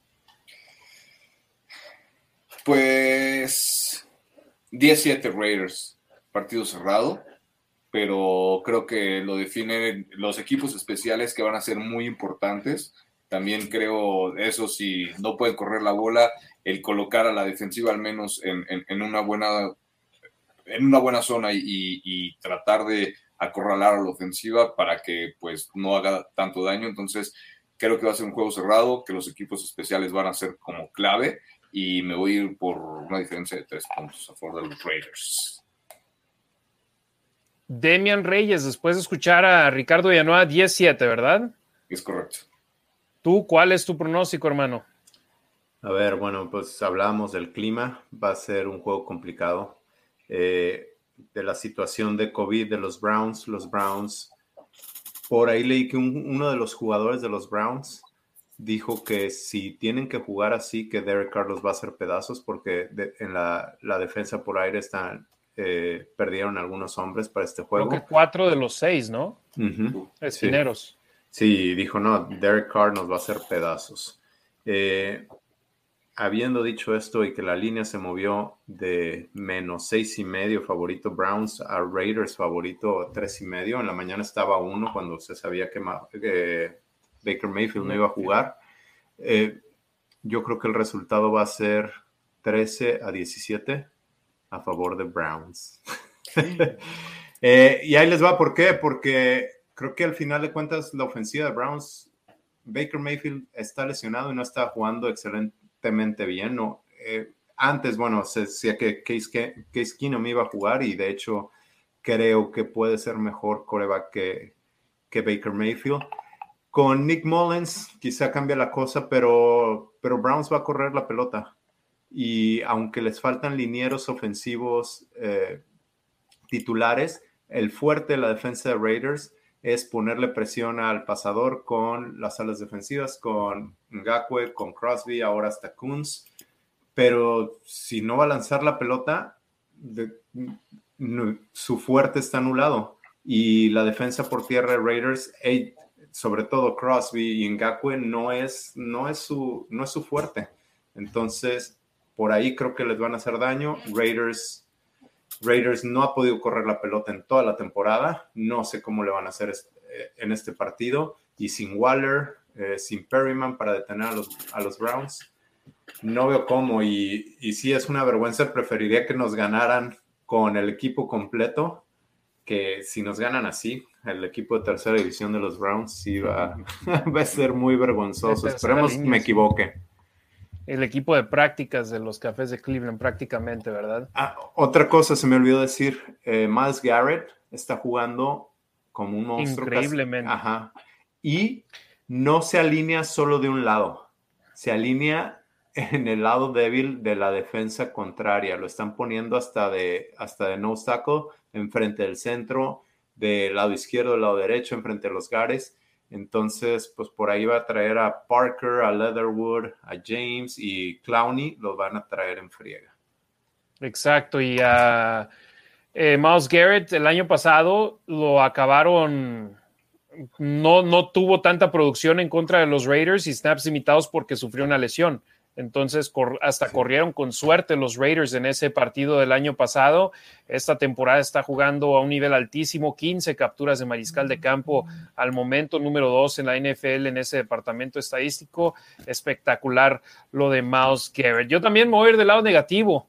Pues 17 Raiders, partido cerrado, pero creo que lo definen los equipos especiales que van a ser muy importantes. También creo eso, si no pueden correr la bola, el colocar a la defensiva al menos en, una, buena, en una buena zona y, tratar de acorralar a la ofensiva para que pues no haga tanto daño. Entonces, creo que va a ser un juego cerrado, que los equipos especiales van a ser como clave y me voy a ir por una diferencia de tres puntos a favor de los Raiders. Demian Reyes, después de escuchar a Ricardo Villanueva, 10-7, ¿verdad? Es correcto. ¿Tú cuál es tu pronóstico, hermano? A ver, bueno, pues hablamos del clima, va a ser un juego complicado. Eh, de la situación de COVID de los Browns, los Browns, por ahí leí que uno de los jugadores de los Browns dijo que si tienen que jugar así, que Derek Carlos va a hacer pedazos porque en la, defensa por aire están, eh, perdieron algunos hombres para este juego. Creo que cuatro de los seis, ¿no? Espineros. Sí. dijo, no, Derek Carr nos va a hacer pedazos. Eh, habiendo dicho esto y que la línea se movió de menos seis y medio favorito Browns a Raiders favorito tres y medio, en la mañana estaba uno cuando se sabía que, que Baker Mayfield no iba a jugar. Eh, yo creo que el resultado va a ser 13 a 17 a favor de Browns. Eh, y ahí les va, ¿por qué? Porque creo que al final de cuentas la ofensiva de Browns, Baker Mayfield está lesionado y no está jugando bien. No, eh, antes, bueno, se decía que Case, Case Keenum iba a jugar y de hecho creo que puede ser mejor coreback que, que Baker Mayfield. Con Nick Mullens quizá cambia la cosa, pero, pero Browns va a correr la pelota. Y aunque les faltan linieros ofensivos eh, titulares, el fuerte de la defensa de Raiders es ponerle presión al pasador con las alas defensivas, con Ngakwe, con Crosby, ahora hasta Kunz. Pero si no va a lanzar la pelota, su fuerte está anulado. Y la defensa por tierra de Raiders, sobre todo Crosby y Ngakwe, no es, no, es su, no es su fuerte. Entonces, por ahí creo que les van a hacer daño. Raiders, Raiders no ha podido correr la pelota en toda la temporada. No sé cómo le van a hacer eh, en este partido. Y sin Waller, eh, sin Perryman para detener a los, a los Browns, no veo cómo. Y, y sí es una vergüenza. Preferiría que nos ganaran con el equipo completo que si nos ganan así, el equipo de tercera división de los Browns sí va, va a ser muy vergonzoso. Esperemos que me equivoque. El equipo de prácticas de los Cafés de Cleveland prácticamente, ¿verdad? Ah, otra cosa se me olvidó decir, eh, Miles Garrett está jugando como un monstruo. Increíblemente. Ajá. Y no se alinea solo de un lado, se alinea en el lado débil de la defensa contraria. Lo están poniendo hasta de, hasta de no tackle enfrente del centro, del lado izquierdo, del lado derecho, enfrente de los Gares. Entonces, pues por ahí va a traer a Parker, a Leatherwood, a James y Clowney, los van a traer en friega. Exacto, y a eh, Miles Garrett el año pasado lo acabaron, no, no tuvo tanta producción en contra de los Raiders y snaps limitados porque sufrió una lesión. Entonces, hasta corrieron con suerte los Raiders en ese partido del año pasado. Esta temporada está jugando a un nivel altísimo, 15 capturas de mariscal de campo al momento, número 2 en la NFL en ese departamento estadístico. Espectacular lo de Miles Garrett. Yo también me voy a ir del lado negativo.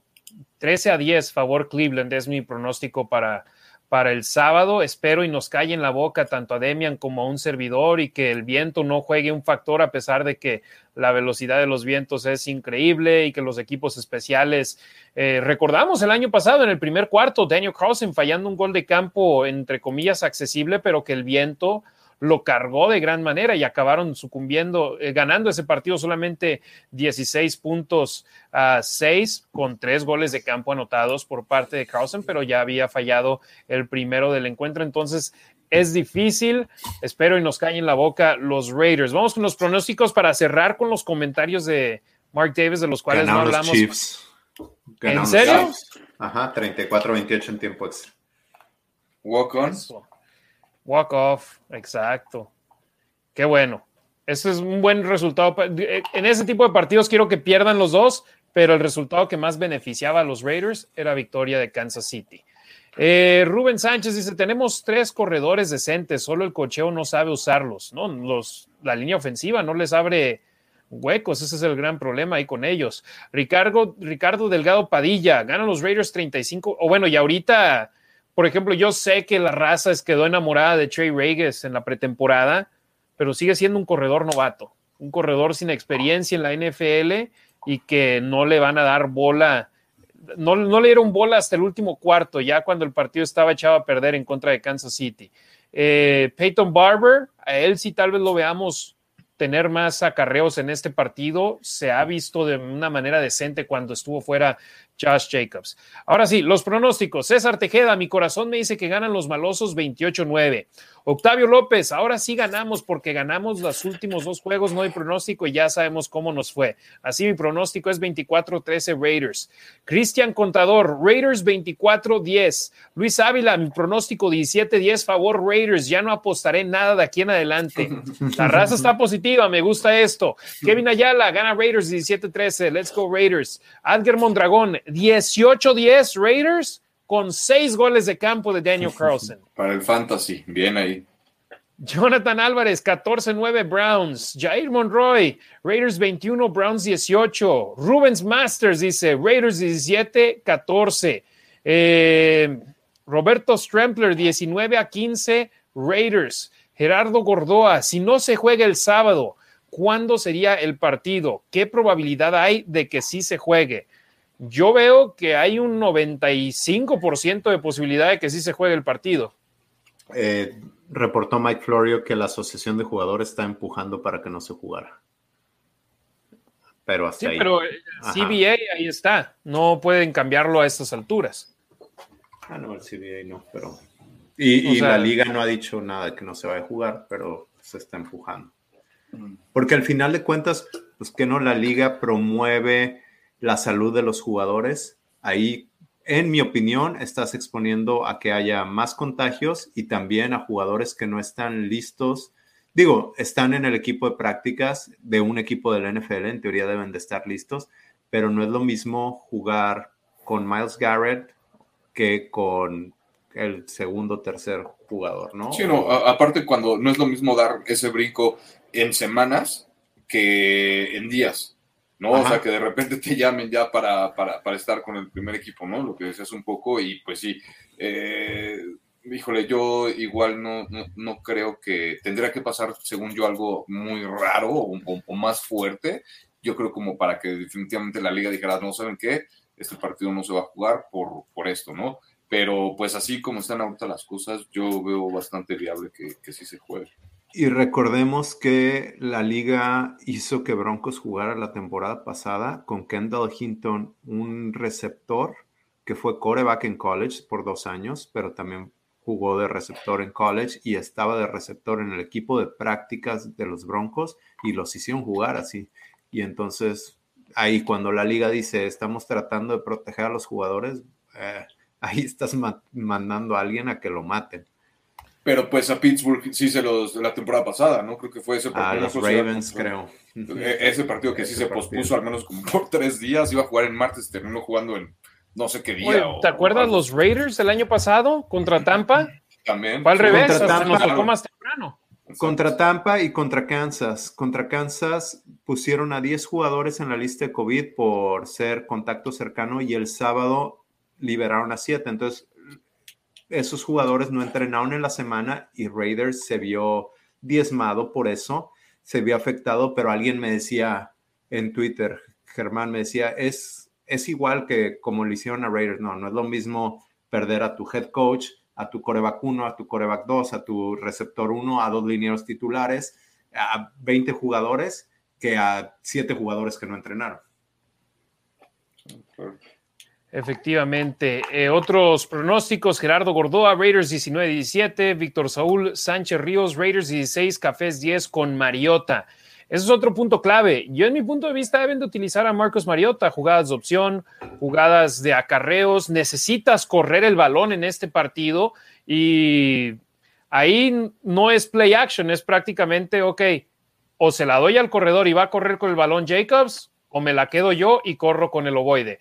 13 a 10, favor Cleveland, es mi pronóstico para, para el sábado. Espero y nos calle en la boca tanto a Demian como a un servidor y que el viento no juegue un factor a pesar de que la velocidad de los vientos es increíble y que los equipos especiales, eh, recordamos el año pasado en el primer cuarto, Daniel Carlson fallando un gol de campo entre comillas accesible, pero que el viento lo cargó de gran manera y acabaron sucumbiendo, eh, ganando ese partido solamente 16 puntos a 6 con tres goles de campo anotados por parte de Carlson, pero ya había fallado el primero del encuentro. Entonces es difícil. Espero y nos caen en la boca los Raiders. Vamos con los pronósticos para cerrar con los comentarios de Mark Davis, de los cuales no hablamos. ¿En serio? Ajá, 34-28 en tiempo extra. Walk on. Walk off, exacto. Qué bueno. Ese es un buen resultado. En ese tipo de partidos quiero que pierdan los dos, pero el resultado que más beneficiaba a los Raiders era victoria de Kansas City. Eh, Rubén Sánchez dice: Tenemos tres corredores decentes, solo el cocheo no sabe usarlos, ¿no? Los, la línea ofensiva no les abre huecos, ese es el gran problema ahí con ellos. Ricardo, Ricardo Delgado Padilla, ganan los Raiders 35, o bueno, y ahorita, por ejemplo, yo sé que la raza es quedó enamorada de Trey Regis en la pretemporada, pero sigue siendo un corredor novato, un corredor sin experiencia en la NFL y que no le van a dar bola. No, no le dieron bola hasta el último cuarto, ya cuando el partido estaba echado a perder en contra de Kansas City. Eh, Peyton Barber, a él sí tal vez lo veamos tener más acarreos en este partido. Se ha visto de una manera decente cuando estuvo fuera Josh Jacobs. Ahora sí, los pronósticos. César Tejeda, mi corazón me dice que ganan los malosos 28-9. Octavio López, ahora sí ganamos porque ganamos los últimos dos juegos, no hay pronóstico y ya sabemos cómo nos fue. Así mi pronóstico es 24-13 Raiders. Cristian Contador, Raiders 24-10. Luis Ávila, mi pronóstico 17-10 favor Raiders. Ya no apostaré nada de aquí en adelante. La raza está positiva, me gusta esto. Kevin Ayala, gana Raiders 17-13. Let's go Raiders. Adger Mondragón, 18-10 Raiders con seis goles de campo de Daniel Carlson. Para el fantasy, bien ahí. Jonathan Álvarez, 14-9 Browns. Jair Monroy, Raiders 21, Browns 18. Rubens Masters dice, Raiders 17, 14. Eh, Roberto Strempler, 19 a 15, Raiders. Gerardo Gordoa, si no se juega el sábado, ¿cuándo sería el partido? ¿Qué probabilidad hay de que sí se juegue? Yo veo que hay un 95% de posibilidad de que sí se juegue el partido. Eh, reportó Mike Florio que la asociación de jugadores está empujando para que no se jugara. Pero hasta sí, ahí. pero eh, CBA ahí está. No pueden cambiarlo a estas alturas. Ah, no, el CBA no, pero. Y, la liga no ha dicho nada que no se vaya a jugar, pero se está empujando. Mm. Porque al final de cuentas, pues que no, la liga promueve la salud de los jugadores, ahí, en mi opinión, estás exponiendo a que haya más contagios y también a jugadores que no están listos. Digo, están en el equipo de prácticas de un equipo del NFL, en teoría deben de estar listos, pero no es lo mismo jugar con Miles Garrett que con el segundo o tercer jugador, ¿no? Sí, no, aparte cuando no es lo mismo dar ese brinco en semanas que en días. ¿No? O sea, que de repente te llamen ya para, para, para, estar con el primer equipo, ¿no? Lo que decías un poco, y pues sí, eh, híjole, yo igual no, no, creo que tendría que pasar, según yo, algo muy raro o, más fuerte. Yo creo como para que definitivamente la liga dijera, no saben qué, este partido no se va a jugar por, por esto, ¿no? Pero pues así como están ahorita las cosas, yo veo bastante viable que, que sí se juegue. Y recordemos que la liga hizo que Broncos jugara la temporada pasada con Kendall Hinton, un receptor que fue coreback en college por dos años, pero también jugó de receptor en college y estaba de receptor en el equipo de prácticas de los Broncos y los hicieron jugar así. Y entonces ahí cuando la liga dice estamos tratando de proteger a los jugadores, eh, ahí estás mandando a alguien a que lo maten pero pues a Pittsburgh sí se los de la temporada pasada, ¿no? Creo que fue ese partido. A los Ravens, creo. E-, ese partido que sí se pospuso al menos como por tres días, iba a jugar en martes, terminó jugando en no sé qué día. ¿Te acuerdas los Raiders el año pasado contra Tampa? También. Fue al revés, contra Tampa, nos tocó más temprano. Contra Tampa y contra Kansas. Contra Kansas pusieron a 10 jugadores en la lista de COVID por ser contacto cercano y el sábado liberaron a 7. Entonces, esos jugadores no entrenaron en la semana y Raiders se vio diezmado por eso, se vio afectado, pero alguien me decía en Twitter, Germán me decía, es, es igual que como le hicieron a Raiders, no, no es lo mismo perder a tu head coach, a tu coreback 1, a tu coreback 2, a tu receptor 1, a dos linieros titulares, a 20 jugadores que a 7 jugadores que no entrenaron. Efectivamente. Eh, otros pronósticos: Gerardo Gordoa, Raiders 19-17, Víctor Saúl Sánchez Ríos, Raiders 16, Cafés 10 con Mariota. Ese es otro punto clave. Yo, en mi punto de vista, deben de utilizar a Marcos Mariota, jugadas de opción, jugadas de acarreos. Necesitas correr el balón en este partido y ahí no es play action, es prácticamente, ok, o se la doy al corredor y va a correr con el balón Jacobs, o me la quedo yo y corro con el ovoide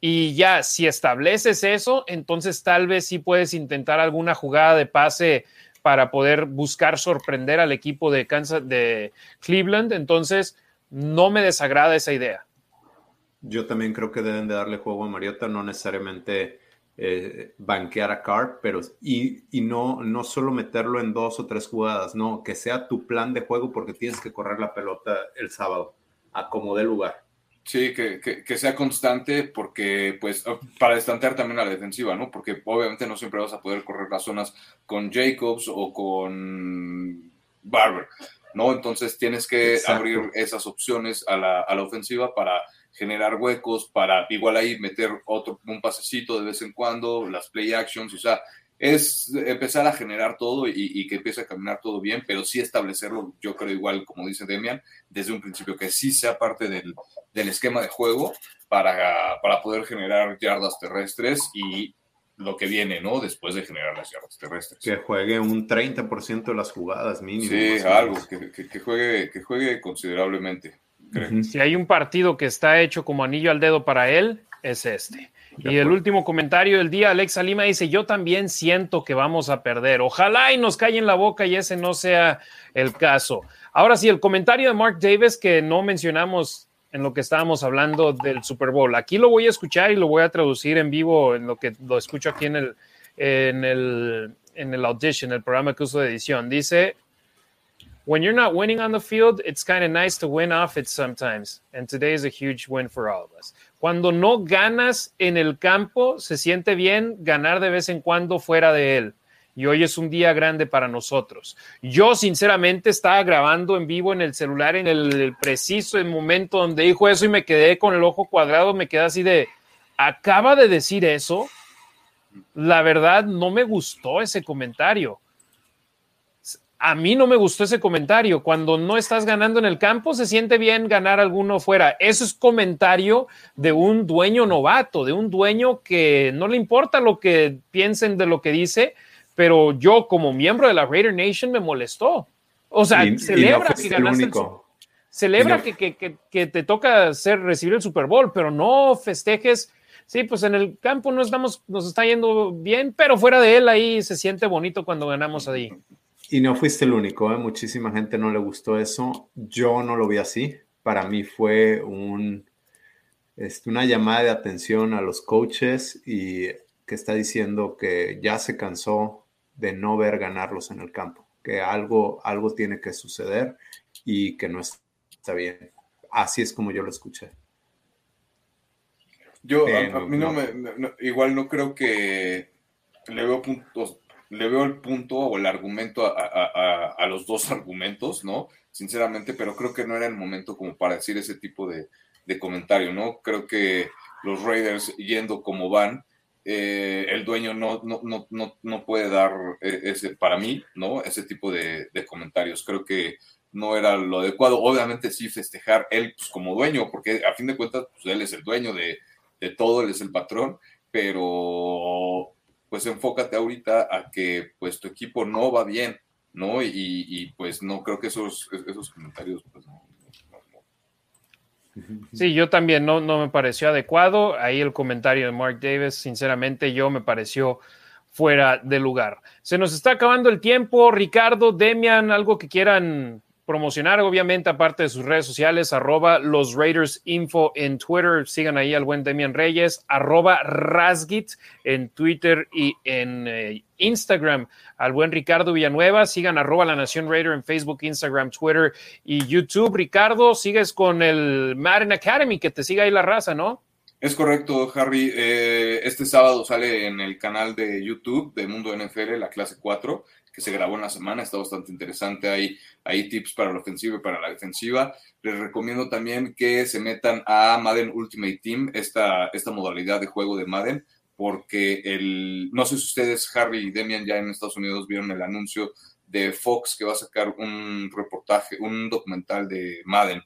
Y ya, si estableces eso, entonces tal vez sí puedes intentar alguna jugada de pase para poder buscar sorprender al equipo de Kansas, de Cleveland. Entonces, no me desagrada esa idea. Yo también creo que deben de darle juego a Mariota, no necesariamente eh, banquear a Carr, pero y, y, no, no solo meterlo en dos o tres jugadas, no, que sea tu plan de juego porque tienes que correr la pelota el sábado, a como dé lugar. Sí, que, que, sea constante porque, pues, para estantear también a la defensiva, ¿no? Porque obviamente no siempre vas a poder correr las zonas con Jacobs o con Barber, ¿no? Entonces tienes que abrir esas opciones a la, a la ofensiva para generar huecos, para igual ahí meter otro, un pasecito de vez en cuando, las play actions, o sea, es empezar a generar todo y, que empiece a caminar todo bien, pero sí establecerlo, yo creo igual, como dice Demian, desde un principio, que sí sea parte del, del esquema de juego para, para poder generar yardas terrestres y lo que viene, ¿no? Después de generar las yardas terrestres. Que juegue un 30% de las jugadas mínimo. Sí, algo, que, que, juegue, que juegue considerablemente. Si hay un partido que está hecho como anillo al dedo para él, es este. Y el último comentario del día, Alexa Lima dice, yo también siento que vamos a perder. Ojalá y nos calle en la boca y ese no sea el caso. Ahora sí, el comentario de Mark Davis que no mencionamos en lo que estábamos hablando del Super Bowl. Aquí lo voy a escuchar y lo voy a traducir en vivo en lo que lo escucho aquí en el, en el, en el audition, el programa que uso de edición. Dice, when you're not winning on the field, it's kind of nice to win off it sometimes. And today is a huge win for all of us. Cuando no ganas en el campo, se siente bien ganar de vez en cuando fuera de él. Y hoy es un día grande para nosotros. Yo, sinceramente, estaba grabando en vivo en el celular en el preciso momento donde dijo eso y me quedé con el ojo cuadrado, me quedé así de, acaba de decir eso. La verdad, no me gustó ese comentario a mí no me gustó ese comentario. Cuando no estás ganando en el campo, se siente bien ganar alguno fuera. Eso es comentario de un dueño novato, de un dueño que no le importa lo que piensen de lo que dice, pero yo como miembro de la Raider Nation me molestó. O sea, celebra que ganaste el, celebra que, te toca hacer, recibir el Super Bowl, pero no festejes. Sí, pues en el campo no estamos, nos está yendo bien, pero fuera de él ahí se siente bonito cuando ganamos ahí. Y no fuiste el único, ¿eh? muchísima gente no le gustó eso. Yo no lo vi así. Para mí fue un, este, una llamada de atención a los coaches y que está diciendo que ya se cansó de no ver ganarlos en el campo, que algo, algo tiene que suceder y que no está bien. Así es como yo lo escuché. Yo, a, mí no, Me, igual no creo que le veo puntos, le veo el punto o el argumento a, los dos argumentos, ¿no? Sinceramente, pero creo que no era el momento como para decir ese tipo de, comentario, ¿no? Creo que los Raiders yendo como van, eh, el dueño no, no, no, puede dar eh, ese, para mí, ¿no? Ese tipo de, comentarios. Creo que no era lo adecuado. Obviamente sí festejar él pues, como dueño, porque a fin de cuentas pues, él es el dueño de, de todo, él es el patrón, pero pues enfócate ahorita a que pues tu equipo no va bien, ¿no? Y, pues no creo que esos, esos comentarios pues no, Sí, yo también no, no me pareció adecuado. Ahí el comentario de Mark Davis, sinceramente, yo me pareció fuera de lugar. Se nos está acabando el tiempo. Ricardo, Demian, algo que quieran promocionar, obviamente, aparte de sus redes sociales, arroba los Raiders Info en Twitter, sigan ahí al buen Demian Reyes, arroba Rasgit en Twitter y en eh, Instagram, al buen Ricardo Villanueva, sigan arroba la Nación Raider en Facebook, Instagram, Twitter y YouTube. Ricardo, sigues con el Madden Academy, que te siga ahí la raza, ¿no? Es correcto, Harry. Eh, este sábado sale en el canal de YouTube de Mundo NFL, la clase 4 que se grabó en la semana, está bastante interesante. Hay, hay tips para la ofensiva y para la defensiva. Les recomiendo también que se metan a Madden Ultimate Team, esta, esta modalidad de juego de Madden, porque el, no sé si ustedes, Harry y Demian, ya en Estados Unidos vieron el anuncio de Fox que va a sacar un reportaje, un documental de Madden,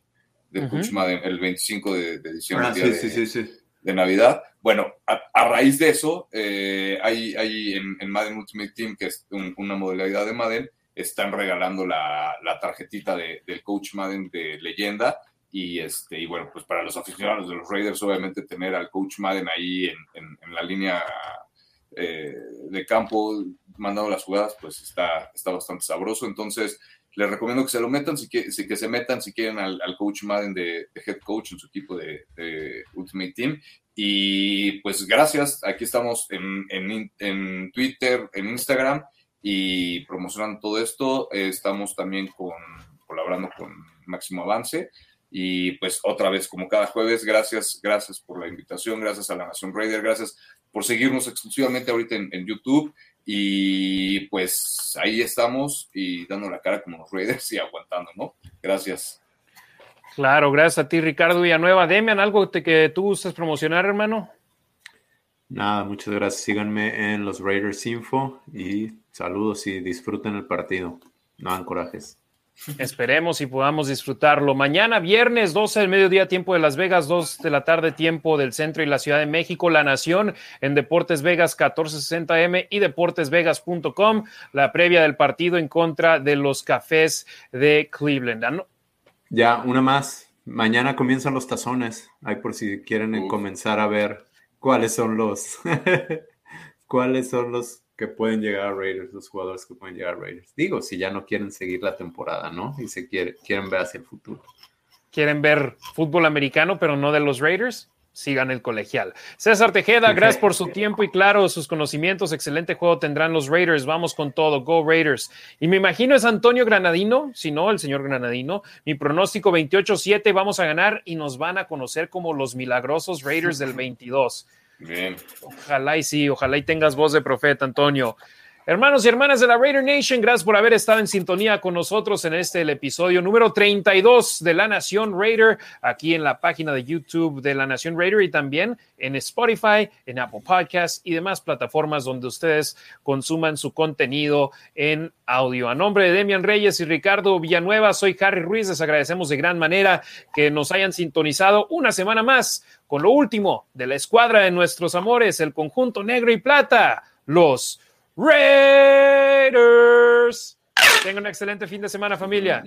de Coach Madden, el 25 de, diciembre. Ah, sí, sí, sí de Navidad. Bueno, a, raíz de eso, eh, hay, hay en, Madden Ultimate Team, que es una modalidad de Madden, están regalando la, tarjetita del coach Madden de leyenda Y, este, y bueno, pues para los aficionados de los Raiders, obviamente tener al coach Madden ahí en, en, la línea eh, de campo, mandando las jugadas, pues está, está bastante sabroso. Entonces, les recomiendo que se lo metan, si que, si que se metan si quieren al, coach Madden de, head coach en su equipo de, Ultimate Team. Y pues gracias, aquí estamos en, en, Twitter, en Instagram y promocionando todo esto. estamos también con, colaborando con Máximo Avance. Y pues otra vez, como cada jueves, gracias, gracias por la invitación, gracias a la Nación Raider, gracias por seguirnos exclusivamente ahorita en YouTube y pues ahí estamos y dando la cara como los Raiders y aguantando, ¿no? Gracias. Claro, gracias a ti, Ricardo Villanueva. Demian, ¿algo que tú gustes promocionar, hermano? Nada, muchas gracias. Síganme en los Raiders Info y saludos y disfruten el partido. No hagan corajes. Esperemos y podamos disfrutarlo. Mañana, viernes, 12 del mediodía, tiempo de Las Vegas, 2 de la tarde, tiempo del centro y la Ciudad de México, La Nación en Deportes Vegas 1460M y deportesvegas.com, la previa del partido en contra de los cafés de Cleveland. Ah, ya, una más. Mañana comienzan los tazones. Ahí por si quieren comenzar a ver cuáles son los cuáles son los que pueden llegar a Raiders, los jugadores que pueden llegar a Raiders. Digo, si ya no quieren seguir la temporada, ¿no? Y se quiere, quieren ver hacia el futuro. Quieren ver fútbol americano, pero no de los Raiders sigan el colegial. César Tejeda, gracias por su tiempo y claro, sus conocimientos. Excelente juego tendrán los Raiders. Vamos con todo. Go Raiders. Y me imagino es Antonio Granadino, si no, el señor Granadino. Mi pronóstico 28-7, vamos a ganar y nos van a conocer como los milagrosos Raiders del 22. Bien. Ojalá y sí, ojalá y tengas voz de profeta, Antonio. Hermanos y hermanas de la Raider Nation, gracias por haber estado en sintonía con nosotros en este el episodio número 32 de La Nación Raider, aquí en la página de YouTube de La Nación Raider y también en Spotify, en Apple Podcasts y demás plataformas donde ustedes consuman su contenido en audio. A nombre de Demian Reyes y Ricardo Villanueva, soy Harry Ruiz. Les agradecemos de gran manera que nos hayan sintonizado una semana más con lo último de la escuadra de nuestros amores, el conjunto negro y plata, los Raiders. Tengan un excelente fin de semana, familia.